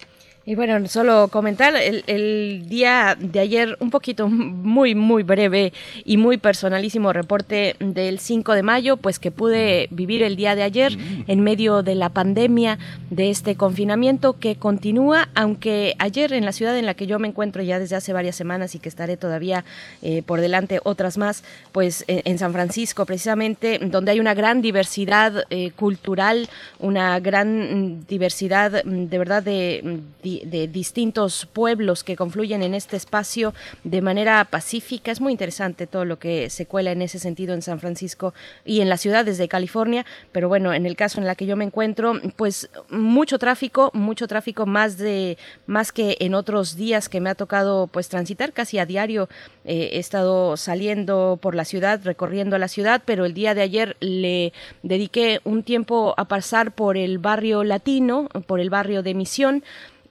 Y bueno, solo comentar el, día de ayer un poquito muy, muy breve y muy personalísimo reporte del 5 de mayo, pues que pude vivir el día de ayer mm. en medio de la pandemia, de este confinamiento que continúa, aunque ayer en la ciudad en la que yo me encuentro ya desde hace varias semanas y que estaré todavía eh, por delante otras más, pues en, San Francisco precisamente, donde hay una gran diversidad eh, cultural, una gran diversidad mm, de verdad de distintos pueblos que confluyen en este espacio de manera pacífica. Es muy interesante todo lo que se cuela en ese sentido en San Francisco y en las ciudades de California, pero bueno, en el caso en la que yo me encuentro, pues mucho tráfico, mucho tráfico más de más que en otros días que me ha tocado pues transitar casi a diario. Eh, he estado saliendo por la ciudad, recorriendo la ciudad, pero el día de ayer le dediqué un tiempo a pasar por el barrio latino, por el barrio de Misión,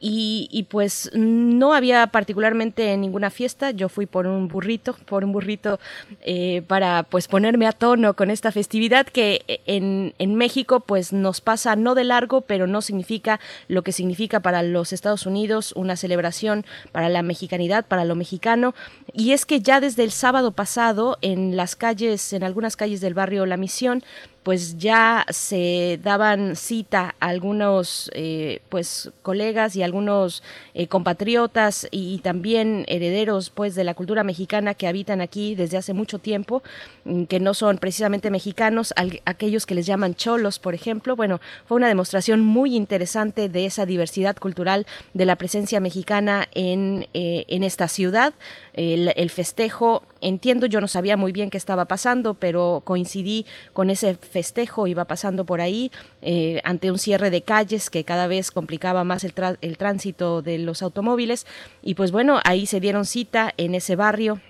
y, pues no había particularmente ninguna fiesta, yo fui por un burrito, por un burrito eh, para pues ponerme a tono con esta festividad que en, en, México pues nos pasa no de largo, pero no significa lo que significa para los Estados Unidos una celebración para la mexicanidad, para lo mexicano. Y es que ya desde el sábado pasado en las calles, en algunas calles del barrio La Misión, pues ya se daban cita a algunos eh, pues colegas y algunos eh, compatriotas y, también herederos pues de la cultura mexicana que habitan aquí desde hace mucho tiempo mm, que no son precisamente mexicanos aquellos que les llaman cholos por ejemplo. Bueno fue una demostración muy interesante de esa diversidad cultural de la presencia mexicana en, eh, en esta ciudad el, festejo. Entiendo, yo no sabía muy bien qué estaba pasando, pero coincidí con ese festejo, iba pasando por ahí eh, ante un cierre de calles que cada vez complicaba más el, el tránsito de los automóviles. Y pues bueno, ahí se dieron cita en ese barrio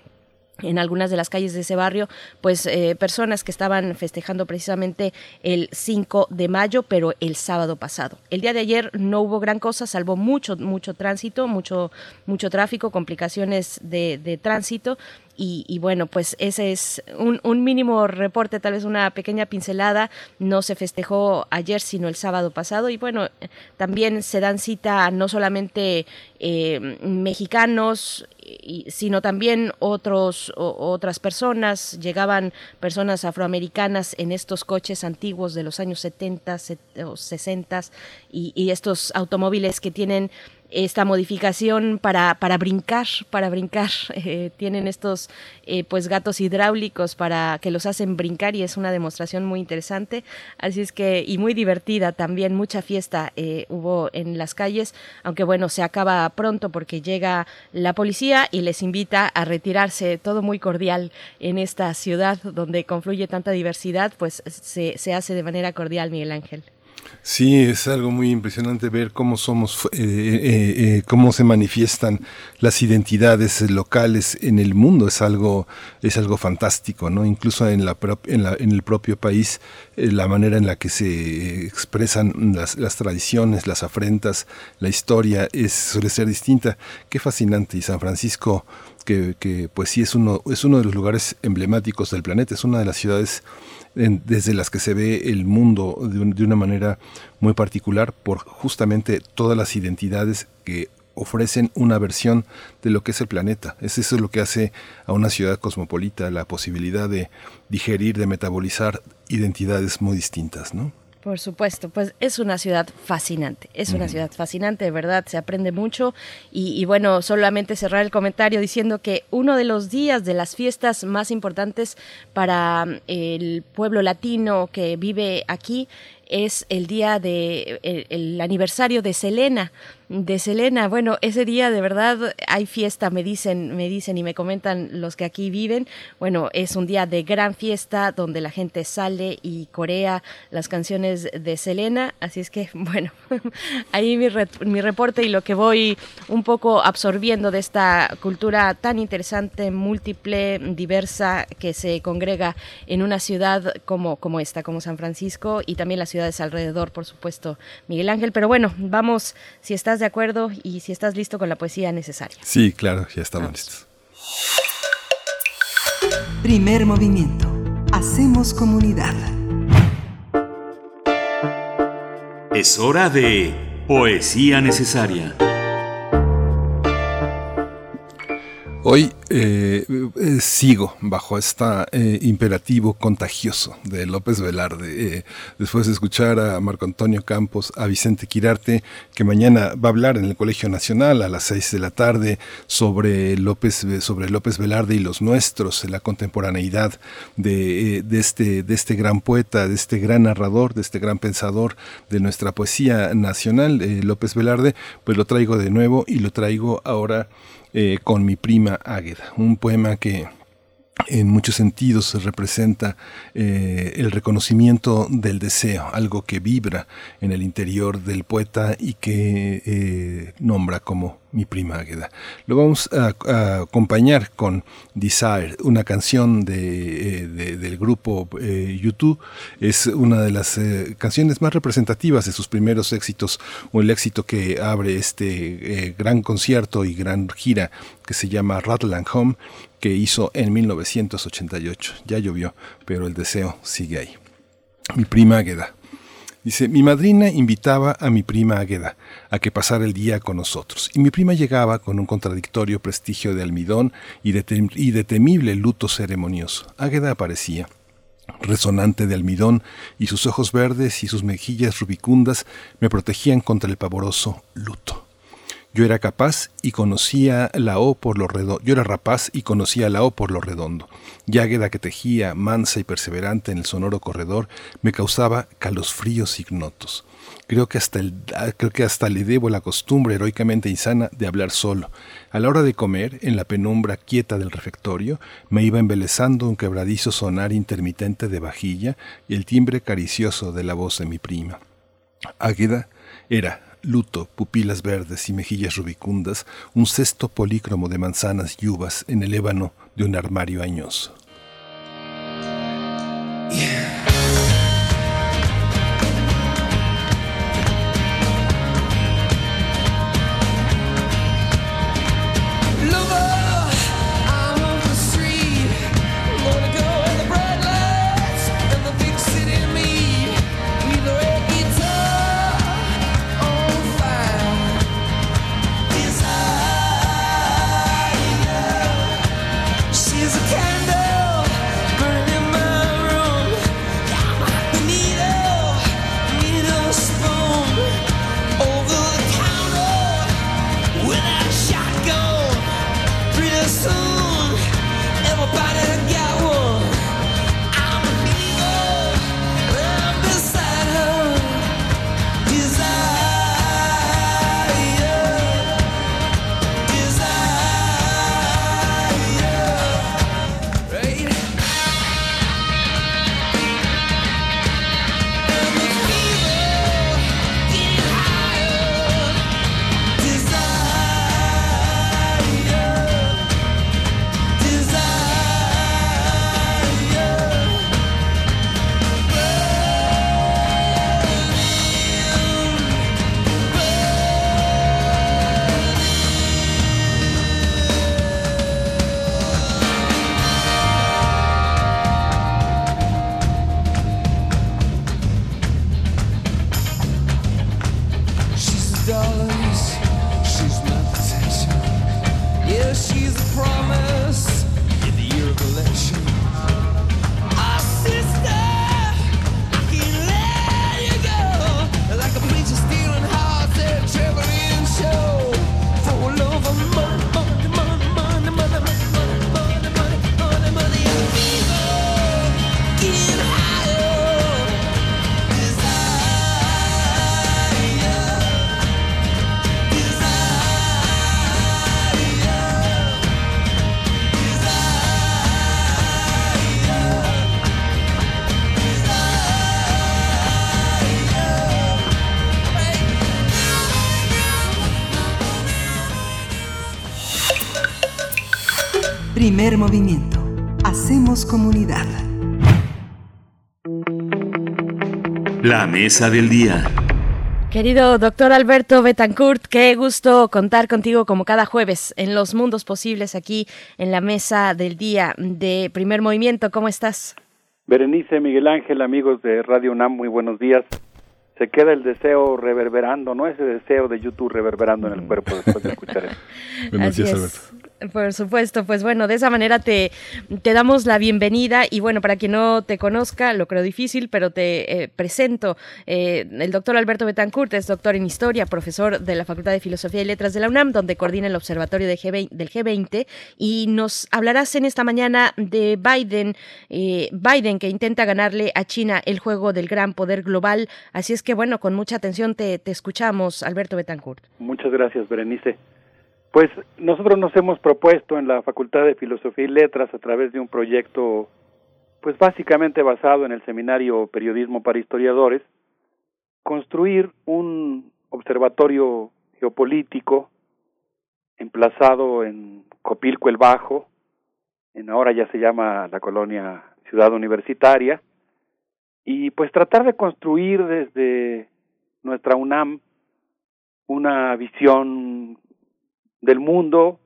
en algunas de las calles de ese barrio, pues eh, personas que estaban festejando precisamente el 5 de mayo, pero el sábado pasado. El día de ayer no hubo gran cosa, salvo mucho, mucho tránsito, mucho, mucho tráfico, complicaciones de, de tránsito y, bueno, pues ese es un, un, mínimo reporte, tal vez una pequeña pincelada. No se festejó ayer, sino el sábado pasado. Y bueno, también se dan cita no solamente eh, mexicanos, sino también otros, otras personas. Llegaban personas afroamericanas en estos coches antiguos de los años 70 o 60 y, y estos automóviles que tienen esta modificación para, para brincar, para brincar. Eh, tienen estos eh, pues gatos hidráulicos para que los hacen brincar y es una demostración muy interesante. Así es que, y muy divertida también, mucha fiesta eh, hubo en las calles, aunque bueno, se acaba pronto porque llega la policía y les invita a retirarse, todo muy cordial en esta ciudad donde confluye tanta diversidad, pues se, se hace de manera cordial, Miguel Ángel. Sí, es algo muy impresionante ver cómo somos, eh, eh, eh, cómo se manifiestan las identidades locales en el mundo. Es algo, es algo fantástico, ¿no? Incluso en la, en, la en el propio país, la manera en la que se expresan las, tradiciones, las afrentas, la historia suele ser distinta. Qué fascinante y San Francisco. Que, que pues sí es uno, es uno de los lugares emblemáticos del planeta, es una de las ciudades desde las que se ve el mundo de, una manera muy particular por justamente todas las identidades que ofrecen una versión de lo que es el planeta. Es eso lo que hace a una ciudad cosmopolita, la posibilidad de digerir, de metabolizar identidades muy distintas, ¿no? Por supuesto, pues es una ciudad fascinante, es una ciudad fascinante, de verdad, se aprende mucho. Y, bueno, solamente cerrar el comentario diciendo que uno de los días de las fiestas más importantes para mm, el pueblo latino que vive aquí es el día de el aniversario de Selena, de Selena. Bueno, ese día de verdad hay fiesta, me dicen, me dicen y me comentan los que aquí viven. Bueno, es un día de gran fiesta donde la gente sale y corea las canciones de Selena. Así es que, bueno, ahí mi, mi reporte y lo que voy un poco absorbiendo de esta cultura tan interesante, múltiple, diversa, que se congrega en una ciudad como, como esta, como San Francisco y también las ciudades alrededor, por supuesto, Miguel Ángel. Pero bueno, vamos, si estás de acuerdo y si estás listo con la poesía necesaria. Sí, claro, ya estamos listos. Primer movimiento. Hacemos comunidad. Es hora de poesía necesaria. Hoy eh, eh, sigo bajo este imperativo contagioso de López Velarde. después de escuchar a Marco Antonio Campos, a Vicente Quirarte, que mañana va a hablar en el Colegio Nacional a las seis de la tarde sobre López, sobre López Velarde y los nuestros, la contemporaneidad de, este, de este gran poeta, de este gran narrador, de este gran pensador de nuestra poesía nacional, López Velarde, pues lo traigo de nuevo y lo traigo ahora eh, con mi prima Águeda, un poema que en muchos sentidos representa eh, el reconocimiento del deseo, algo que vibra en el interior del poeta y que eh, nombra como mi prima Águeda. Lo vamos a, acompañar con Desire, una canción de, eh, del grupo YouTube. Es una de las canciones más representativas de sus primeros éxitos o el éxito que abre este gran concierto y gran gira que se llama Rattle Home que hizo en 1988. Ya llovió, pero el deseo sigue ahí. Mi prima Agueda. Dice, mi madrina invitaba a mi prima Agueda a que pasara el día con nosotros, y mi prima llegaba con un contradictorio prestigio de almidón y de, y de temible luto ceremonioso. Águeda aparecía, resonante de almidón, y sus ojos verdes y sus mejillas rubicundas me protegían contra el pavoroso luto. Yo era capaz y conocía la O por lo redondo. Yo era rapaz y conocía la O por lo redondo. Yágueda que tejía, mansa y perseverante en el sonoro corredor, me causaba calosfríos ignotos. Creo que, hasta el, creo que hasta le debo la costumbre heroicamente insana de hablar solo. A la hora de comer, en la penumbra quieta del refectorio, me iba embelezando un quebradizo sonar intermitente de vajilla y el timbre caricioso de la voz de mi prima. Águeda era, luto, pupilas verdes y mejillas rubicundas, un cesto polícromo de manzanas y uvas en el ébano de un armario añoso. Primer movimiento. Hacemos comunidad. La mesa del día. Querido doctor Alberto Betancourt, qué gusto contar contigo como cada jueves en los mundos posibles aquí en la mesa del día de primer movimiento. ¿Cómo estás? Berenice, Miguel Ángel, amigos de Radio UNAM, muy buenos días. Se queda el deseo reverberando, ¿no? Ese deseo de YouTube reverberando en el cuerpo después de escuchar eso. buenos días, Alberto. Por supuesto, pues bueno, de esa manera te, te damos la bienvenida y bueno, para quien no te conozca, lo creo difícil, pero te eh, presento. Eh, el doctor Alberto Betancourt es doctor en Historia, profesor de la Facultad de Filosofía y Letras de la UNAM, donde coordina el Observatorio de G20, del G20 y nos hablarás en esta mañana de Biden, eh, Biden que intenta ganarle a China el juego del gran poder global. Así es que bueno, con mucha atención te, te escuchamos, Alberto Betancourt. Muchas gracias, Berenice. Pues nosotros nos hemos propuesto en la Facultad de Filosofía y Letras a través de un proyecto pues básicamente basado en el seminario Periodismo para Historiadores, construir un observatorio geopolítico emplazado en Copilco el Bajo, en ahora ya se llama la colonia Ciudad Universitaria, y pues tratar de construir desde nuestra UNAM una visión del mundo,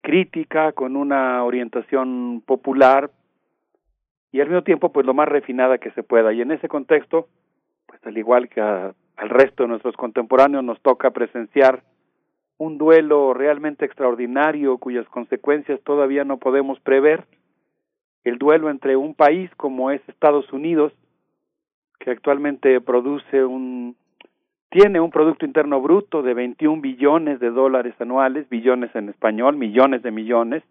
crítica, con una orientación popular y al mismo tiempo pues lo más refinada que se pueda. Y en ese contexto, pues al igual que al resto de nuestros contemporáneos nos toca presenciar un duelo realmente extraordinario cuyas consecuencias todavía no podemos prever, el duelo entre un país como es Estados Unidos, que actualmente produce un tiene un Producto Interno Bruto de 21 billones de dólares anuales, billones en español, millones de millones,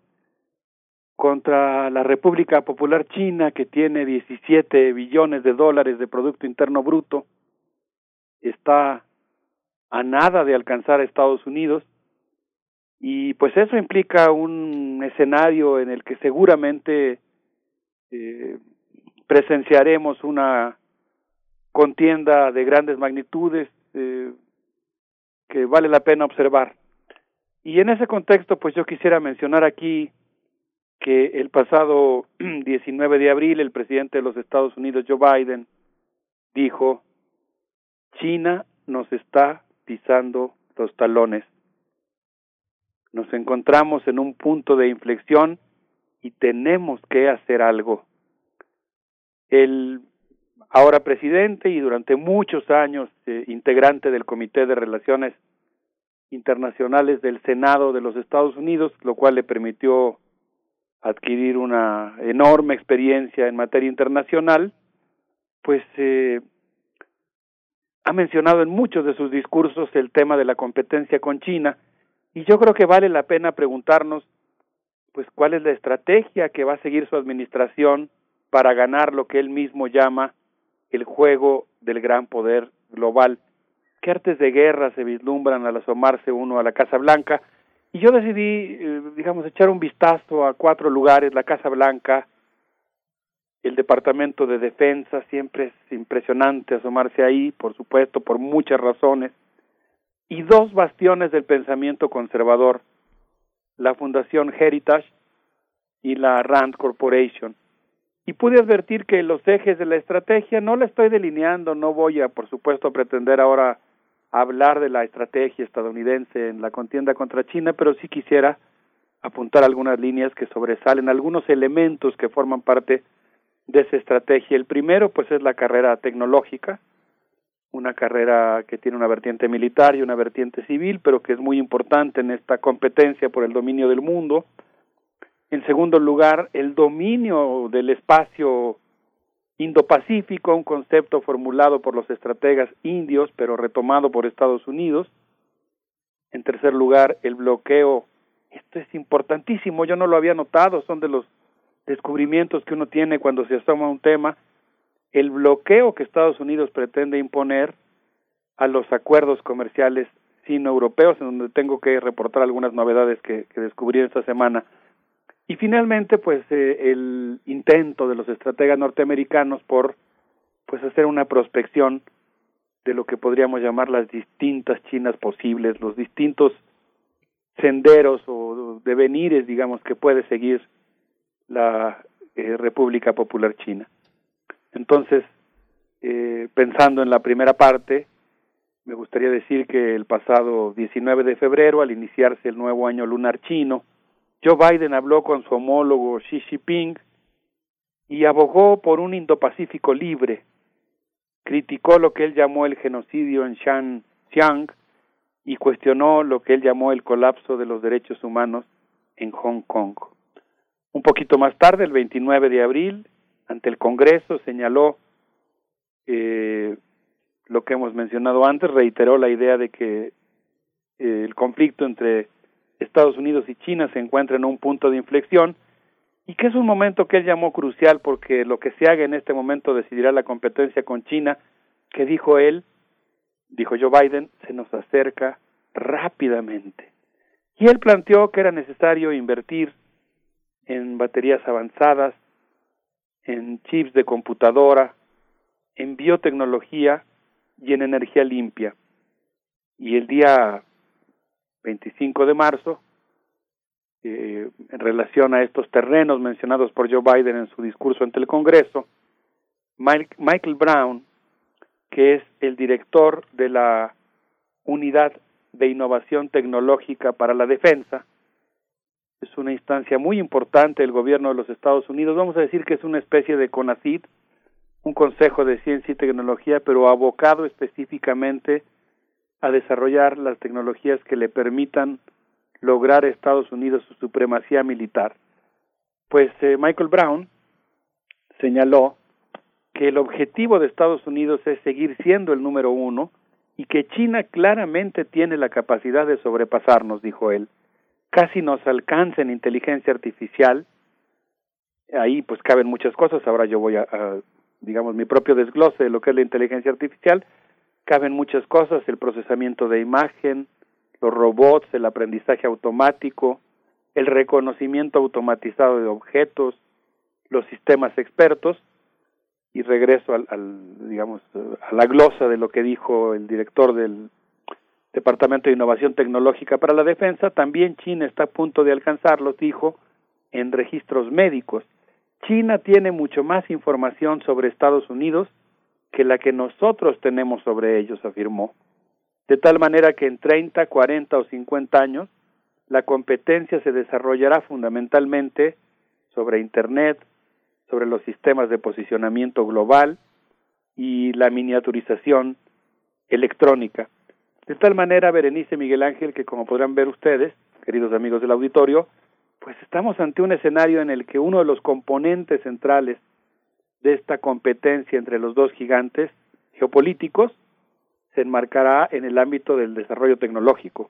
contra la República Popular China, que tiene 17 billones de dólares de Producto Interno Bruto, está a nada de alcanzar a Estados Unidos, y pues eso implica un escenario en el que seguramente eh, presenciaremos una contienda de grandes magnitudes eh, que vale la pena observar. Y en ese contexto, pues yo quisiera mencionar aquí que el pasado 19 de abril el presidente de los Estados Unidos, Joe Biden, dijo, China nos está pisando los talones. Nos encontramos en un punto de inflexión y tenemos que hacer algo. El ahora presidente y durante muchos años eh, integrante del Comité de Relaciones Internacionales del Senado de los Estados Unidos, lo cual le permitió adquirir una enorme experiencia en materia internacional, pues eh, ha mencionado en muchos de sus discursos el tema de la competencia con China y yo creo que vale la pena preguntarnos pues cuál es la estrategia que va a seguir su administración para ganar lo que él mismo llama el juego del gran poder global. ¿Qué artes de guerra se vislumbran al asomarse uno a la Casa Blanca? Y yo decidí, eh, digamos, echar un vistazo a cuatro lugares, la Casa Blanca, el Departamento de Defensa, siempre es impresionante asomarse ahí, por supuesto, por muchas razones, y dos bastiones del pensamiento conservador, la Fundación Heritage y la Rand Corporation y pude advertir que los ejes de la estrategia no la estoy delineando, no voy a, por supuesto, pretender ahora hablar de la estrategia estadounidense en la contienda contra China, pero sí quisiera apuntar algunas líneas que sobresalen, algunos elementos que forman parte de esa estrategia. El primero, pues, es la carrera tecnológica, una carrera que tiene una vertiente militar y una vertiente civil, pero que es muy importante en esta competencia por el dominio del mundo. En segundo lugar, el dominio del espacio Indo-Pacífico, un concepto formulado por los estrategas indios, pero retomado por Estados Unidos. En tercer lugar, el bloqueo. Esto es importantísimo, yo no lo había notado, son de los descubrimientos que uno tiene cuando se asoma un tema. El bloqueo que Estados Unidos pretende imponer a los acuerdos comerciales sino-europeos, en donde tengo que reportar algunas novedades que, que descubrí esta semana. Y finalmente, pues eh, el intento de los estrategas norteamericanos por pues hacer una prospección de lo que podríamos llamar las distintas Chinas posibles, los distintos senderos o devenires, digamos, que puede seguir la eh, República Popular China. Entonces, eh, pensando en la primera parte, me gustaría decir que el pasado 19 de febrero, al iniciarse el nuevo año lunar chino, Joe Biden habló con su homólogo Xi Jinping y abogó por un Indo-Pacífico libre. Criticó lo que él llamó el genocidio en Xinjiang y cuestionó lo que él llamó el colapso de los derechos humanos en Hong Kong. Un poquito más tarde, el 29 de abril, ante el Congreso, señaló eh, lo que hemos mencionado antes, reiteró la idea de que eh, el conflicto entre Estados Unidos y China se encuentra en un punto de inflexión y que es un momento que él llamó crucial porque lo que se haga en este momento decidirá la competencia con China, que dijo él, dijo Joe Biden, se nos acerca rápidamente. Y él planteó que era necesario invertir en baterías avanzadas, en chips de computadora, en biotecnología y en energía limpia. Y el día 25 de marzo, eh, en relación a estos terrenos mencionados por Joe Biden en su discurso ante el Congreso, Michael Brown, que es el director de la Unidad de Innovación Tecnológica para la Defensa, es una instancia muy importante del gobierno de los Estados Unidos, vamos a decir que es una especie de CONACID, un consejo de ciencia y tecnología, pero abocado específicamente a desarrollar las tecnologías que le permitan lograr a Estados Unidos su supremacía militar. Pues eh, Michael Brown señaló que el objetivo de Estados Unidos es seguir siendo el número uno y que China claramente tiene la capacidad de sobrepasarnos, dijo él. Casi nos alcanza en inteligencia artificial. Ahí pues caben muchas cosas. Ahora yo voy a, a digamos, mi propio desglose de lo que es la inteligencia artificial, caben muchas cosas, el procesamiento de imagen, los robots, el aprendizaje automático, el reconocimiento automatizado de objetos, los sistemas expertos, y regreso al, al, digamos a la glosa de lo que dijo el director del Departamento de Innovación Tecnológica para la Defensa, también China está a punto de alcanzarlos, dijo, en registros médicos. China tiene mucho más información sobre Estados Unidos que la que nosotros tenemos sobre ellos, afirmó. De tal manera que en 30, 40 o 50 años, la competencia se desarrollará fundamentalmente sobre Internet, sobre los sistemas de posicionamiento global y la miniaturización electrónica. De tal manera, Berenice Miguel Ángel, que como podrán ver ustedes, queridos amigos del auditorio, pues estamos ante un escenario en el que uno de los componentes centrales de esta competencia entre los dos gigantes geopolíticos se enmarcará en el ámbito del desarrollo tecnológico.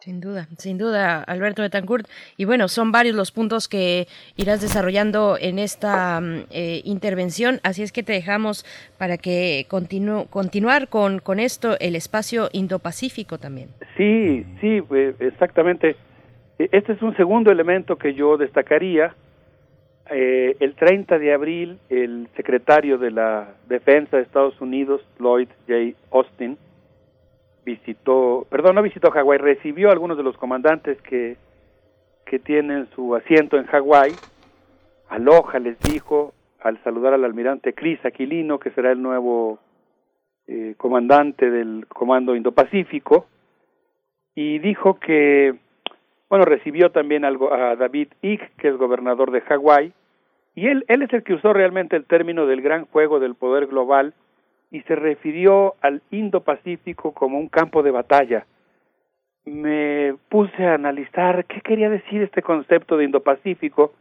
Sin duda, sin duda, Alberto Betancourt. Y bueno, son varios los puntos que irás desarrollando en esta mm, eh, intervención, así es que te dejamos para que continúe continuar con, con esto, el espacio Indo-Pacífico también. Sí, sí, pues, exactamente. E, este es un segundo elemento que yo destacaría. Eh, el 30 de abril, el secretario de la Defensa de Estados Unidos, Lloyd J. Austin, visitó, perdón, no visitó Hawái, recibió a algunos de los comandantes que, que tienen su asiento en Hawái. Aloha les dijo al saludar al almirante Chris Aquilino, que será el nuevo eh, comandante del Comando Indo-Pacífico, y dijo que bueno, recibió también a David Icke, que es gobernador de Hawái, y él, él es el que usó realmente el término del gran juego del poder global y se refirió al Indo-Pacífico como un campo de batalla. Me puse a analizar qué quería decir este concepto de Indo-Pacífico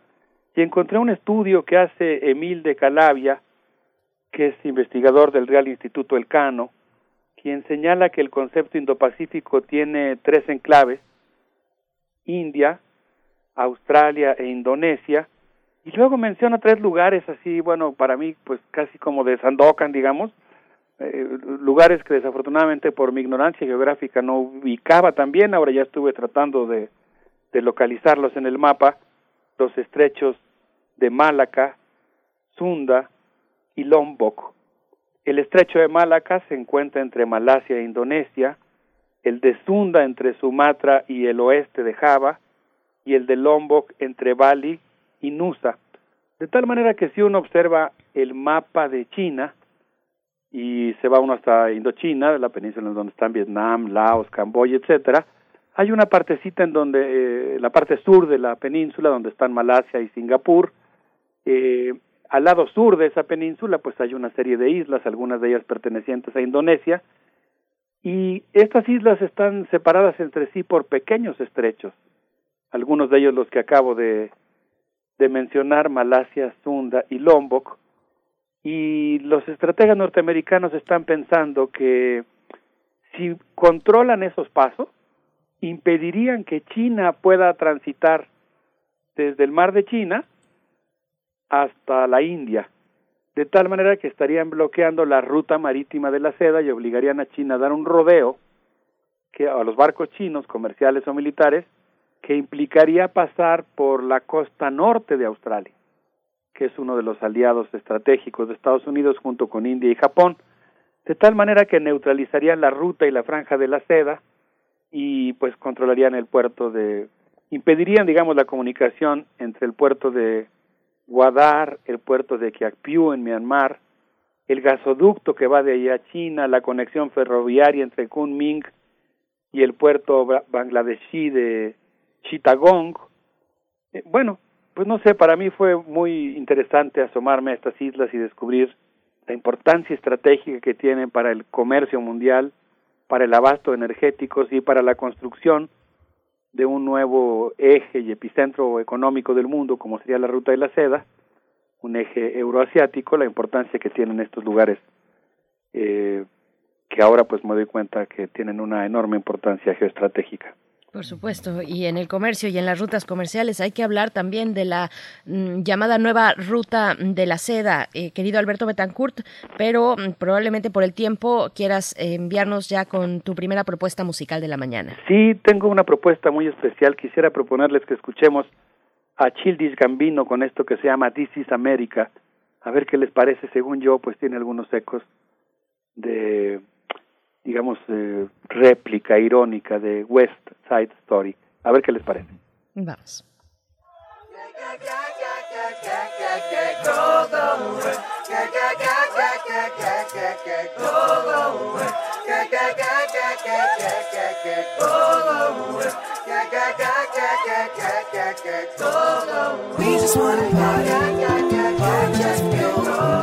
y encontré un estudio que hace Emil de Calavia, que es investigador del Real Instituto Elcano, quien señala que el concepto Indo-Pacífico tiene tres enclaves, India, Australia e Indonesia, y luego menciona tres lugares así, bueno, para mí, pues casi como de Sandokan, digamos, eh, lugares que desafortunadamente por mi ignorancia geográfica no ubicaba también, ahora ya estuve tratando de, de localizarlos en el mapa, los estrechos de Malaca, Sunda y Lombok. El estrecho de Malaca se encuentra entre Malasia e Indonesia, el de Sunda entre Sumatra y el oeste de Java, y el de Lombok entre Bali y Nusa. De tal manera que si uno observa el mapa de China y se va uno hasta Indochina, la península en donde están Vietnam, Laos, Camboya, etcétera, hay una partecita en donde eh, la parte sur de la península donde están Malasia y Singapur, eh, al lado sur de esa península pues hay una serie de islas, algunas de ellas pertenecientes a Indonesia, y estas islas están separadas entre sí por pequeños estrechos, algunos de ellos los que acabo de, mencionar, Malasia, Sunda y Lombok, y los estrategas norteamericanos están pensando que si controlan esos pasos, impedirían que China pueda transitar desde el mar de China hasta la India, de tal manera que estarían bloqueando la ruta marítima de la seda y obligarían a China a dar un rodeo que a los barcos chinos comerciales o militares que implicaría pasar por la costa norte de Australia, que es uno de los aliados estratégicos de Estados Unidos junto con India y Japón, de tal manera que neutralizarían la ruta y la franja de la seda y pues controlarían el puerto de impedirían digamos la comunicación entre el puerto de Guadar, el puerto de Kiakpiu en Myanmar, el gasoducto que va de ahí a China, la conexión ferroviaria entre Kunming y el puerto bangladesí de Chittagong. Eh, bueno, pues no sé, para mí fue muy interesante asomarme a estas islas y descubrir la importancia estratégica que tienen para el comercio mundial, para el abasto energéticos y para la construcción de un nuevo eje y epicentro económico del mundo como sería la ruta de la seda, un eje euroasiático, la importancia que tienen estos lugares eh, que ahora pues me doy cuenta que tienen una enorme importancia geoestratégica. Por supuesto, y en el comercio y en las rutas comerciales hay que hablar también de la mm, llamada nueva ruta de la seda, eh, querido Alberto Betancourt, pero mm, probablemente por el tiempo quieras eh, enviarnos ya con tu primera propuesta musical de la mañana. Sí, tengo una propuesta muy especial. Quisiera proponerles que escuchemos a Childis Gambino con esto que se llama This is America. A ver qué les parece, según yo, pues tiene algunos ecos de digamos, eh, réplica irónica de West Side Story. A ver qué les parece. Vamos. We just wanna party, party just for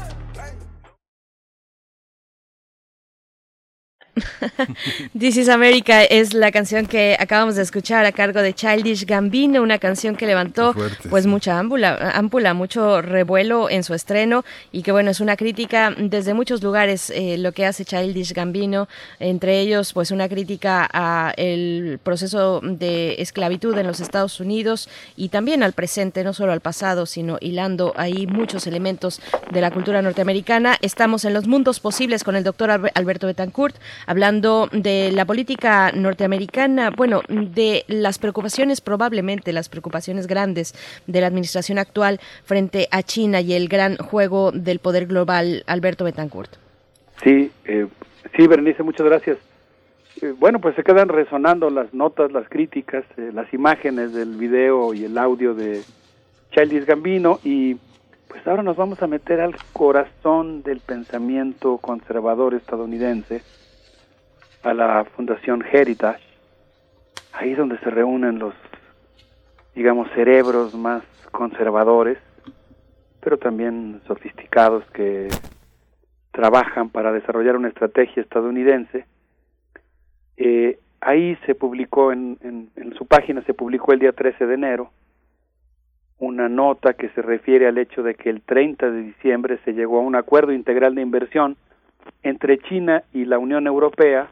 This is America es la canción que acabamos de escuchar a cargo de Childish Gambino, una canción que levantó pues mucha ámpula, ámpula, mucho revuelo en su estreno y que bueno, es una crítica desde muchos lugares eh, lo que hace Childish Gambino, entre ellos pues una crítica a el proceso de esclavitud en los Estados Unidos y también al presente, no solo al pasado, sino hilando ahí muchos elementos de la cultura norteamericana. Estamos en los mundos posibles con el doctor Alberto Betancourt hablando de la política norteamericana, bueno, de las preocupaciones, probablemente las preocupaciones grandes de la administración actual frente a China y el gran juego del poder global, Alberto Betancourt. Sí, eh, sí, Berenice, muchas gracias. Eh, bueno, pues se quedan resonando las notas, las críticas, eh, las imágenes del video y el audio de Childish Gambino y pues ahora nos vamos a meter al corazón del pensamiento conservador estadounidense a la Fundación Heritage, ahí es donde se reúnen los, digamos, cerebros más conservadores, pero también sofisticados que trabajan para desarrollar una estrategia estadounidense. Eh, ahí se publicó, en, en, en su página se publicó el día 13 de enero, una nota que se refiere al hecho de que el 30 de diciembre se llegó a un acuerdo integral de inversión entre China y la Unión Europea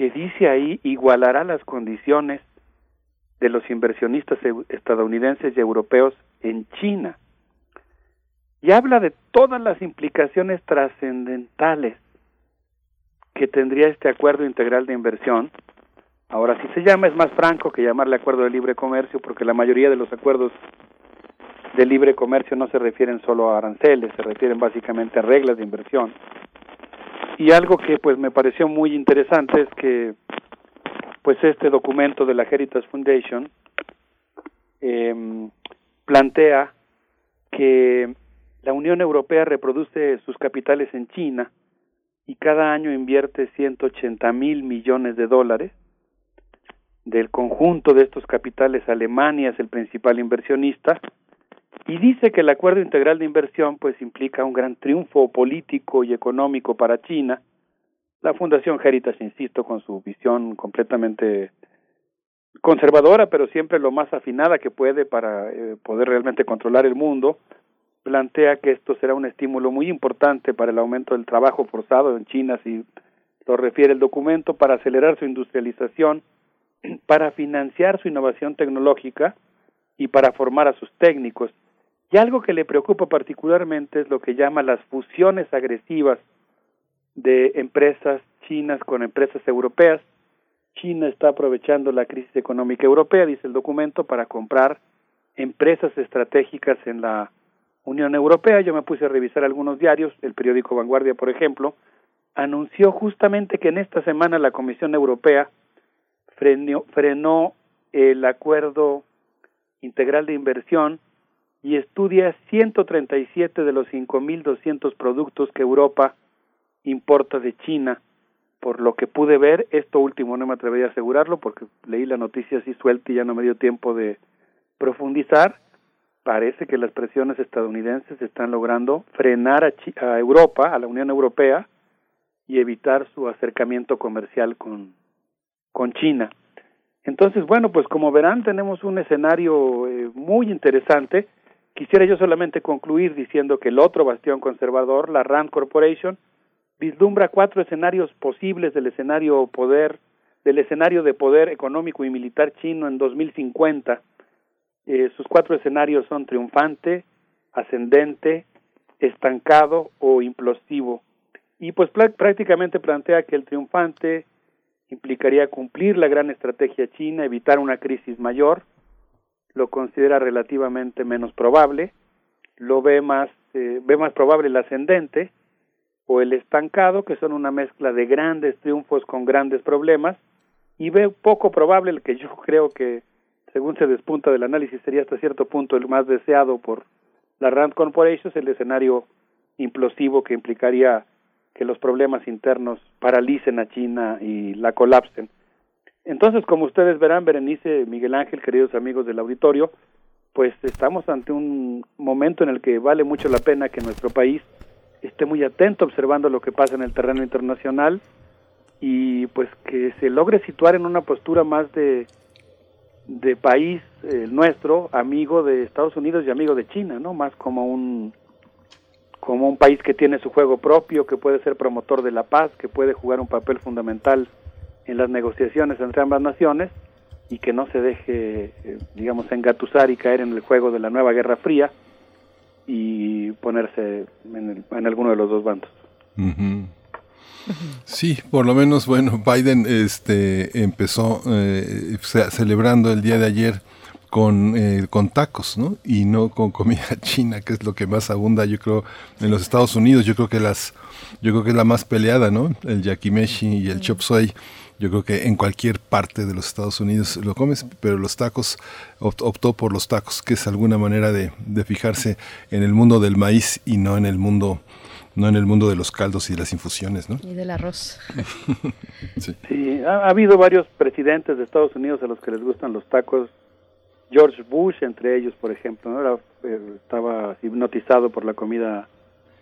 que dice ahí igualará las condiciones de los inversionistas estadounidenses y europeos en China. Y habla de todas las implicaciones trascendentales que tendría este acuerdo integral de inversión. Ahora, si se llama, es más franco que llamarle acuerdo de libre comercio, porque la mayoría de los acuerdos de libre comercio no se refieren solo a aranceles, se refieren básicamente a reglas de inversión. Y algo que pues me pareció muy interesante es que pues este documento de la Heritage Foundation eh, plantea que la Unión Europea reproduce sus capitales en China y cada año invierte 180 mil millones de dólares. Del conjunto de estos capitales, Alemania es el principal inversionista y dice que el acuerdo integral de inversión pues implica un gran triunfo político y económico para China. La Fundación Heritage, insisto, con su visión completamente conservadora, pero siempre lo más afinada que puede para eh, poder realmente controlar el mundo, plantea que esto será un estímulo muy importante para el aumento del trabajo forzado en China, si lo refiere el documento, para acelerar su industrialización, para financiar su innovación tecnológica y para formar a sus técnicos. Y algo que le preocupa particularmente es lo que llama las fusiones agresivas de empresas chinas con empresas europeas. China está aprovechando la crisis económica europea, dice el documento, para comprar empresas estratégicas en la Unión Europea. Yo me puse a revisar algunos diarios, el periódico Vanguardia, por ejemplo, anunció justamente que en esta semana la Comisión Europea frenó, frenó el acuerdo integral de inversión y estudia 137 de los 5.200 productos que Europa importa de China. Por lo que pude ver, esto último no me atrevería a asegurarlo porque leí la noticia así suelta y ya no me dio tiempo de profundizar. Parece que las presiones estadounidenses están logrando frenar a, a Europa, a la Unión Europea, y evitar su acercamiento comercial con China. Entonces, bueno, pues como verán, tenemos un escenario eh, muy interesante Quisiera yo solamente concluir diciendo que el otro bastión conservador, la Rand Corporation, vislumbra cuatro escenarios posibles del escenario poder del escenario de poder económico y militar chino en 2050. Eh, sus cuatro escenarios son triunfante, ascendente, estancado o implosivo. Y pues prácticamente plantea que el triunfante implicaría cumplir la gran estrategia china, evitar una crisis mayor, lo considera relativamente menos probable, lo ve más, eh, ve más probable el ascendente o el estancado, que son una mezcla de grandes triunfos con grandes problemas, y ve poco probable el que yo creo que, según se despunta del análisis, sería hasta cierto punto el más deseado por la Rand Corporation, el escenario implosivo que implicaría que los problemas internos paralicen a China y la colapsen. Entonces, como ustedes verán, Berenice, Miguel Ángel, queridos amigos del auditorio, pues estamos ante un momento en el que vale mucho la pena que nuestro país esté muy atento observando lo que pasa en el terreno internacional y pues que se logre situar en una postura más de, de país eh, nuestro, amigo de Estados Unidos y amigo de China, ¿no? Más como un como un país que tiene su juego propio, que puede ser promotor de la paz, que puede jugar un papel fundamental en las negociaciones entre ambas naciones y que no se deje, eh, digamos, engatusar y caer en el juego de la nueva Guerra Fría y ponerse en, en alguno de los dos bandos. Sí, por lo menos, bueno, Biden este, empezó eh, celebrando el día de ayer con, eh, con tacos, ¿no? Y no con comida china, que es lo que más abunda, yo creo, en los Estados Unidos. Yo creo que las, yo creo que es la más peleada, ¿no? El yakimeshi y el chop suey. Yo creo que en cualquier parte de los Estados Unidos lo comes, pero los tacos optó por los tacos, que es alguna manera de, de fijarse en el mundo del maíz y no en el mundo no en el mundo de los caldos y las infusiones, ¿no? Y del arroz. sí, ha, habido varios presidentes de Estados Unidos a los que les gustan los tacos. George Bush, entre ellos, por ejemplo, ¿no? Era, eh, estaba hipnotizado por la comida.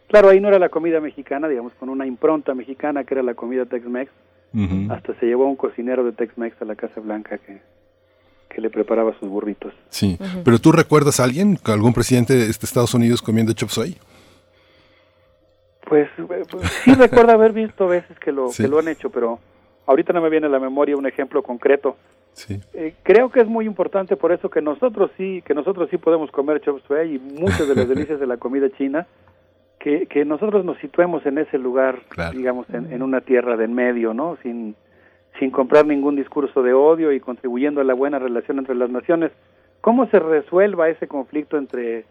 Claro, ahí no era la comida mexicana, digamos, con una impronta mexicana que era la comida Tex-Mex. Hasta se llevó a un cocinero de Tex-Mex a la Casa Blanca que, que le preparaba sus burritos. Sí, pero ¿tú recuerdas a alguien, algún presidente de Estados Unidos comiendo chop suey? Pues, eh, pues, sí recuerdo haber visto veces que lo, que lo han hecho, pero ahorita no me viene a la memoria un ejemplo concreto. Sí. Eh, creo que es muy importante por eso que nosotros sí, que nosotros sí podemos comer chop suey y muchas de las delicias de la comida china, que, que nosotros nos situemos en ese lugar, digamos, en, en, una tierra de en medio, ¿no? Sin, sin comprar ningún discurso de odio y contribuyendo a la buena relación entre las naciones. ¿Cómo se resuelva ese conflicto entre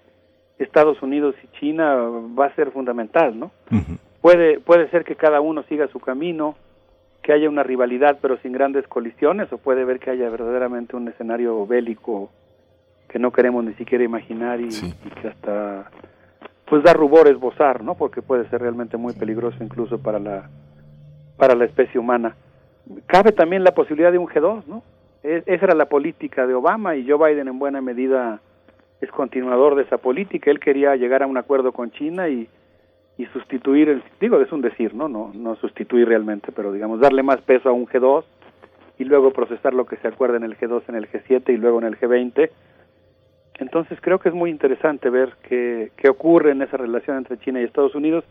Estados Unidos y China va a ser fundamental, ¿no? Puede puede ser que cada uno siga su camino, que haya una rivalidad pero sin grandes colisiones o puede ver que haya verdaderamente un escenario bélico que no queremos ni siquiera imaginar y, que hasta pues da rubor esbozar, ¿no? Porque puede ser realmente muy peligroso incluso para la para la especie humana. Cabe también la posibilidad de un G2, ¿no? E, esa era la política de Obama y Joe Biden en buena medida es continuador de esa política. Él quería llegar a un acuerdo con China y, y sustituir, el, digo, es un decir, ¿no? ¿no? No sustituir realmente, pero digamos, darle más peso a un G2 y luego procesar lo que se acuerda en el G2, en el G7 y luego en el G20. Entonces creo que es muy interesante ver qué, qué ocurre en esa relación entre China y Estados Unidos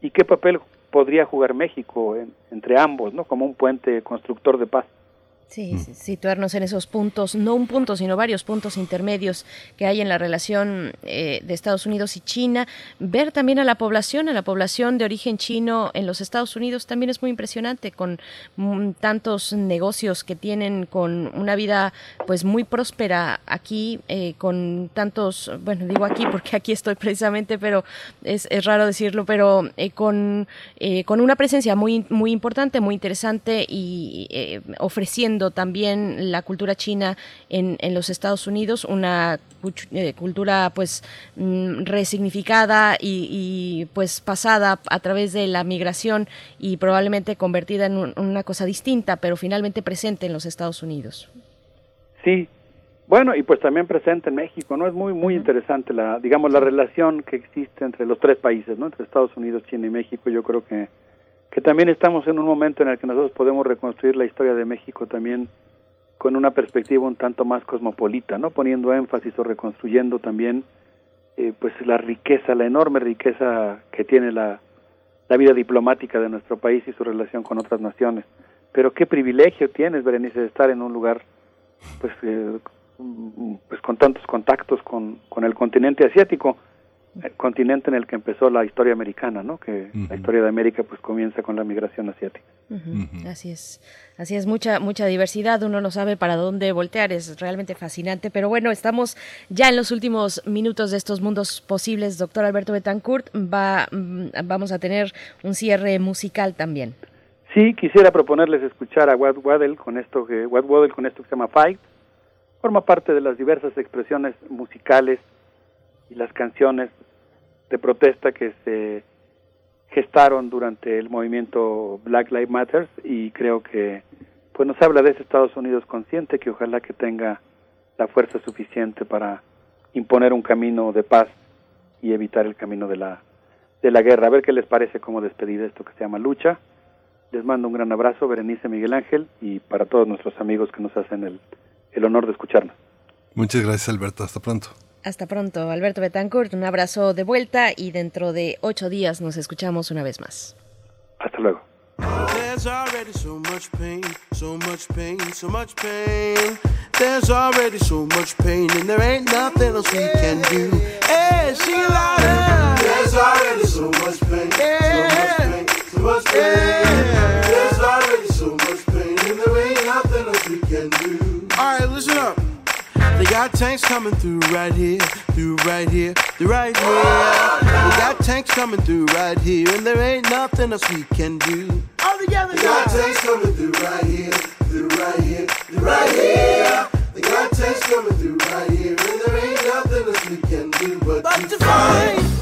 y qué papel podría jugar México entre ambos, ¿no? Como un puente constructor de paz. Sí, situarnos en esos puntos, no un punto, sino varios puntos intermedios que hay en la relación eh, de Estados Unidos y China. Ver también a la población, a la población de origen chino en los Estados Unidos también es muy impresionante, con mm, tantos negocios que tienen, con una vida pues muy próspera aquí, eh, con tantos, bueno, digo aquí porque aquí estoy precisamente, pero es, es raro decirlo, pero eh, con, con una presencia muy, muy importante, muy interesante y ofreciendo también la cultura china en, en los Estados Unidos, una eh, cultura pues mm, resignificada y, pues pasada a través de la migración y probablemente convertida en, una cosa distinta, pero finalmente presente en los Estados Unidos. Sí, bueno, y pues también presente en México, ¿no? Es muy, muy interesante la, digamos, la relación que existe entre los tres países, ¿no? Entre Estados Unidos, China y México. Yo creo que que también estamos en un momento en el que nosotros podemos reconstruir la historia de México también con una perspectiva un tanto más cosmopolita, ¿no? Poniendo énfasis o reconstruyendo también eh, pues la riqueza, la enorme riqueza que tiene la, la vida diplomática de nuestro país y su relación con otras naciones. Pero qué privilegio tienes, Berenice, de estar en un lugar pues, eh, pues con tantos contactos con, con el continente asiático el continente en el que empezó la historia americana, ¿no? Que la historia de América pues comienza con la migración asiática. Así es, así es mucha mucha diversidad. Uno no sabe para dónde voltear, es realmente fascinante. Pero bueno, estamos ya en los últimos minutos de estos mundos posibles. Doctor Alberto Betancourt, va, mm, vamos a tener un cierre musical también. Sí, quisiera proponerles escuchar a Watt Waddell con esto que Watt Waddell con esto que se llama Fight. Forma parte de las diversas expresiones musicales y las canciones de protesta que se gestaron durante el movimiento Black Lives Matter y creo que pues nos habla de ese Estados Unidos consciente que ojalá que tenga la fuerza suficiente para imponer un camino de paz y evitar el camino de la de la guerra. A ver qué les parece como despedida esto que se llama lucha Les mando un gran abrazo, Berenice Miguel Ángel, y para todos nuestros amigos que nos hacen el, el honor de escucharnos. Muchas gracias, Alberto. Hasta pronto. Hasta pronto, Alberto Betancourt. Un abrazo de vuelta y dentro de ocho días nos escuchamos una vez más. Hasta luego. There's already so much pain, so much pain, so much pain. There's already so much pain, and there ain't nothing else we can do. Hey, it louder. There's already so much pain, so much pain, so much pain. There's already so much pain, and there ain't nothing else we can do. All right, listen up. They got tanks coming through right here, through right here, through right here. They got tanks coming through right here, and there ain't nothing else we can do. All together, they got tanks coming through right here, through right here, through right here. They got tanks coming through right here, and there ain't nothing else we can do but, but to fight.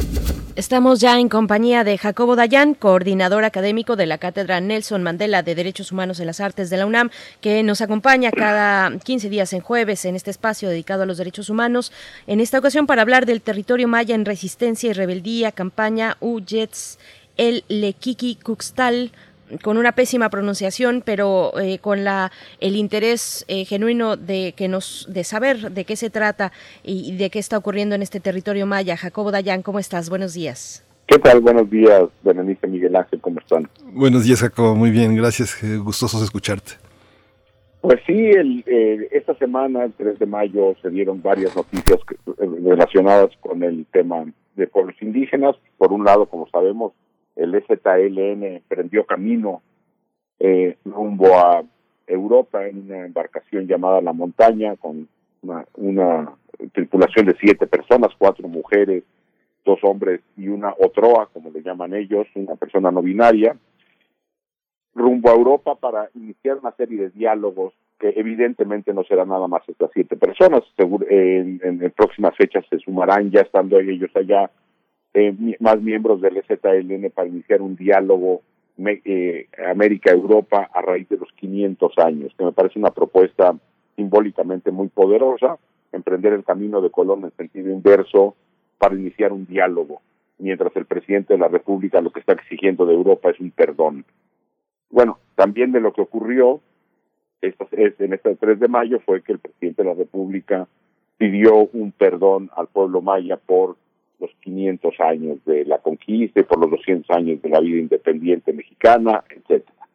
Estamos ya en compañía de Jacobo Dayan, coordinador académico de la Cátedra Nelson Mandela de Derechos Humanos en las Artes de la UNAM, que nos acompaña cada 15 días en jueves en este espacio dedicado a los derechos humanos. En esta ocasión para hablar del territorio maya en resistencia y rebeldía, campaña Ujets el Lequiqui Cuxtal, con una pésima pronunciación, pero eh, con la el interés eh, genuino de que nos de saber de qué se trata y de qué está ocurriendo en este territorio maya. Jacobo Dayan, ¿cómo estás? Buenos días. ¿Qué tal? Buenos días, Berenice Miguel Ángel, ¿cómo están? Buenos días, Jacobo. Muy bien, gracias. eh, Gustosos de escucharte. Pues sí, el, eh, esta semana, el 3 de mayo, se dieron varias noticias que- eh, relacionadas con el tema de pueblos indígenas. Por un lado, como sabemos, el EZLN prendió camino eh, rumbo a Europa en una embarcación llamada La Montaña, con una, una tripulación de siete personas, cuatro mujeres, dos hombres y una otroa, como le llaman ellos, una persona no binaria rumbo a Europa para iniciar una serie de diálogos que evidentemente no serán nada más estas siete personas. En próximas fechas se sumarán, ya estando ellos allá, eh, más miembros del EZLN para iniciar un diálogo eh, América-Europa a raíz de los 500 años, que me parece una propuesta simbólicamente muy poderosa, emprender el camino de Colón en sentido inverso para iniciar un diálogo, mientras el presidente de la República lo que está exigiendo de Europa es un perdón. Bueno, también de lo que ocurrió en este 3 de mayo fue que el presidente de la República pidió un perdón al pueblo maya por los 500 años de la conquista y por los 200 años de la vida independiente mexicana, etcétera.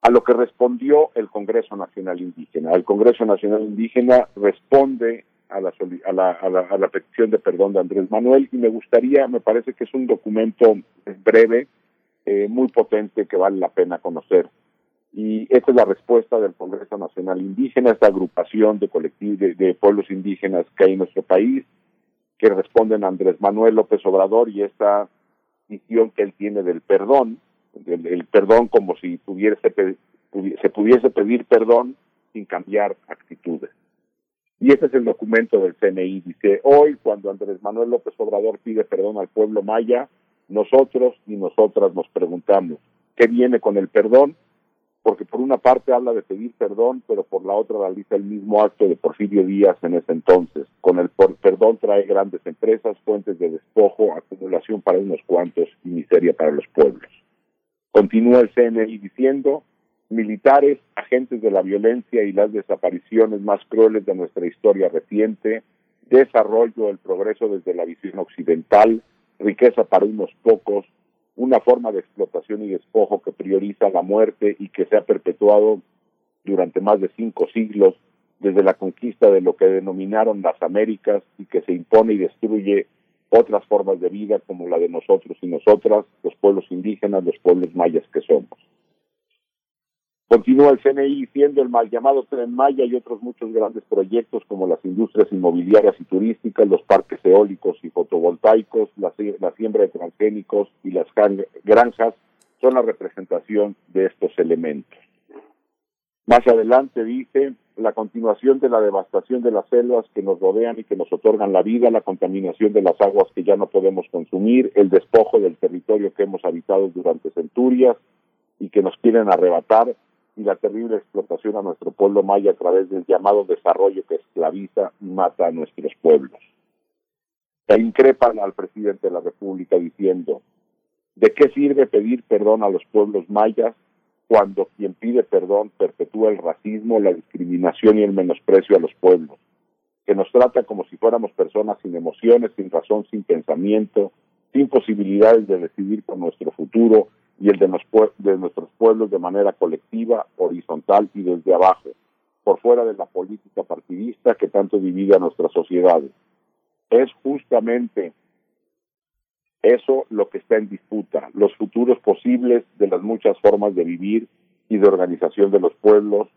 A lo que respondió el Congreso Nacional Indígena. El Congreso Nacional Indígena responde a la, a la, a la, a la petición de perdón de Andrés Manuel y me gustaría, me parece que es un documento breve, eh, muy potente que vale la pena conocer. Y esta es la respuesta del Congreso Nacional Indígena, esta agrupación de colectivos de, de pueblos indígenas que hay en nuestro país, que responden a Andrés Manuel López Obrador y esta visión que él tiene del perdón, el perdón como si pudi- se pudiese pedir perdón sin cambiar actitudes. Y ese es el documento del CNI. Dice, hoy cuando Andrés Manuel López Obrador pide perdón al pueblo maya, nosotros y nosotras nos preguntamos, ¿qué viene con el perdón? Porque por una parte habla de pedir perdón, pero por la otra realiza el mismo acto de Porfirio Díaz en ese entonces. Con el por- perdón trae grandes empresas, fuentes de despojo, acumulación para unos cuantos y miseria para los pueblos. Continúa el CNI diciendo, militares, agentes de la violencia y las desapariciones más crueles de nuestra historia reciente, desarrollo, el progreso desde la visión occidental, riqueza para unos pocos, una forma de explotación y despojo que prioriza la muerte y que se ha perpetuado durante más de cinco siglos, desde la conquista de lo que denominaron las Américas y que se impone y destruye otras formas de vida como la de nosotros y nosotras, los pueblos indígenas, los pueblos mayas que somos. Continúa el CNI siendo el mal llamado Tren Maya y otros muchos grandes proyectos como las industrias inmobiliarias y turísticas, los parques eólicos y fotovoltaicos, la, la siembra de transgénicos y las granjas son la representación de estos elementos. Más adelante dice la continuación de la devastación de las selvas que nos rodean y que nos otorgan la vida, la contaminación de las aguas que ya no podemos consumir, el despojo del territorio que hemos habitado durante centurias y que nos quieren arrebatar, y la terrible explotación a nuestro pueblo maya a través del llamado desarrollo que esclaviza y mata a nuestros pueblos. Se increpan al presidente de la República diciendo, ¿de qué sirve pedir perdón a los pueblos mayas cuando quien pide perdón perpetúa el racismo, la discriminación y el menosprecio a los pueblos? que nos trata como si fuéramos personas sin emociones, sin razón, sin pensamiento, sin posibilidades de decidir por nuestro futuro y el de, nuestros pueblos de manera colectiva, horizontal y desde abajo, por fuera de la política partidista que tanto divide a nuestras sociedades. Es justamente eso lo que está en disputa, los futuros posibles de las muchas formas de vivir y de organización de los pueblos,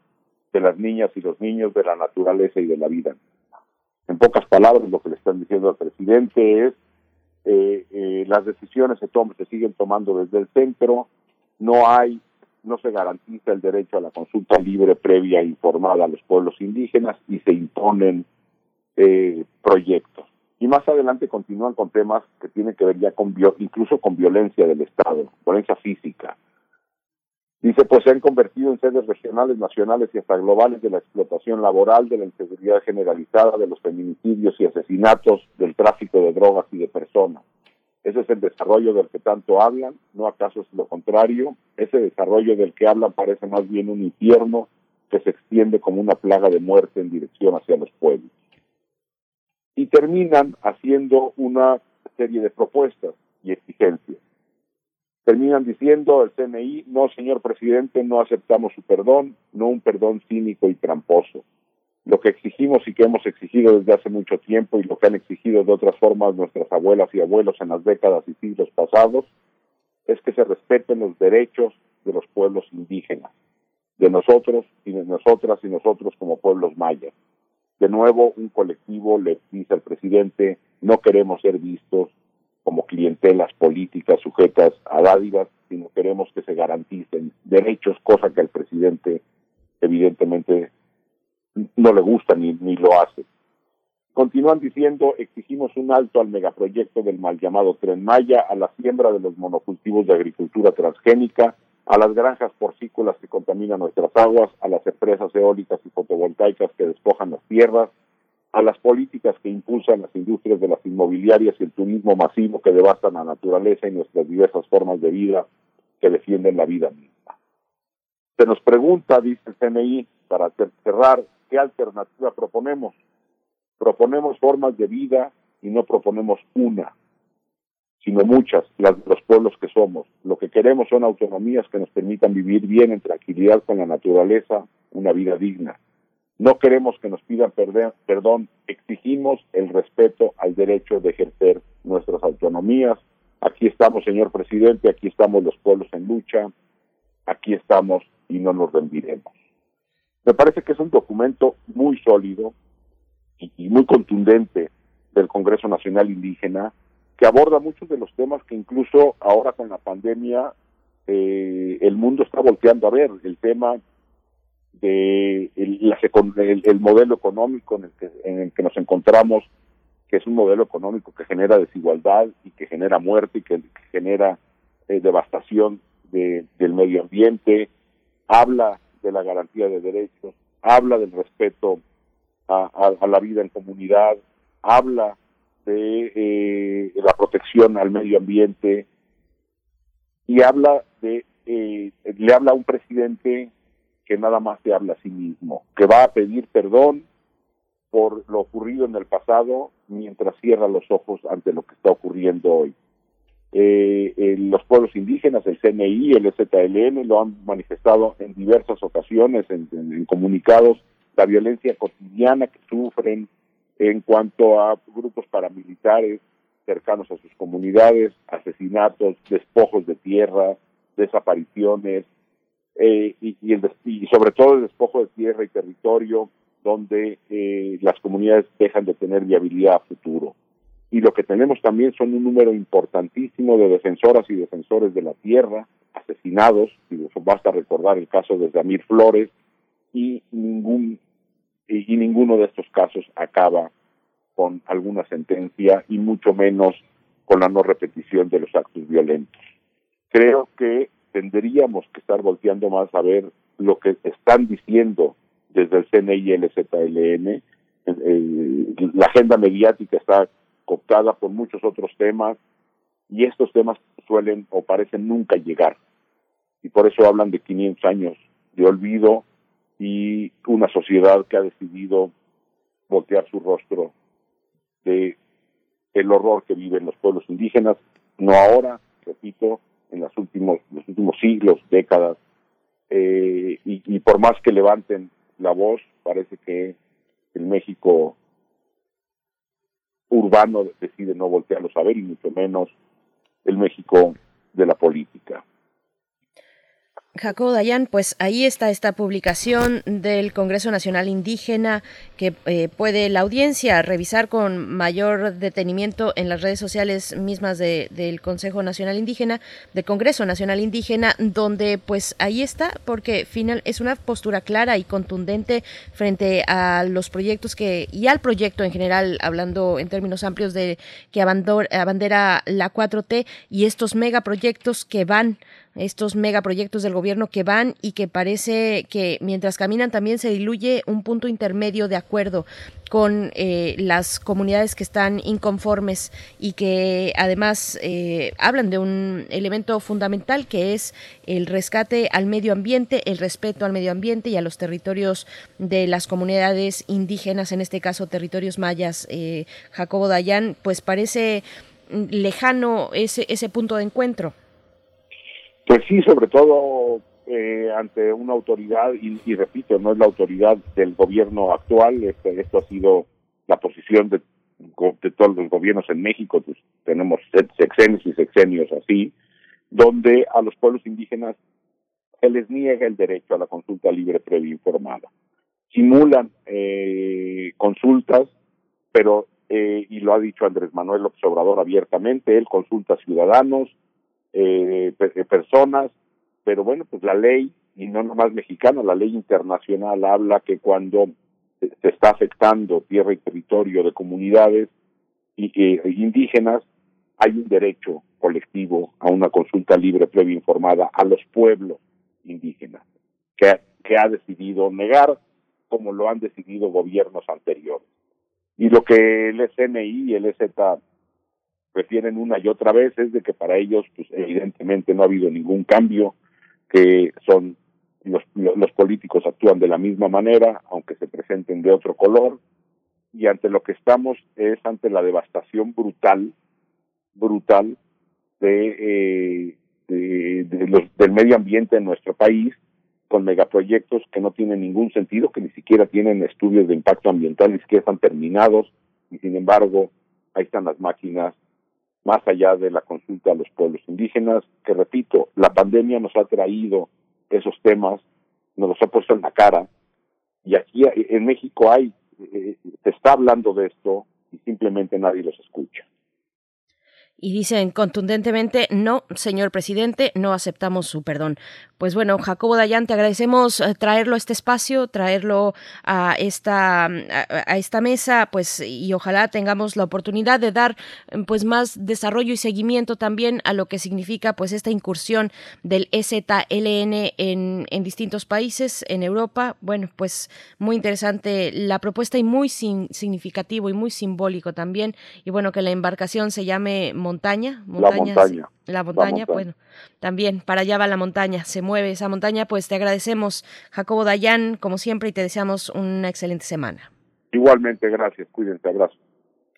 de las niñas y los niños, de la naturaleza y de la vida. En pocas palabras, lo que le están diciendo al presidente es eh, eh, las decisiones se, toman, se siguen tomando desde el centro, no hay, no se garantiza el derecho a la consulta libre, previa e informada a los pueblos indígenas y se imponen eh, proyectos. Y más adelante continúan con temas que tienen que ver ya con incluso con violencia del Estado, violencia física, Dice, pues se han convertido en sedes regionales, nacionales y hasta globales de la explotación laboral, de la inseguridad generalizada, de los feminicidios y asesinatos, del tráfico de drogas y de personas. Ese es el desarrollo del que tanto hablan, no acaso es lo contrario. Ese desarrollo del que hablan parece más bien un infierno que se extiende como una plaga de muerte en dirección hacia los pueblos. Y terminan haciendo una serie de propuestas y exigencias terminan diciendo el CNI, no señor presidente, no aceptamos su perdón, no un perdón cínico y tramposo. Lo que exigimos y que hemos exigido desde hace mucho tiempo y lo que han exigido de otras formas nuestras abuelas y abuelos en las décadas y siglos pasados es que se respeten los derechos de los pueblos indígenas, de nosotros y de nosotras y nosotros como pueblos mayas. De nuevo, un colectivo le dice al presidente, no queremos ser vistos como clientelas políticas sujetas a dádivas, sino queremos que se garanticen derechos, cosa que al presidente evidentemente no le gusta ni, ni lo hace. Continúan diciendo, exigimos un alto al megaproyecto del mal llamado Tren Maya, a la siembra de los monocultivos de agricultura transgénica, a las granjas porcícolas que contaminan nuestras aguas, a las empresas eólicas y fotovoltaicas que despojan las tierras, a las políticas que impulsan las industrias de las inmobiliarias y el turismo masivo que devastan la naturaleza y nuestras diversas formas de vida que defienden la vida misma. Se nos pregunta, dice el CNI, para cerrar, ¿qué alternativa proponemos? Proponemos formas de vida y no proponemos una, sino muchas, las los pueblos que somos. Lo que queremos son autonomías que nos permitan vivir bien en tranquilidad con la naturaleza, una vida digna no queremos que nos pidan perdón, exigimos el respeto al derecho de ejercer nuestras autonomías. Aquí estamos, señor presidente, aquí estamos los pueblos en lucha, aquí estamos y no nos rendiremos. Me parece que es un documento muy sólido y, muy contundente del Congreso Nacional Indígena que aborda muchos de los temas que incluso ahora con la pandemia eh, el mundo está volteando a ver, el tema de el, modelo económico en el, que, en el que nos encontramos, que es un modelo económico que genera desigualdad y que genera muerte y que, genera eh, devastación de, del medio ambiente, habla de la garantía de derechos, habla del respeto a, a, la vida en comunidad, habla de eh, la protección al medio ambiente y habla de eh, le habla a un presidente que nada más se habla a sí mismo, que va a pedir perdón por lo ocurrido en el pasado mientras cierra los ojos ante lo que está ocurriendo hoy. eh, eh, los pueblos indígenas, el CNI, el EZLN, lo han manifestado en diversas ocasiones en comunicados, la violencia cotidiana que sufren en cuanto a grupos paramilitares cercanos a sus comunidades, asesinatos, despojos de tierra, desapariciones, eh, y, y, el, y sobre todo el despojo de tierra y territorio, donde eh, las comunidades dejan de tener viabilidad a futuro. Y lo que tenemos también son un número importantísimo de defensoras y defensores de la tierra asesinados, basta recordar el caso de Damir Flores, y ningún y ninguno de estos casos acaba con alguna sentencia y mucho menos con la no repetición de los actos violentos. Creo que tendríamos que estar volteando más a ver lo que están diciendo desde el CNI y el ZLN. la agenda mediática está cooptada por muchos otros temas y estos temas suelen o parecen nunca llegar. Y por eso hablan de 500 años de olvido y una sociedad que ha decidido voltear su rostro de el horror que viven los pueblos indígenas, no ahora, repito, en los últimos, los últimos siglos, décadas, eh, y, por más que levanten la voz, parece que el México urbano decide no voltearlos a ver y mucho menos el México de la política. Jacobo Dayan, pues ahí está esta publicación del Congreso Nacional Indígena que eh, puede la audiencia revisar con mayor detenimiento en las redes sociales mismas de, del Consejo Nacional Indígena, del Congreso Nacional Indígena, donde pues ahí está, porque final es una postura clara y contundente frente a los proyectos que y al proyecto en general, hablando en términos amplios de que abandera la 4T y estos megaproyectos que van estos megaproyectos del gobierno que van y que parece que mientras caminan también se diluye un punto intermedio de acuerdo con eh, las comunidades que están inconformes y que además eh, hablan de un elemento fundamental que es el rescate al medio ambiente, el respeto al medio ambiente y a los territorios de las comunidades indígenas, en este caso territorios mayas. Eh, Jacobo Dayan, pues parece lejano ese, ese punto de encuentro. Pues sí, sobre todo eh, ante una autoridad, y, y, repito, no es la autoridad del gobierno actual, este, esto ha sido la posición de, todos los gobiernos en México, pues tenemos sexenios y sexenios así, donde a los pueblos indígenas se les niega el derecho a la consulta libre previa informada. Simulan eh, consultas, pero, eh, y lo ha dicho Andrés Manuel López Obrador abiertamente, él consulta a ciudadanos, eh, personas, pero bueno, pues la ley, y no nomás mexicana, la ley internacional habla que cuando se está afectando tierra y territorio de comunidades y, eh, indígenas, hay un derecho colectivo a una consulta libre previa informada a los pueblos indígenas, que, que ha decidido negar como lo han decidido gobiernos anteriores. Y lo que el SNI y el EZ refieren una y otra vez es de que para ellos pues evidentemente no ha habido ningún cambio que son los, los políticos actúan de la misma manera aunque se presenten de otro color y ante lo que estamos es ante la devastación brutal brutal de, eh, de, de los, del medio ambiente en nuestro país con megaproyectos que no tienen ningún sentido, que ni siquiera tienen estudios de impacto ambiental, ni siquiera están terminados, y sin embargo, ahí están las máquinas más allá de la consulta a los pueblos indígenas, que repito, la pandemia nos ha traído esos temas, nos los ha puesto en la cara, y aquí en México hay, eh, se está hablando de esto y simplemente nadie los escucha y dicen contundentemente, no, señor presidente, no aceptamos su perdón. Pues bueno, Jacobo Dayan, te agradecemos eh, traerlo a este espacio, traerlo a esta, a, esta mesa, pues y ojalá tengamos la oportunidad de dar pues más desarrollo y seguimiento también a lo que significa pues esta incursión del EZLN en, en distintos países, en Europa. Bueno, pues muy interesante la propuesta y muy significativo y muy simbólico también. Y bueno, que la embarcación se llame montaña, montaña, la montaña. La montaña, bueno, también para allá va la montaña, se mueve esa montaña, pues te agradecemos, Jacobo Dayan, como siempre, y te deseamos una excelente semana. Igualmente, gracias, cuídense, abrazo.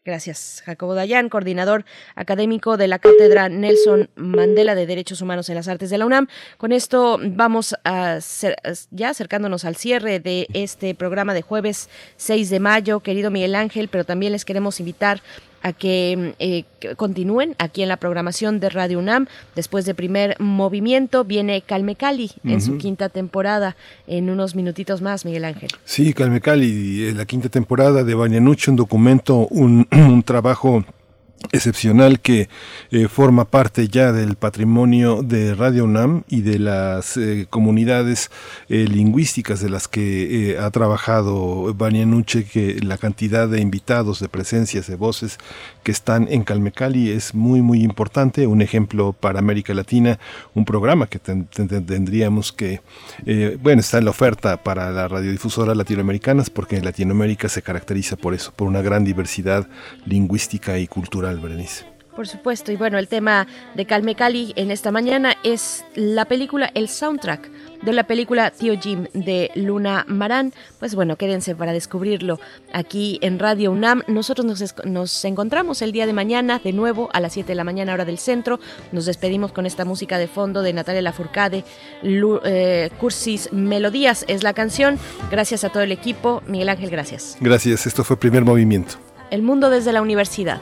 Gracias, Jacobo Dayan, coordinador académico de la Cátedra Nelson Mandela de Derechos Humanos en las Artes de la UNAM. Con esto vamos a ya acercándonos al cierre de este programa de jueves 6 de mayo, querido Miguel Ángel, pero también les queremos invitar a que eh, continúen aquí en la programación de Radio UNAM. Después de primer movimiento viene Calme Cali en su quinta temporada. En unos minutitos más, Miguel Ángel. Sí, Calme Cali, la quinta temporada de Banianuche, un documento, un, un trabajo excepcional que eh, forma parte ya del patrimonio de Radio UNAM y de las eh, comunidades eh, lingüísticas de las que ha trabajado Vania Nuche, que la cantidad de invitados, de presencias, de voces que están en Calmecali es muy muy importante, un ejemplo para América Latina, un programa que tendríamos que, bueno, está en la oferta para las radiodifusoras latinoamericanas porque Latinoamérica se caracteriza por eso, por una gran diversidad lingüística y cultural Berenice. Por supuesto, y bueno, el tema de Calme Cali en esta mañana es la película, el soundtrack de la película Tío Jim de Luna Marán. Pues bueno, quédense para descubrirlo aquí en Radio UNAM. Nosotros nos, encontramos el día de mañana de nuevo a las 7 de la mañana hora del centro. Nos despedimos con esta música de fondo de Natalia Lafourcade. Eh, Cursis Melodías es la canción. Gracias a todo el equipo. Miguel Ángel, gracias. Gracias, esto fue Primer Movimiento. El mundo desde la universidad.